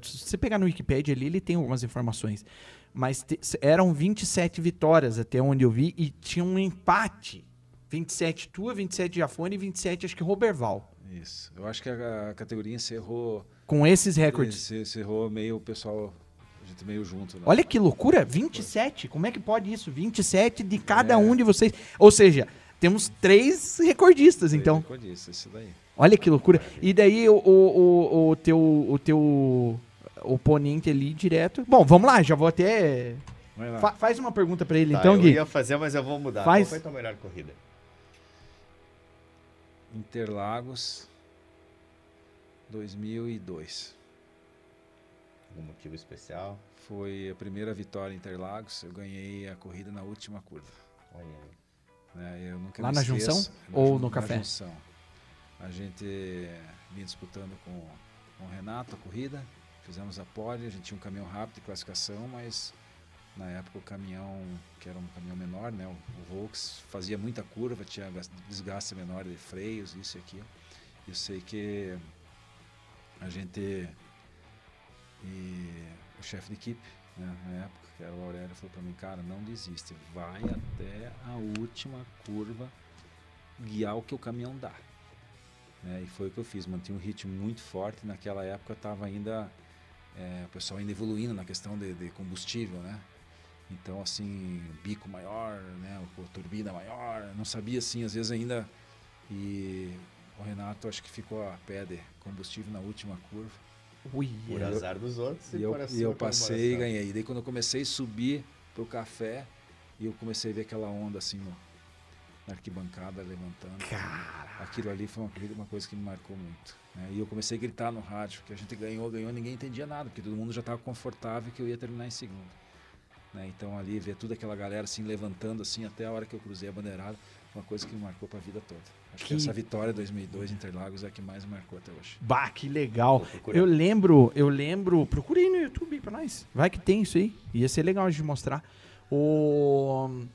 Se você pegar no Wikipedia ali, ele tem algumas informações. Mas te- eram 27 vitórias até onde eu vi e tinha um empate. 27 tua, 27 Jafone e 27 acho que Roberval. Isso. Eu acho que a, a categoria encerrou Com esses recordes. Encerrou meio o pessoal, a gente meio junto. Né? Olha que loucura, 27. Como é que pode isso? 27 de cada É. um de vocês. Ou seja, temos três recordistas, então. Recordista, isso daí. Olha que loucura. E daí o, o, o, o teu, o teu oponente ali direto. Bom, vamos lá, já vou até. Fa- faz uma pergunta pra ele, Tá, então, eu Gui. ia fazer, mas eu vou mudar. Faz. Qual foi a tua melhor corrida? Interlagos 2002. Algum motivo especial? Foi a primeira vitória em Interlagos. Eu ganhei a corrida na última curva. Olha aí. Eu nunca Lá na esqueço. junção Na ou jun- no na café? junção. A gente vinha disputando com, com o Renato a corrida. Fizemos a pole, a gente tinha um caminhão rápido de classificação, mas na época o caminhão, que era um caminhão menor, né, o, Volks, fazia muita curva, tinha gas- desgaste menor de freios, isso e aquilo. Eu sei que a gente e o chefe de equipe, né, na época, que era o Aurélio, falou para mim, cara, não desiste, vai até a última curva guiar o que o caminhão dá. Né, e foi o que eu fiz, mantive um ritmo muito forte. Naquela época estava ainda é, o pessoal ainda evoluindo na questão de, de combustível, né? Então assim, bico maior, né? O, turbina maior, não sabia assim, às vezes ainda. E o Renato acho que ficou a pé de combustível na última curva. Ui, Por é. azar dos outros E eu, e eu passei e ganhei. E daí quando eu comecei a subir pro café, e eu comecei a ver aquela onda assim no, na arquibancada levantando. Cara. Aquilo ali foi uma, uma coisa que me marcou muito. né? E eu comecei a gritar no rádio que a gente ganhou, ganhou, ninguém entendia nada, porque todo mundo já estava confortável que eu ia terminar em segundo. né? Então ali ver toda aquela galera assim levantando assim até a hora que eu cruzei a bandeirada, foi uma coisa que me marcou para a vida toda. Acho que, Que- essa vitória 2002 em Interlagos é a que mais me marcou até hoje. Bah, que legal. Eu lembro, eu lembro. Procura aí no YouTube pra nós. Vai que tem isso aí. Ia ser legal de mostrar. O.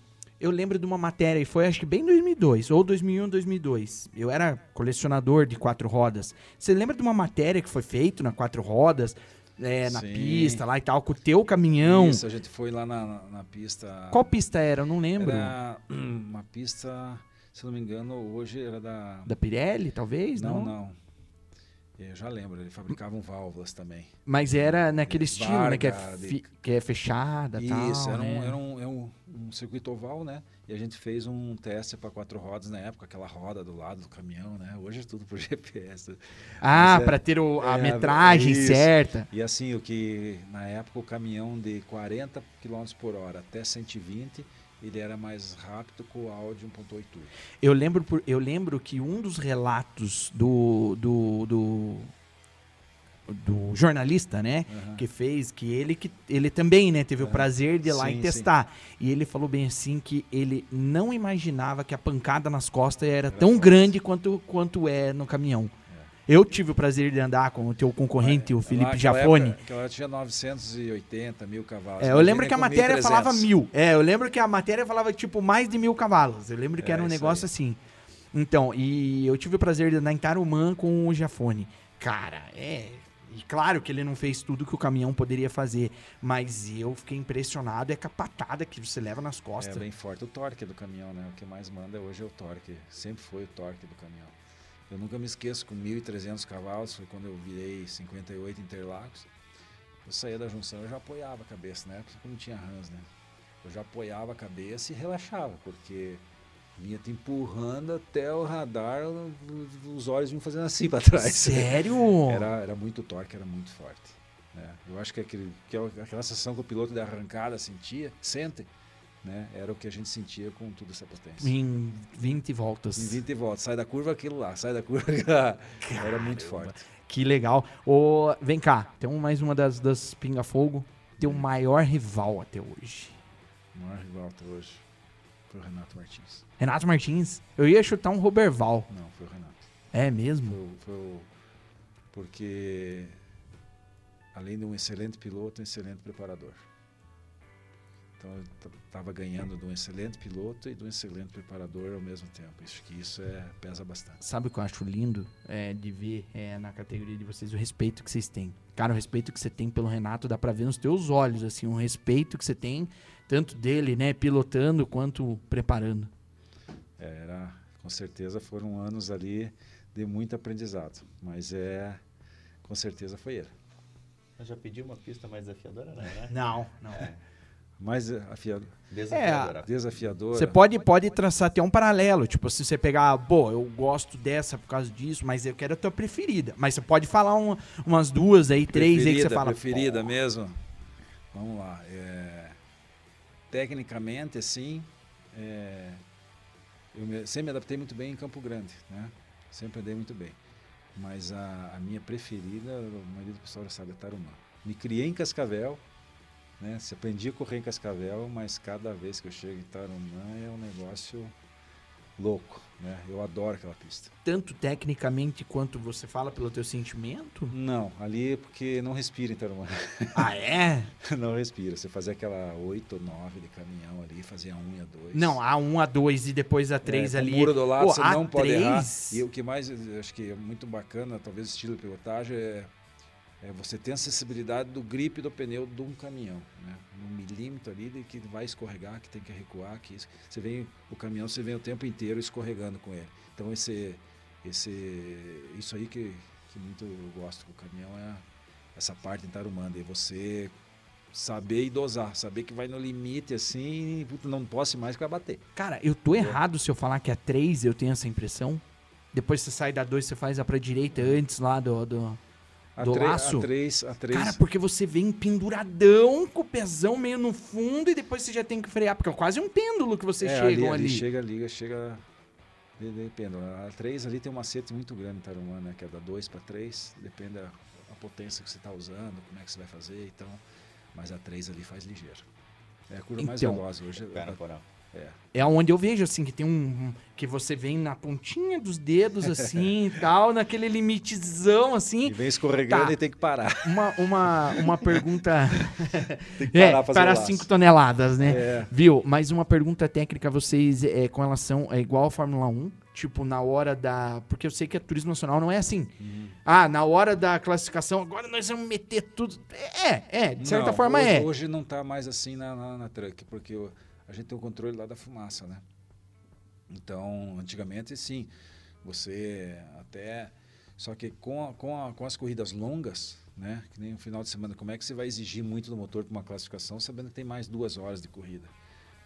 Eu lembro de uma matéria, e foi acho que bem 2002, ou 2001, 2002. Eu era colecionador de quatro rodas. Você lembra de uma matéria que foi feita na quatro rodas, é, na Sim. pista lá e tal, com o teu caminhão? Isso, a gente foi lá na, na, pista. Qual pista era? Eu não lembro. Era hum, uma pista, se não me engano, hoje era da. Da Pirelli, talvez? Não, Não, não. Eu já lembro, eles fabricavam válvulas também. Mas era naquele estilo, né? Que é, fi- que é fechada e tal. Isso, era, um, né? era, um, é um, um circuito oval, né? E a gente fez um teste para quatro rodas na época, aquela roda do lado do caminhão, né? Hoje é tudo por GPS. Ah, é- pra ter o- a é, metragem isso. certa. E assim, o que na época o caminhão de 40 km por hora até 120, ele era mais rápido com o Audi 1.8 turbo. Eu lembro, por- eu lembro que um dos relatos do, do, do, do jornalista, né, Aham. que fez, que ele que ele também, né, teve o Aham. prazer de ir lá Sim, e sim. testar. E ele falou bem assim que ele não imaginava que a pancada nas costas era, Era tão forte. grande quanto, quanto é no caminhão. Eu tive o prazer de andar com o teu concorrente, o Lá, Felipe naquela Jafone. época- Aquela tinha 980 mil cavalos. É, eu lembro que a matéria 1.300. falava mil. É, eu lembro que a matéria falava tipo mais de mil cavalos. Eu lembro que É, era um negócio aí. assim. Então, e eu tive o prazer de andar em Tarumã com o Jafone. Cara, é. E claro que ele não fez tudo que o caminhão poderia fazer, mas eu fiquei impressionado. É com a patada que você leva nas costas. É bem forte. O torque do caminhão, né? O que mais manda hoje é o torque. Sempre foi o torque do caminhão. Eu nunca me esqueço, com 1.300 cavalos, foi quando eu virei 58 Interlagos. Eu saía da junção, eu já apoiava a cabeça, né? Porque não tinha Hans, né? Eu já apoiava a cabeça e relaxava, porque vinha te empurrando até o radar, os olhos vinham fazendo assim para trás. Sério? Era, era muito torque, era muito forte. né? Eu acho que, aquele, que é aquela sensação que o piloto de arrancada sentia, sente, né? era o que a gente sentia com toda essa potência. Em 20 voltas. Em 20 voltas, sai da curva aquilo lá, sai da curva aquilo lá. Era muito forte. Que legal. Ô, vem cá, tem mais uma das, das pinga-fogo. Teu maior rival até hoje. O maior rival até hoje foi o Renato Martins. Renato Martins. Eu ia chutar um Roberval. Não, foi o Renato. É Foi, mesmo? o- foi o- porque, além de um excelente piloto, um excelente preparador. Então, eu estava ganhando de um excelente piloto e de um excelente preparador ao mesmo tempo. Acho que isso é, pesa bastante. Sabe o que eu acho lindo é, de ver é, na categoria de vocês? O respeito que vocês têm. Cara, o respeito que você tem pelo Renato dá pra ver nos teus olhos, assim, o respeito que você tem, tanto dele, né, pilotando quanto preparando. É, Era, com certeza foram anos ali de muito aprendizado, mas é, com certeza foi ele. Eu já pedi uma pista mais desafiadora, não, né? Não, não. Mais afiado, Desafiadora. desafiadora. Você pode, pode traçar até um paralelo. Tipo, se você pegar, pô, eu gosto dessa por causa disso, mas eu quero a tua preferida. Mas você pode falar um- umas duas aí, três aí que você fala. Preferida pô, mesmo? Vamos lá. é, tecnicamente, assim, é, eu me- sempre me adaptei muito bem em Campo Grande, né? Sempre andei muito bem. Mas a, a minha preferida, o marido do pessoal já sabe, é Tarumã. Me criei em Cascavel, né? Se aprendi a correr em Cascavel, mas cada vez que eu chego em Tarumã é um negócio louco, né? Eu adoro aquela pista. Tanto tecnicamente quanto você fala pelo teu sentimento? Não, ali é porque não respira em Tarumã. ah, é? Não respira. Você fazia aquela 8 ou 9 de caminhão ali, fazia a 1 e a 2. Não, a 1, a 2 e depois a 3 é, ali. O muro do lado Pô, você não pode errar. três- E o que mais acho que é muito bacana, talvez o estilo de pilotagem, é, é você ter a sensibilidade do grip do pneu de um caminhão. Né? Um milímetro ali de que vai escorregar, que tem que recuar. Que isso- você vem, o caminhão você vem o tempo inteiro escorregando com ele. Então esse, esse, isso aí que, que muito eu gosto com o caminhão é essa parte Tarumanda. E você saber e dosar, saber que vai no limite assim, puta, não posso mais que vai bater. Cara, eu tô errado se eu falar que a 3 eu tenho essa impressão? Depois você sai da 2, você faz a pra direita antes lá do. do... A Do laço? A 3, a 3. Cara, porque você vem penduradão com o pezão meio no fundo e depois você já tem que frear, porque é quase um pêndulo que vocês é, chegam ali. Chega, liga, chega. de- Depende. A 3 ali tem um macete muito grande Tarumã, né? Que é da 2 para 3. Depende da a potência que você está usando, como é que você vai fazer. Então, mas a 3 ali faz ligeiro. É a curva mais Então, veloz hoje. Pé no porão. É. É onde eu vejo, assim, que tem um. que você vem na pontinha dos dedos, assim e tal, naquele limitezão, E assim. vem escorregando Tá. e tem que parar. Uma, uma, uma pergunta. Tem que é, parar pra fazer para o laço. 5 toneladas, né? É. Viu? Mais uma pergunta técnica, vocês, é, com relação. É igual a Fórmula 1? Tipo, na hora da. Porque eu sei que a Turismo Nacional não é assim. Uhum. Ah, na hora da classificação, agora nós vamos meter tudo. É, é, de certa Não, forma hoje, é. Hoje não está mais assim na, na, na truck, porque o- a gente tem o controle lá da fumaça, né? Então, antigamente, sim, você até... Só que com, a- com, a- com as corridas longas, né? Que nem o final de semana, como é que você vai exigir muito do motor para uma classificação, sabendo que tem mais duas horas de corrida?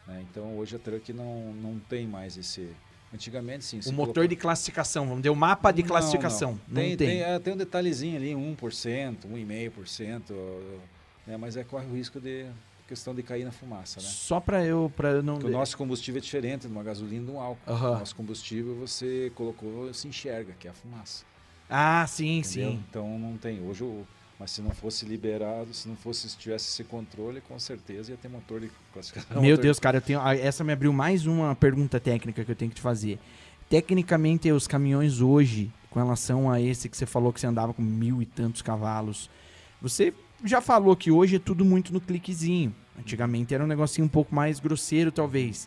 né? Então, hoje a truck não, não tem mais esse... Antigamente, sim. O motor colocava- de classificação, vamos dizer, o mapa de não, classificação. Não, Tem, tem. tem, é, tem um detalhezinho ali, 1%, 1,5%, né? mas é, corre o risco de questão de cair na fumaça, né? Só pra eu, pra eu não. Porque o nosso combustível é diferente de uma gasolina e de um álcool. O nosso combustível você colocou, se enxerga, que é a fumaça. Ah, sim, entendeu? sim. Então não tem. Hoje, mas se não fosse liberado, se não fosse se tivesse esse controle, com certeza ia ter motor de classificação. Meu motor- Deus, cara, eu tenho, ah, essa me abriu mais uma pergunta técnica que eu tenho que te fazer. Tecnicamente, os caminhões hoje, com relação a esse que você falou que você andava com mil e tantos cavalos, você já falou que hoje é tudo muito no cliquezinho. Antigamente era um negocinho um pouco mais grosseiro, talvez.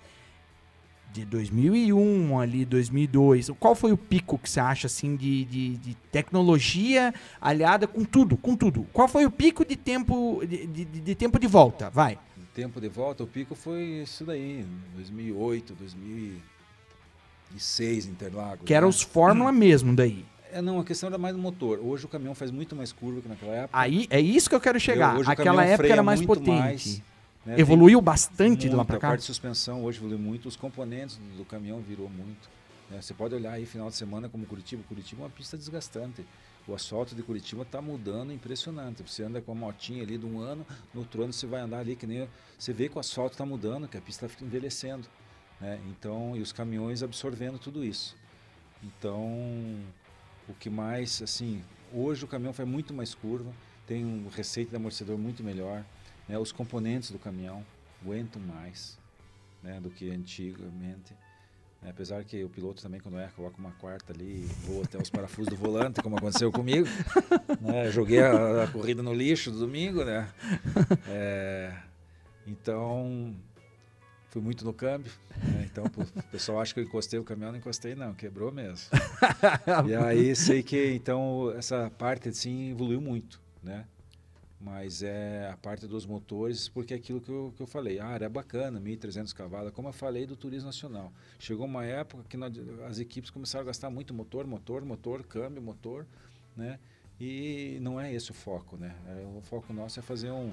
De 2001 ali, 2002, qual foi o pico que você acha assim de, de, de tecnologia aliada com tudo, com tudo? Qual foi o pico de tempo de, de, de tempo de volta? Vai. Tempo de volta, o pico foi isso daí, 2008, 2006, Interlagos. Que eram né? os Fórmula mesmo daí. É, não, a questão era mais do motor. Hoje o caminhão faz muito mais curva que naquela época. Aí é isso que eu quero chegar. Aquela época era mais potente. mais, né? Evoluiu Tem bastante de lá muito, pra A cá. parte de suspensão hoje evoluiu muito. Os componentes do, do caminhão virou muito. né? Você pode olhar aí final de semana como Curitiba. Curitiba é uma pista desgastante. O asfalto de Curitiba está mudando impressionante. Você anda com a motinha ali de um ano, no outro ano você vai andar ali que nem... Você vê que o asfalto está mudando, que a pista está envelhecendo. né? Então, e os caminhões absorvendo tudo isso. Então, o que mais, assim, hoje o caminhão faz muito mais curva, tem um receita de amortecedor muito melhor, né? Os componentes do caminhão aguentam mais, né? Do que antigamente. né? Apesar que o piloto também, quando erra, coloca uma quarta ali, voa até os parafusos do volante, como aconteceu comigo. né? Joguei a, a corrida no lixo do domingo, né? É, então, fui muito no câmbio. né? Então, o pessoal acha que eu encostei o caminhão, não encostei não, quebrou mesmo. e aí, sei que, então, essa parte, assim, evoluiu muito, né? Mas é a parte dos motores, porque é aquilo que eu, que eu falei. Ah, era bacana, 1.300 cavalos, como eu falei do turismo nacional. Chegou uma época que nós- as equipes começaram a gastar muito motor, motor, motor, câmbio, motor, né? E não é esse o foco, né? É, o foco nosso é fazer um,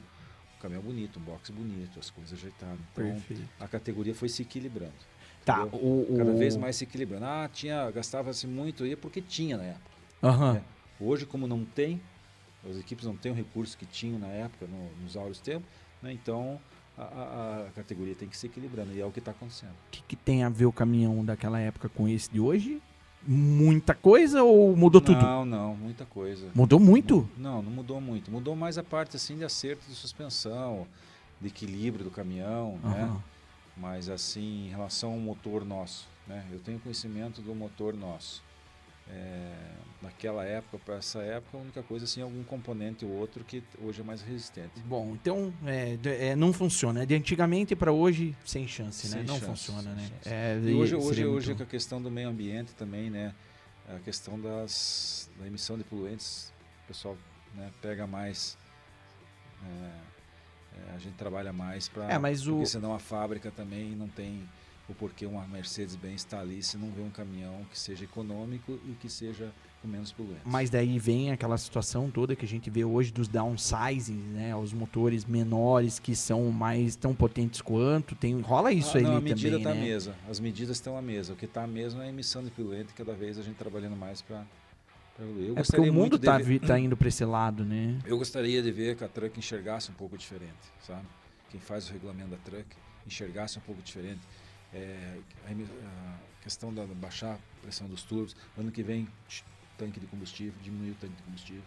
caminhão bonito, um box bonito, as coisas ajeitadas. Então, Perfeito. a categoria foi se equilibrando. Tá, o, o... Cada vez mais se equilibrando. Ah, tinha, gastava-se muito aí porque tinha na época. Aham. né? Hoje, como não tem, as equipes não têm o recurso que tinham na época, no- nos áureos tempos, né? então a, a- categoria tem que se equilibrando e é o que está acontecendo. O que, que tem a ver o caminhão daquela época com esse de hoje? Muita coisa ou mudou tudo? Não, não, muita coisa. Mudou muito? Não, não mudou muito. Mudou mais a parte assim de acerto de suspensão, de equilíbrio do caminhão, né? Aham. Mas assim, em relação ao motor nosso, né? Eu tenho conhecimento do motor nosso. É, naquela época, para essa época, a única coisa assim, algum componente ou outro que hoje é mais resistente. Bom, então é, é, não funciona. De antigamente para hoje, sem chance, né? Sem não chance, funciona, né? É, E hoje, hoje, muito- hoje com a questão do meio ambiente também, né? A questão das, da emissão de poluentes, o pessoal né, pega mais. é, é, a gente trabalha mais para. É, mas o- Porque senão a fábrica também não tem o porquê uma Mercedes-Benz está ali se não vê um caminhão que seja econômico e que seja com menos poluentes. Mas daí vem aquela situação toda que a gente vê hoje dos downsizing, né? Os motores menores que são mais tão potentes quanto. Tem, rola isso Ah, aí não, a também, medida está né? à mesa. As medidas estão à mesa. O que está à mesa é a emissão de poluente, cada vez a gente trabalhando mais para. Eu É porque o mundo muito de tá, ver- tá indo para esse lado, né? Eu gostaria de ver que a Truck enxergasse um pouco diferente, sabe? Quem faz o regulamento da Truck enxergasse um pouco diferente. É, a, questão da baixar a pressão dos turbos. Ano que vem, tanque de combustível, diminuir o tanque de combustível.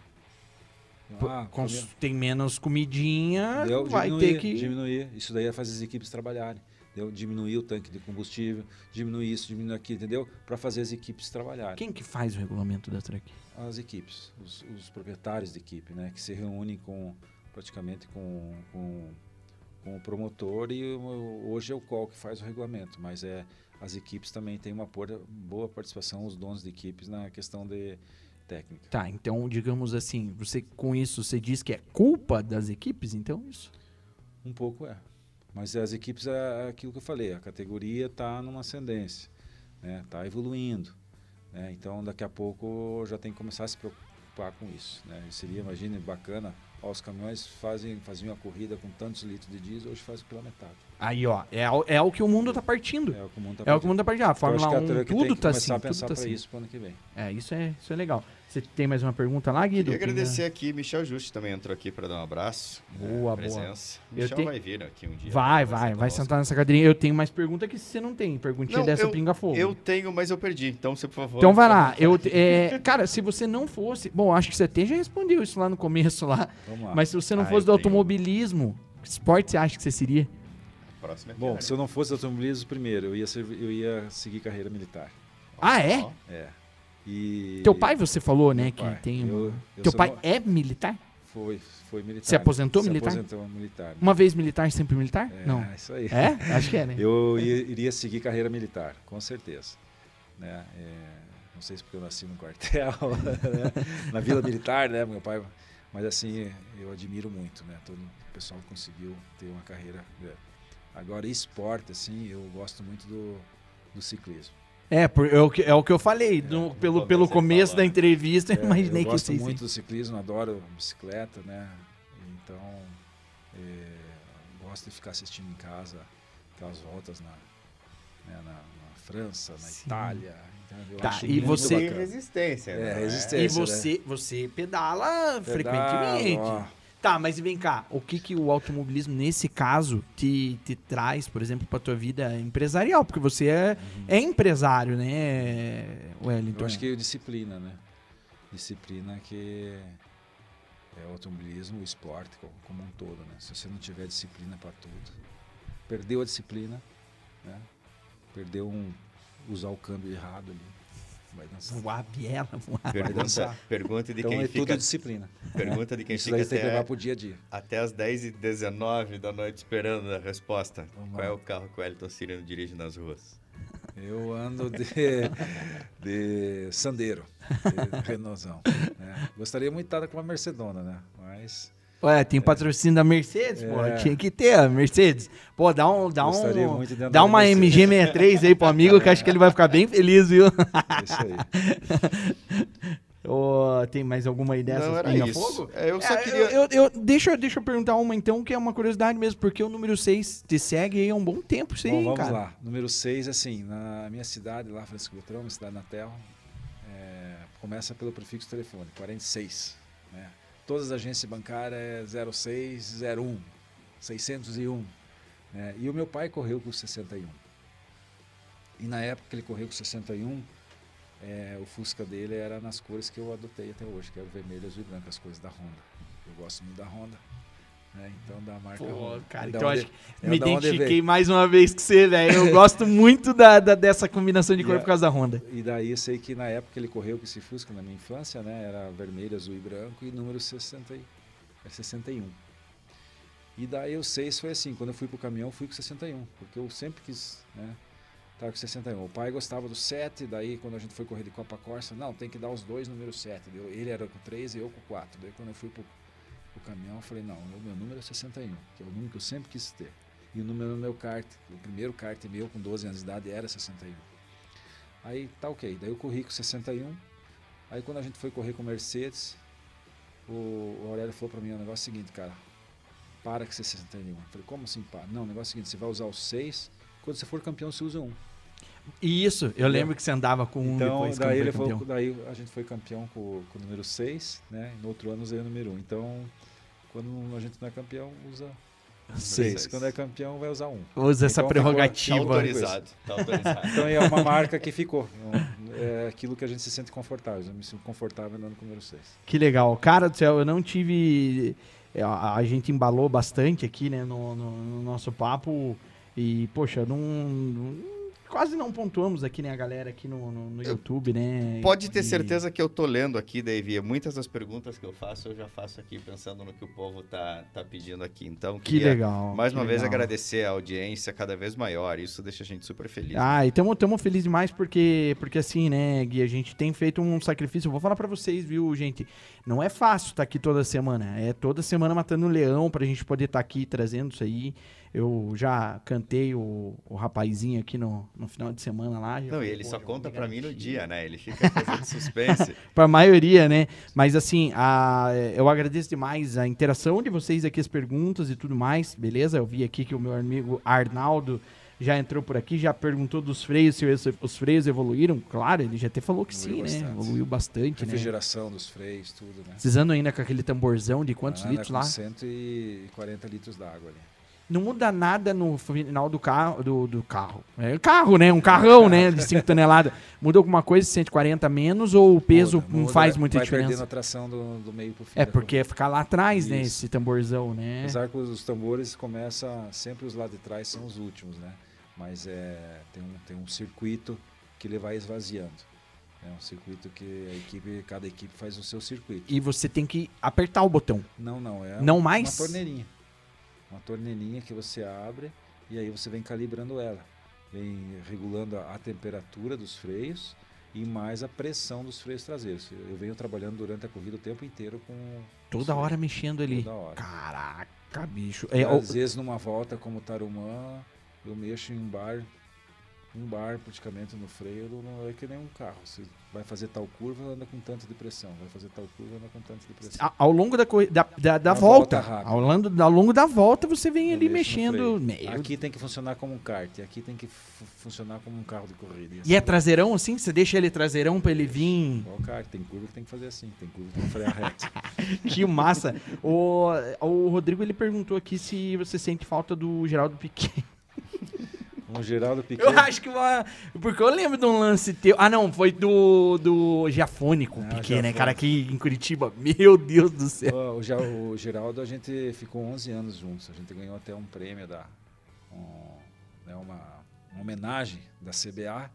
Ah, Cons- primeiro- tem menos comidinha, Deu, vai diminuir, ter que. diminuir. Isso daí é fazer as equipes trabalharem. Deu, diminuir o tanque de combustível, diminuir isso, diminuir aquilo, entendeu? Para fazer as equipes trabalharem. Quem que faz o regulamento da truck? as equipes, os, os proprietários de equipe, né, que se reúnem com praticamente com, com, com o promotor e hoje é o qual que faz o regulamento, mas é as equipes também têm uma boa participação, os donos de equipes na questão de técnica. Tá, então, digamos assim, você com isso você diz que é culpa das equipes, então isso? Um pouco é, mas as equipes é aquilo que eu falei, a categoria está numa ascendência, né, está evoluindo, né, então daqui a pouco já tem que começar a se preocupar com isso, né, seria, imagine, bacana os caminhões fazem, faziam a corrida com tantos litros de diesel, hoje fazem pela metade. Aí, ó, é, o- é o que o mundo tá partindo. É o que o mundo tá É o que o mundo tá partindo. Ah, Então, acho Fórmula que a 1, Truck tem tudo que tá começar assim, a tudo pensar tá para assim. isso pro ano que vem. É, isso é, isso é legal. Você tem mais uma pergunta lá, Guido? Queria agradecer aqui, Michel Juste também entrou aqui para dar um abraço. Boa, né, boa. presença. Eu Michel tenho- vai vir aqui um dia. Vai, vai, vai sentar nessa cadeirinha. Eu tenho mais pergunta que você não tem. Perguntinha Não, dessa eu- pinga fogo. Eu tenho, mas eu perdi. Então, você, por favor. Então vai lá. Eu, é, cara, se você não fosse. Bom, acho que você até já respondeu isso lá no começo lá. Vamos lá. Mas se você não Ah, fosse do tenho. automobilismo, que esporte você acha que você seria? Próximo é Bom, se eu não fosse automobilismo, primeiro, eu ia, ser, eu ia seguir carreira militar. Ah, é? É. E Teu pai, você falou, né, que pai. tem. Eu- eu Teu pai no- é militar? Foi, foi militar. Se aposentou Se militar? aposentou militar. Uma vez militar, sempre militar? É, Não. isso aí. É? Acho que é, né? Eu ia- iria seguir carreira militar, com certeza. Né? É, não sei se porque eu nasci no quartel, né? na Vila Militar, né, meu pai. Mas assim, eu admiro muito, né? Todo o pessoal conseguiu ter uma carreira. grande. Agora, esporte, assim, eu gosto muito do, do ciclismo. É, por- é, o que, é o que eu falei. no- pelo, começo pelo começo falou, da né? entrevista, eu É, imaginei eu que gosto vocês. muito do ciclismo, adoro bicicleta, né? Então, é, gosto de ficar assistindo em casa aquelas voltas na, né, na, na França, na Sim. Itália. Então, eu Tá, e você- bacana. resistência. É, né? resistência. E Esse, né? você, você pedala Pedalo, frequentemente. ó. Tá, mas vem cá, o que, que o automobilismo, nesse caso, te, te traz, por exemplo, pra tua vida empresarial? Porque você é, é empresário, né, Wellington? Uhum. Eu acho que é disciplina, né? disciplina que é o automobilismo, o esporte co- como um todo, né? Se você não tiver disciplina para tudo, perdeu a disciplina, né? Perdeu um usar o câmbio errado ali, vai dançar. Voar biela, voar. Pergunta, pergunta de Então quem é tudo fica, disciplina. pergunta de quem Isso fica daí você tem que até, levar pro dia a dia. até as 10h19 da noite esperando a resposta. Vamos Qual lá. é o carro que o Wellington Cirino dirige nas ruas? Eu ando de, de Sandero, de Renaultzão. né? Gostaria muito de estar com uma Mercedona, né? Mas Ué, tem patrocínio da Mercedes, pô. É. Tinha que ter a Mercedes. Pô, dá um. Dá, Gostaria um, dá uma Mercedes. MG63 aí pro amigo que acho que ele vai ficar bem feliz, viu? é isso aí. Ô, tem mais alguma dessas? Não, era isso. Fogo? É, eu só É, queria... eu- eu- eu- deixa, eu- deixa eu perguntar uma então, que é uma curiosidade mesmo, porque o número 6 te segue aí há um bom tempo, isso aí, Bom, vamos cara. lá. Número 6, assim, na minha cidade, lá, Francisco Beltrão, minha cidade na Terra, é, começa pelo prefixo telefone, 46. Né? Todas as agências bancárias é 0601, 601. Né? E o meu pai correu com 61. E na época que ele correu com 61, é, o Fusca dele era nas cores que eu adotei até hoje, que era o vermelho, azul e branco, as cores da Honda. Eu gosto muito da Honda. Né? Então, da marca Pô, cara, então acho que me identifiquei mais uma vez com você, velho. Eu gosto muito da, da- dessa combinação de cor a- por causa da Honda. E daí eu sei que na época que ele correu com esse Fusca, na minha infância, né? Era vermelho, azul e branco e número 60, e- é 61. E daí o 6 foi assim, quando eu fui pro caminhão, fui com 61, porque eu sempre quis, né? Estar com 61. O pai gostava do 7, daí quando a gente foi correr de Copa Corsa, não, tem que dar os dois número 7. Deu- Ele era com 3 e eu com 4. Daí quando eu fui pro, pro caminhão, eu falei, não, o meu número é 61, que é o número que eu sempre quis ter. E o número do meu kart, o primeiro kart meu com 12 anos de idade era 61. Aí tá ok. Daí eu corri com 61. Aí quando a gente foi correr com Mercedes, o, o Aurélio falou pra mim o negócio é o seguinte, cara. Para com esse 61. Eu falei, como assim para? Não, o negócio é o seguinte, você vai usar o 6, quando você for campeão você usa um. E isso, eu lembro que você andava com um Então, depois daí, ele foi daí a gente foi campeão com, com o número 6, né? E no outro ano usei o número 1. Então, quando a gente não é campeão, usa Seis. 6. Quando é campeão, vai usar um. Usa essa Então, ficou- Tá prerrogativa. autorizado. Tá autorizado. Então é uma marca que ficou. É aquilo que a gente se sente confortável. Eu me sinto confortável andando com o número 6. Que legal. Cara do céu, eu não tive. é, A, a gente embalou bastante aqui, né, no, no- no nosso papo. E, poxa, não, não- Quase não pontuamos aqui, né, a galera aqui no, no, no YouTube, né? Pode ter E- certeza que eu tô lendo aqui, Davi. Muitas das perguntas que eu faço, eu já faço aqui pensando no que o povo tá, tá pedindo aqui. Então, Que legal. mais que uma vez, legal. agradecer a audiência cada vez maior. Isso deixa a gente super feliz. Ah, e tamo, tamo feliz demais porque, porque assim, né, Gui, a gente tem feito um sacrifício. Eu vou falar pra vocês, viu, gente? Não é fácil estar aqui toda semana. É toda semana matando um leão pra gente poder estar aqui trazendo isso aí. Eu já cantei o, o rapazinho aqui no, no final de semana lá. já Não, e ele só conta pra mim no dia, né? Ele fica fazendo suspense. Pra maioria, né? Mas assim, a- eu agradeço demais a interação de vocês aqui, as perguntas e tudo mais, beleza? Eu vi aqui que o meu amigo Arnaldo já entrou por aqui, já perguntou dos freios, se os- os freios evoluíram. Claro, ele já até falou que Evoluiu sim, né? bastante. Evoluiu bastante, né? Refrigeração dos freios, tudo, né? Andam ainda com aquele tamborzão de quantos Anda litros lá? 140 litros d'água ali. Não muda nada no final do carro, do, do carro. É carro, né? Um carrão, né? De 5 toneladas. Muda alguma coisa, 140 menos, ou o peso Muda, não muda, faz muita vai perdendo diferença? a tração do, do meio pro fim. É porque ficar lá atrás, né? Isso. Esse tamborzão, né? Apesar que os tambores começam, sempre os lá de trás são os últimos, né? Mas é, tem, um, tem um circuito que ele vai esvaziando. É um circuito que a equipe, cada equipe faz o seu circuito. E você tem que apertar o botão. Não, não, é Não uma, mais? uma torneirinha. Uma torneirinha que você abre e aí você vem calibrando ela. Vem regulando a, a temperatura dos freios e mais a pressão dos freios traseiros. Eu venho trabalhando durante a corrida o tempo inteiro com... Toda hora mexendo ali. Toda hora. Caraca, bicho. É, às vezes numa volta como Tarumã, eu mexo em um bar, um bar praticamente no freio, não é que nem um carro. Você vai fazer tal curva, anda com tanto de pressão. Vai fazer tal curva, anda com tanto de pressão. ao longo da, da, da, da volta, volta ao, longo, ao longo da volta, você vem Eu ali mexendo. Meu Aqui tem que funcionar como um kart, e aqui tem que fu- funcionar como um carro de corrida. E é assim traseirão assim? Você deixa ele traseirão pra ele vir. Igual kart, tem curva que tem que fazer assim, tem curva que tem que frear reto. Que massa. o, o Rodrigo ele perguntou aqui se você sente falta do Geraldo Piquet. No Geraldo Piquet. Eu acho que uma. Porque eu lembro de um lance teu. Ah, não, foi do, do Giafônico, Ah, Piquet, né, Giafone. cara, aqui em Curitiba. Meu Deus do céu. O, Ja- o Geraldo, a gente ficou 11 anos juntos. A gente ganhou até um prêmio da. um- né, uma, uma homenagem da CBA,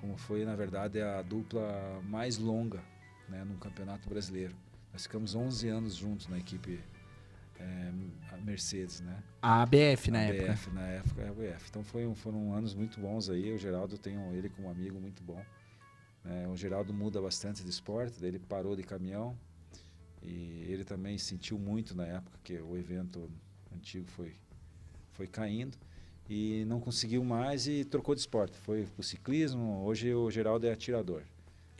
como foi, na verdade, a dupla mais longa né, no Campeonato Brasileiro. Nós ficamos 11 anos juntos na equipe é, a Mercedes, né? A ABF na A época. BF, na época é a BF. Então foi, um- foram anos muito bons aí. O Geraldo eu tenho ele como amigo muito bom. né? o Geraldo muda bastante de esporte, daí ele parou de caminhão e ele também sentiu muito na época que o evento antigo foi, foi caindo e não conseguiu mais e trocou de esporte. Foi pro ciclismo. Hoje o Geraldo é atirador,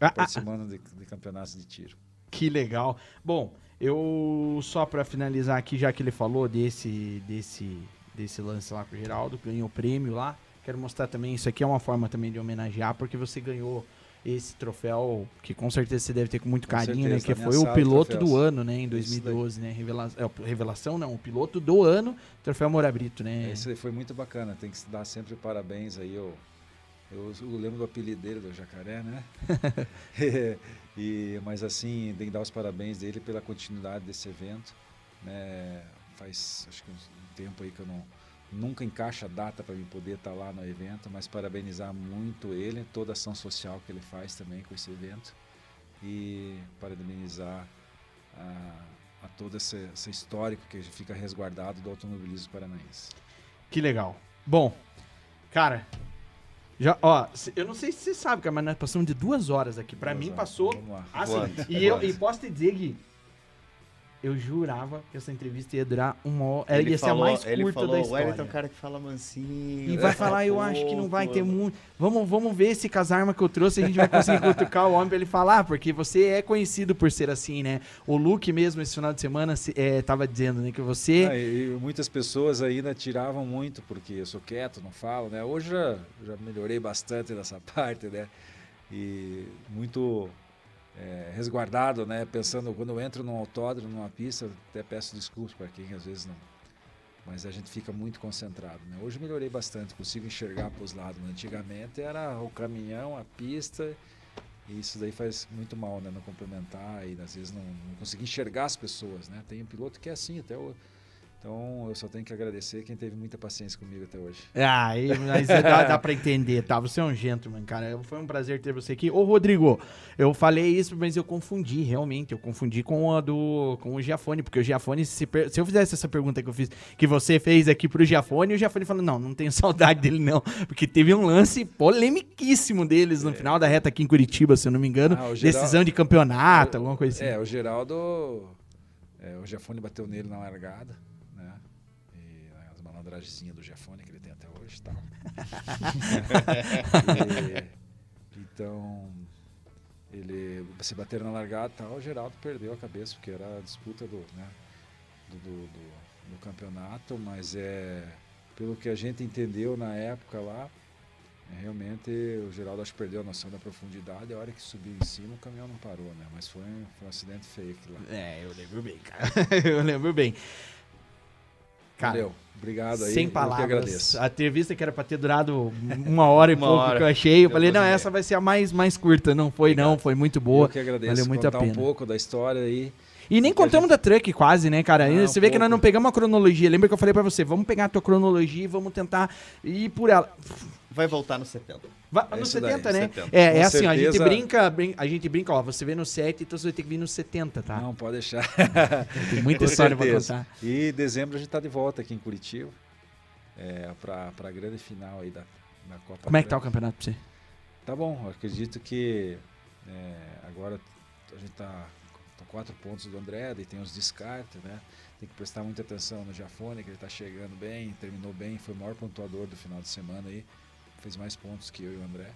Ah, ah, participando de, de campeonatos de tiro. Que legal. Bom, eu só pra finalizar aqui, já que ele falou desse desse desse lance lá com o Geraldo, ganhou o prêmio lá. Quero mostrar também, isso aqui é uma forma também de homenagear, porque você ganhou esse troféu, que com certeza você deve ter com muito Com carinho, né? certeza, Que tá minha foi o piloto troféus. do ano, né? Em Isso daí. 2012, né? Revela é, revelação, não, o piloto do ano, troféu Moura Brito, né? Aí foi muito bacana, tem que dar sempre parabéns aí. Eu, eu, eu lembro do apelido dele, do Jacaré, né? e, mas assim, tem que dar os parabéns dele pela continuidade desse evento. Né? Faz acho que um tempo aí que eu não, nunca encaixa a data para mim poder estar lá no evento, mas parabenizar muito ele, toda a ação social que ele faz também com esse evento. E parabenizar a, a todo esse, esse histórico que fica resguardado do automobilismo paranaense. Que legal. Bom, cara, já, ó, eu não sei se você sabe, cara, mas nós passamos de duas horas aqui. Pra Duas mim horas. passou assim. E eu e posso te dizer que eu jurava que essa entrevista ia durar uma hora. Ele ia ser falou- a mais ele curta falou, da o história. Wellington é um cara que fala mansinho. E vai falar, eu acho que não vai ter muito. Vamos, vamos ver se com as armas que eu trouxe a gente vai conseguir cutucar o homem pra ele falar, porque você é conhecido por ser assim, né? O Luke mesmo, esse final de semana, se- é, tava dizendo, né, que você. Ah, e, e muitas pessoas ainda tiravam muito porque eu sou quieto, não falo, né? Hoje já, já melhorei bastante nessa parte, né? E muito é, resguardado, né? Pensando, quando eu entro num autódromo, numa pista, até peço desculpas para quem às vezes não. Mas a gente fica muito concentrado, né? Hoje melhorei bastante, consigo enxergar para os lados. Antigamente era o caminhão, a pista, e isso daí faz muito mal, né? Não complementar e às vezes não, não conseguir enxergar as pessoas, né? Tem um piloto que é assim até o... Então eu só tenho que agradecer quem teve muita paciência comigo até hoje. Ah, e- mas dá, dá pra entender, tá? Você é um gentleman, cara. Foi um prazer ter você aqui. Ô, Rodrigo, eu falei isso, mas eu confundi, realmente. Eu confundi com a do com o Giafone, porque o Giafone, se, se eu fizesse essa pergunta que eu fiz, que você fez aqui pro Giafone, o Giafone falou: não, não tenho saudade dele, não. Porque teve um lance polemiquíssimo deles no final da reta aqui em Curitiba, se eu não me engano. Ah, o geral- Decisão de campeonato, alguma coisa assim. É, o Geraldo. é, o Giafone bateu nele na largada, as malandragenzinhas do Giafone que ele tem até hoje tal. E, então, ele se bateram na largada e tal, o Geraldo perdeu a cabeça, porque era a disputa do, né, do, do, do- do campeonato, mas é pelo que a gente entendeu na época lá, é, realmente o Geraldo acho que perdeu a noção da profundidade, a hora que subiu em cima o caminhão não parou, né? Mas foi, um- foi um acidente feio aquilo lá. É, eu lembro bem, cara. eu lembro bem. Cara, Valeu, obrigado aí. Sem eu que palavras. agradeço. A entrevista que era pra ter durado uma hora e Uma pouco hora. que eu achei. Eu Deu falei, não, essa vai ser a mais, mais curta. Não foi, não. Foi muito boa. Eu que agradeço. Valeu muito a contar um pena. pouco da história aí. E nem a contamos da truck quase, né, cara? Não, você vê que nós pouco. não pegamos a cronologia. Lembra que eu falei pra você? Vamos pegar a tua cronologia e vamos tentar ir por ela. Vai voltar no 70. Vai, É no isso daí, 70, né? 70. É, é Com assim, ó, a gente certeza. brinca, brin- a gente brinca, ó, você vê no 7, então você vai ter que vir no 70, tá? Não, pode deixar. Tem muita Com história pra certeza. contar. E em dezembro a gente tá de volta aqui em Curitiba. É, pra, pra grande final aí da, da Copa Como é que tá o campeonato pra você? Tá bom, acredito que é, agora a gente tá, tá quatro pontos do André, daí tem os descartes, né? Tem que prestar muita atenção no Jafone, que ele tá chegando bem, terminou bem, foi o maior pontuador do final de semana aí, fez mais pontos que eu e o André,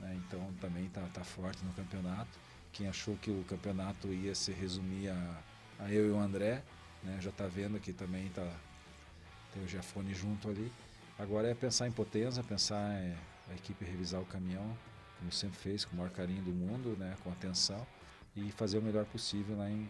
né? Então também tá, tá forte no campeonato. Quem achou que o campeonato ia se resumir a, a eu e o André, né? Já tá vendo que também tá tem o Jafone junto ali. Agora é pensar em potência, pensar em a equipe revisar o caminhão, como sempre fez, com o maior carinho do mundo, né, com atenção, e fazer o melhor possível lá em,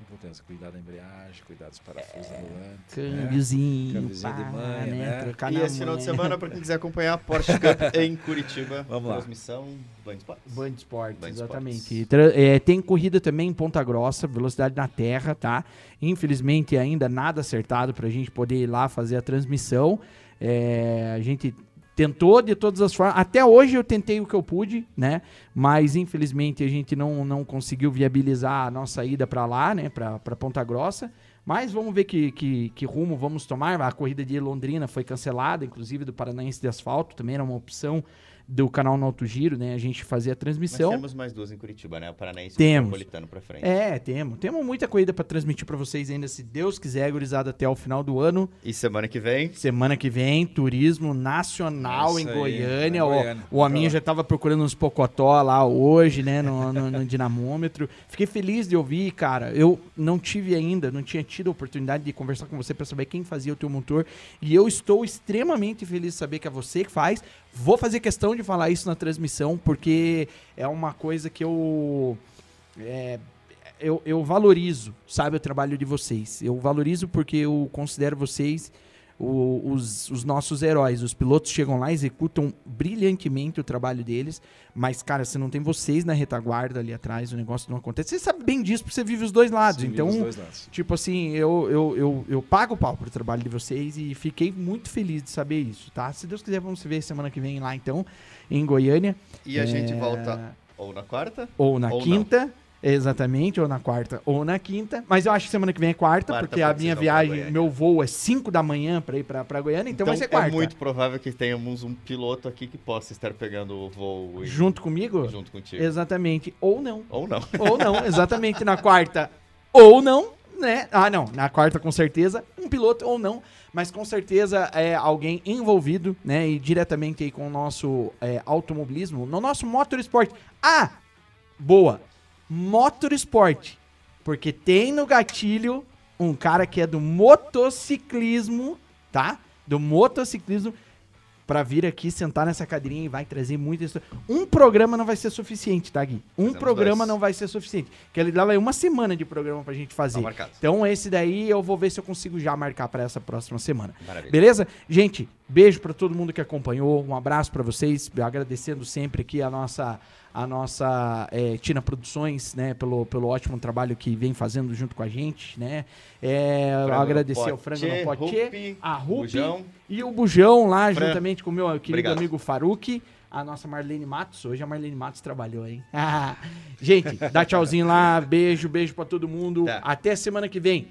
Importante cuidar da embreagem, cuidar dos parafusos do volante. Câmbiozinho, Câmbiozinho de manha, né? Trocar E esse final de semana, para quem quiser acompanhar a Porsche Cup em Curitiba, Vamos lá. transmissão Band Sports. Band Esportes, Band exatamente. Esportes. Tra- é, tem corrida também em Ponta Grossa, velocidade na terra, tá? Infelizmente ainda nada acertado pra gente poder ir lá fazer a transmissão. É, a gente tentou de todas as formas. Até hoje eu tentei o que eu pude, né? Mas infelizmente a gente não, não conseguiu viabilizar a nossa ida pra lá, né? Pra Ponta Grossa. Mas vamos ver que, que, que rumo vamos tomar. A corrida de Londrina foi cancelada, inclusive do Paranaense de Asfalto, também era uma opção do canal No Alto Giro, né? A gente fazia a Nós transmissão. temos mais duas em Curitiba, né? O Paranaense e o Temos. Metropolitano pra frente. É, temos. Temos muita corrida pra transmitir pra vocês ainda, se Deus quiser, gurizada, até o final do ano. E semana que vem, Semana que vem, turismo nacional em isso aí, Goiânia. O, Goiânia. o Aminho já tava procurando uns pocotó lá hoje, né, no, no- no dinamômetro. Fiquei feliz de ouvir, cara. Eu não tive ainda, não tinha tido a oportunidade de conversar com você pra saber quem fazia o teu motor. E eu estou extremamente feliz de saber que é você que faz. Vou fazer questão de falar isso na transmissão, porque é uma coisa que eu. é, eu, eu valorizo, sabe, o trabalho de vocês. Eu valorizo porque eu considero vocês o- os, os nossos heróis. Os pilotos chegam lá, executam brilhantemente o trabalho deles, mas, cara, se não tem vocês na retaguarda ali atrás, o negócio não acontece. Você sabe bem disso, porque você vive os dois lados. Sim, então, os dois lados. Tipo assim, eu, eu, eu, eu pago o pau pro trabalho de vocês e fiquei muito feliz de saber isso, tá? Se Deus quiser, vamos se ver semana que vem lá, então, em Goiânia. e a gente É, volta ou na quarta, Ou na Ou não. Exatamente, ou na quarta ou na quinta. Mas eu acho que semana que vem é quarta, Quarta, porque a minha pra viagem, meu voo é 5 da manhã pra ir pra, pra Goiânia, então, vai ser quarta. é muito provável que tenhamos um piloto aqui que possa estar pegando o voo e- Junto comigo? junto contigo. Exatamente. Ou não. Ou não. Ou não, exatamente na quarta. Ou não, né? Ah, não. Na quarta, com certeza, um piloto ou não. Mas com certeza é alguém envolvido, né? E diretamente aí com o nosso é, automobilismo, no nosso motorsport. Ah! Boa! Motorsport. Porque tem no gatilho um cara que é do motociclismo, tá? Do motociclismo pra vir aqui sentar nessa cadeirinha e vai trazer muita história. Um programa não vai ser suficiente, tá, Gui? Um Fazemos programa dois. não vai ser suficiente. Porque ele aí uma semana de programa pra gente fazer. Tá. Então esse daí eu vou ver se eu consigo já marcar pra essa próxima semana. Maravilha. Beleza? Gente, beijo pra todo mundo que acompanhou, um abraço pra vocês, agradecendo sempre aqui a nossa a nossa é, Tina Produções, né, pelo, pelo ótimo trabalho que vem fazendo junto com a gente, né? É, agradecer ao Frango no Pote, a Rupi e o Bujão lá, Fran, juntamente com o meu querido obrigado. amigo Faruk, a nossa Marlene Matos. Hoje a Marlene Matos trabalhou, hein? gente, dá tchauzinho lá, beijo, beijo pra todo mundo. Tá. Até semana que vem.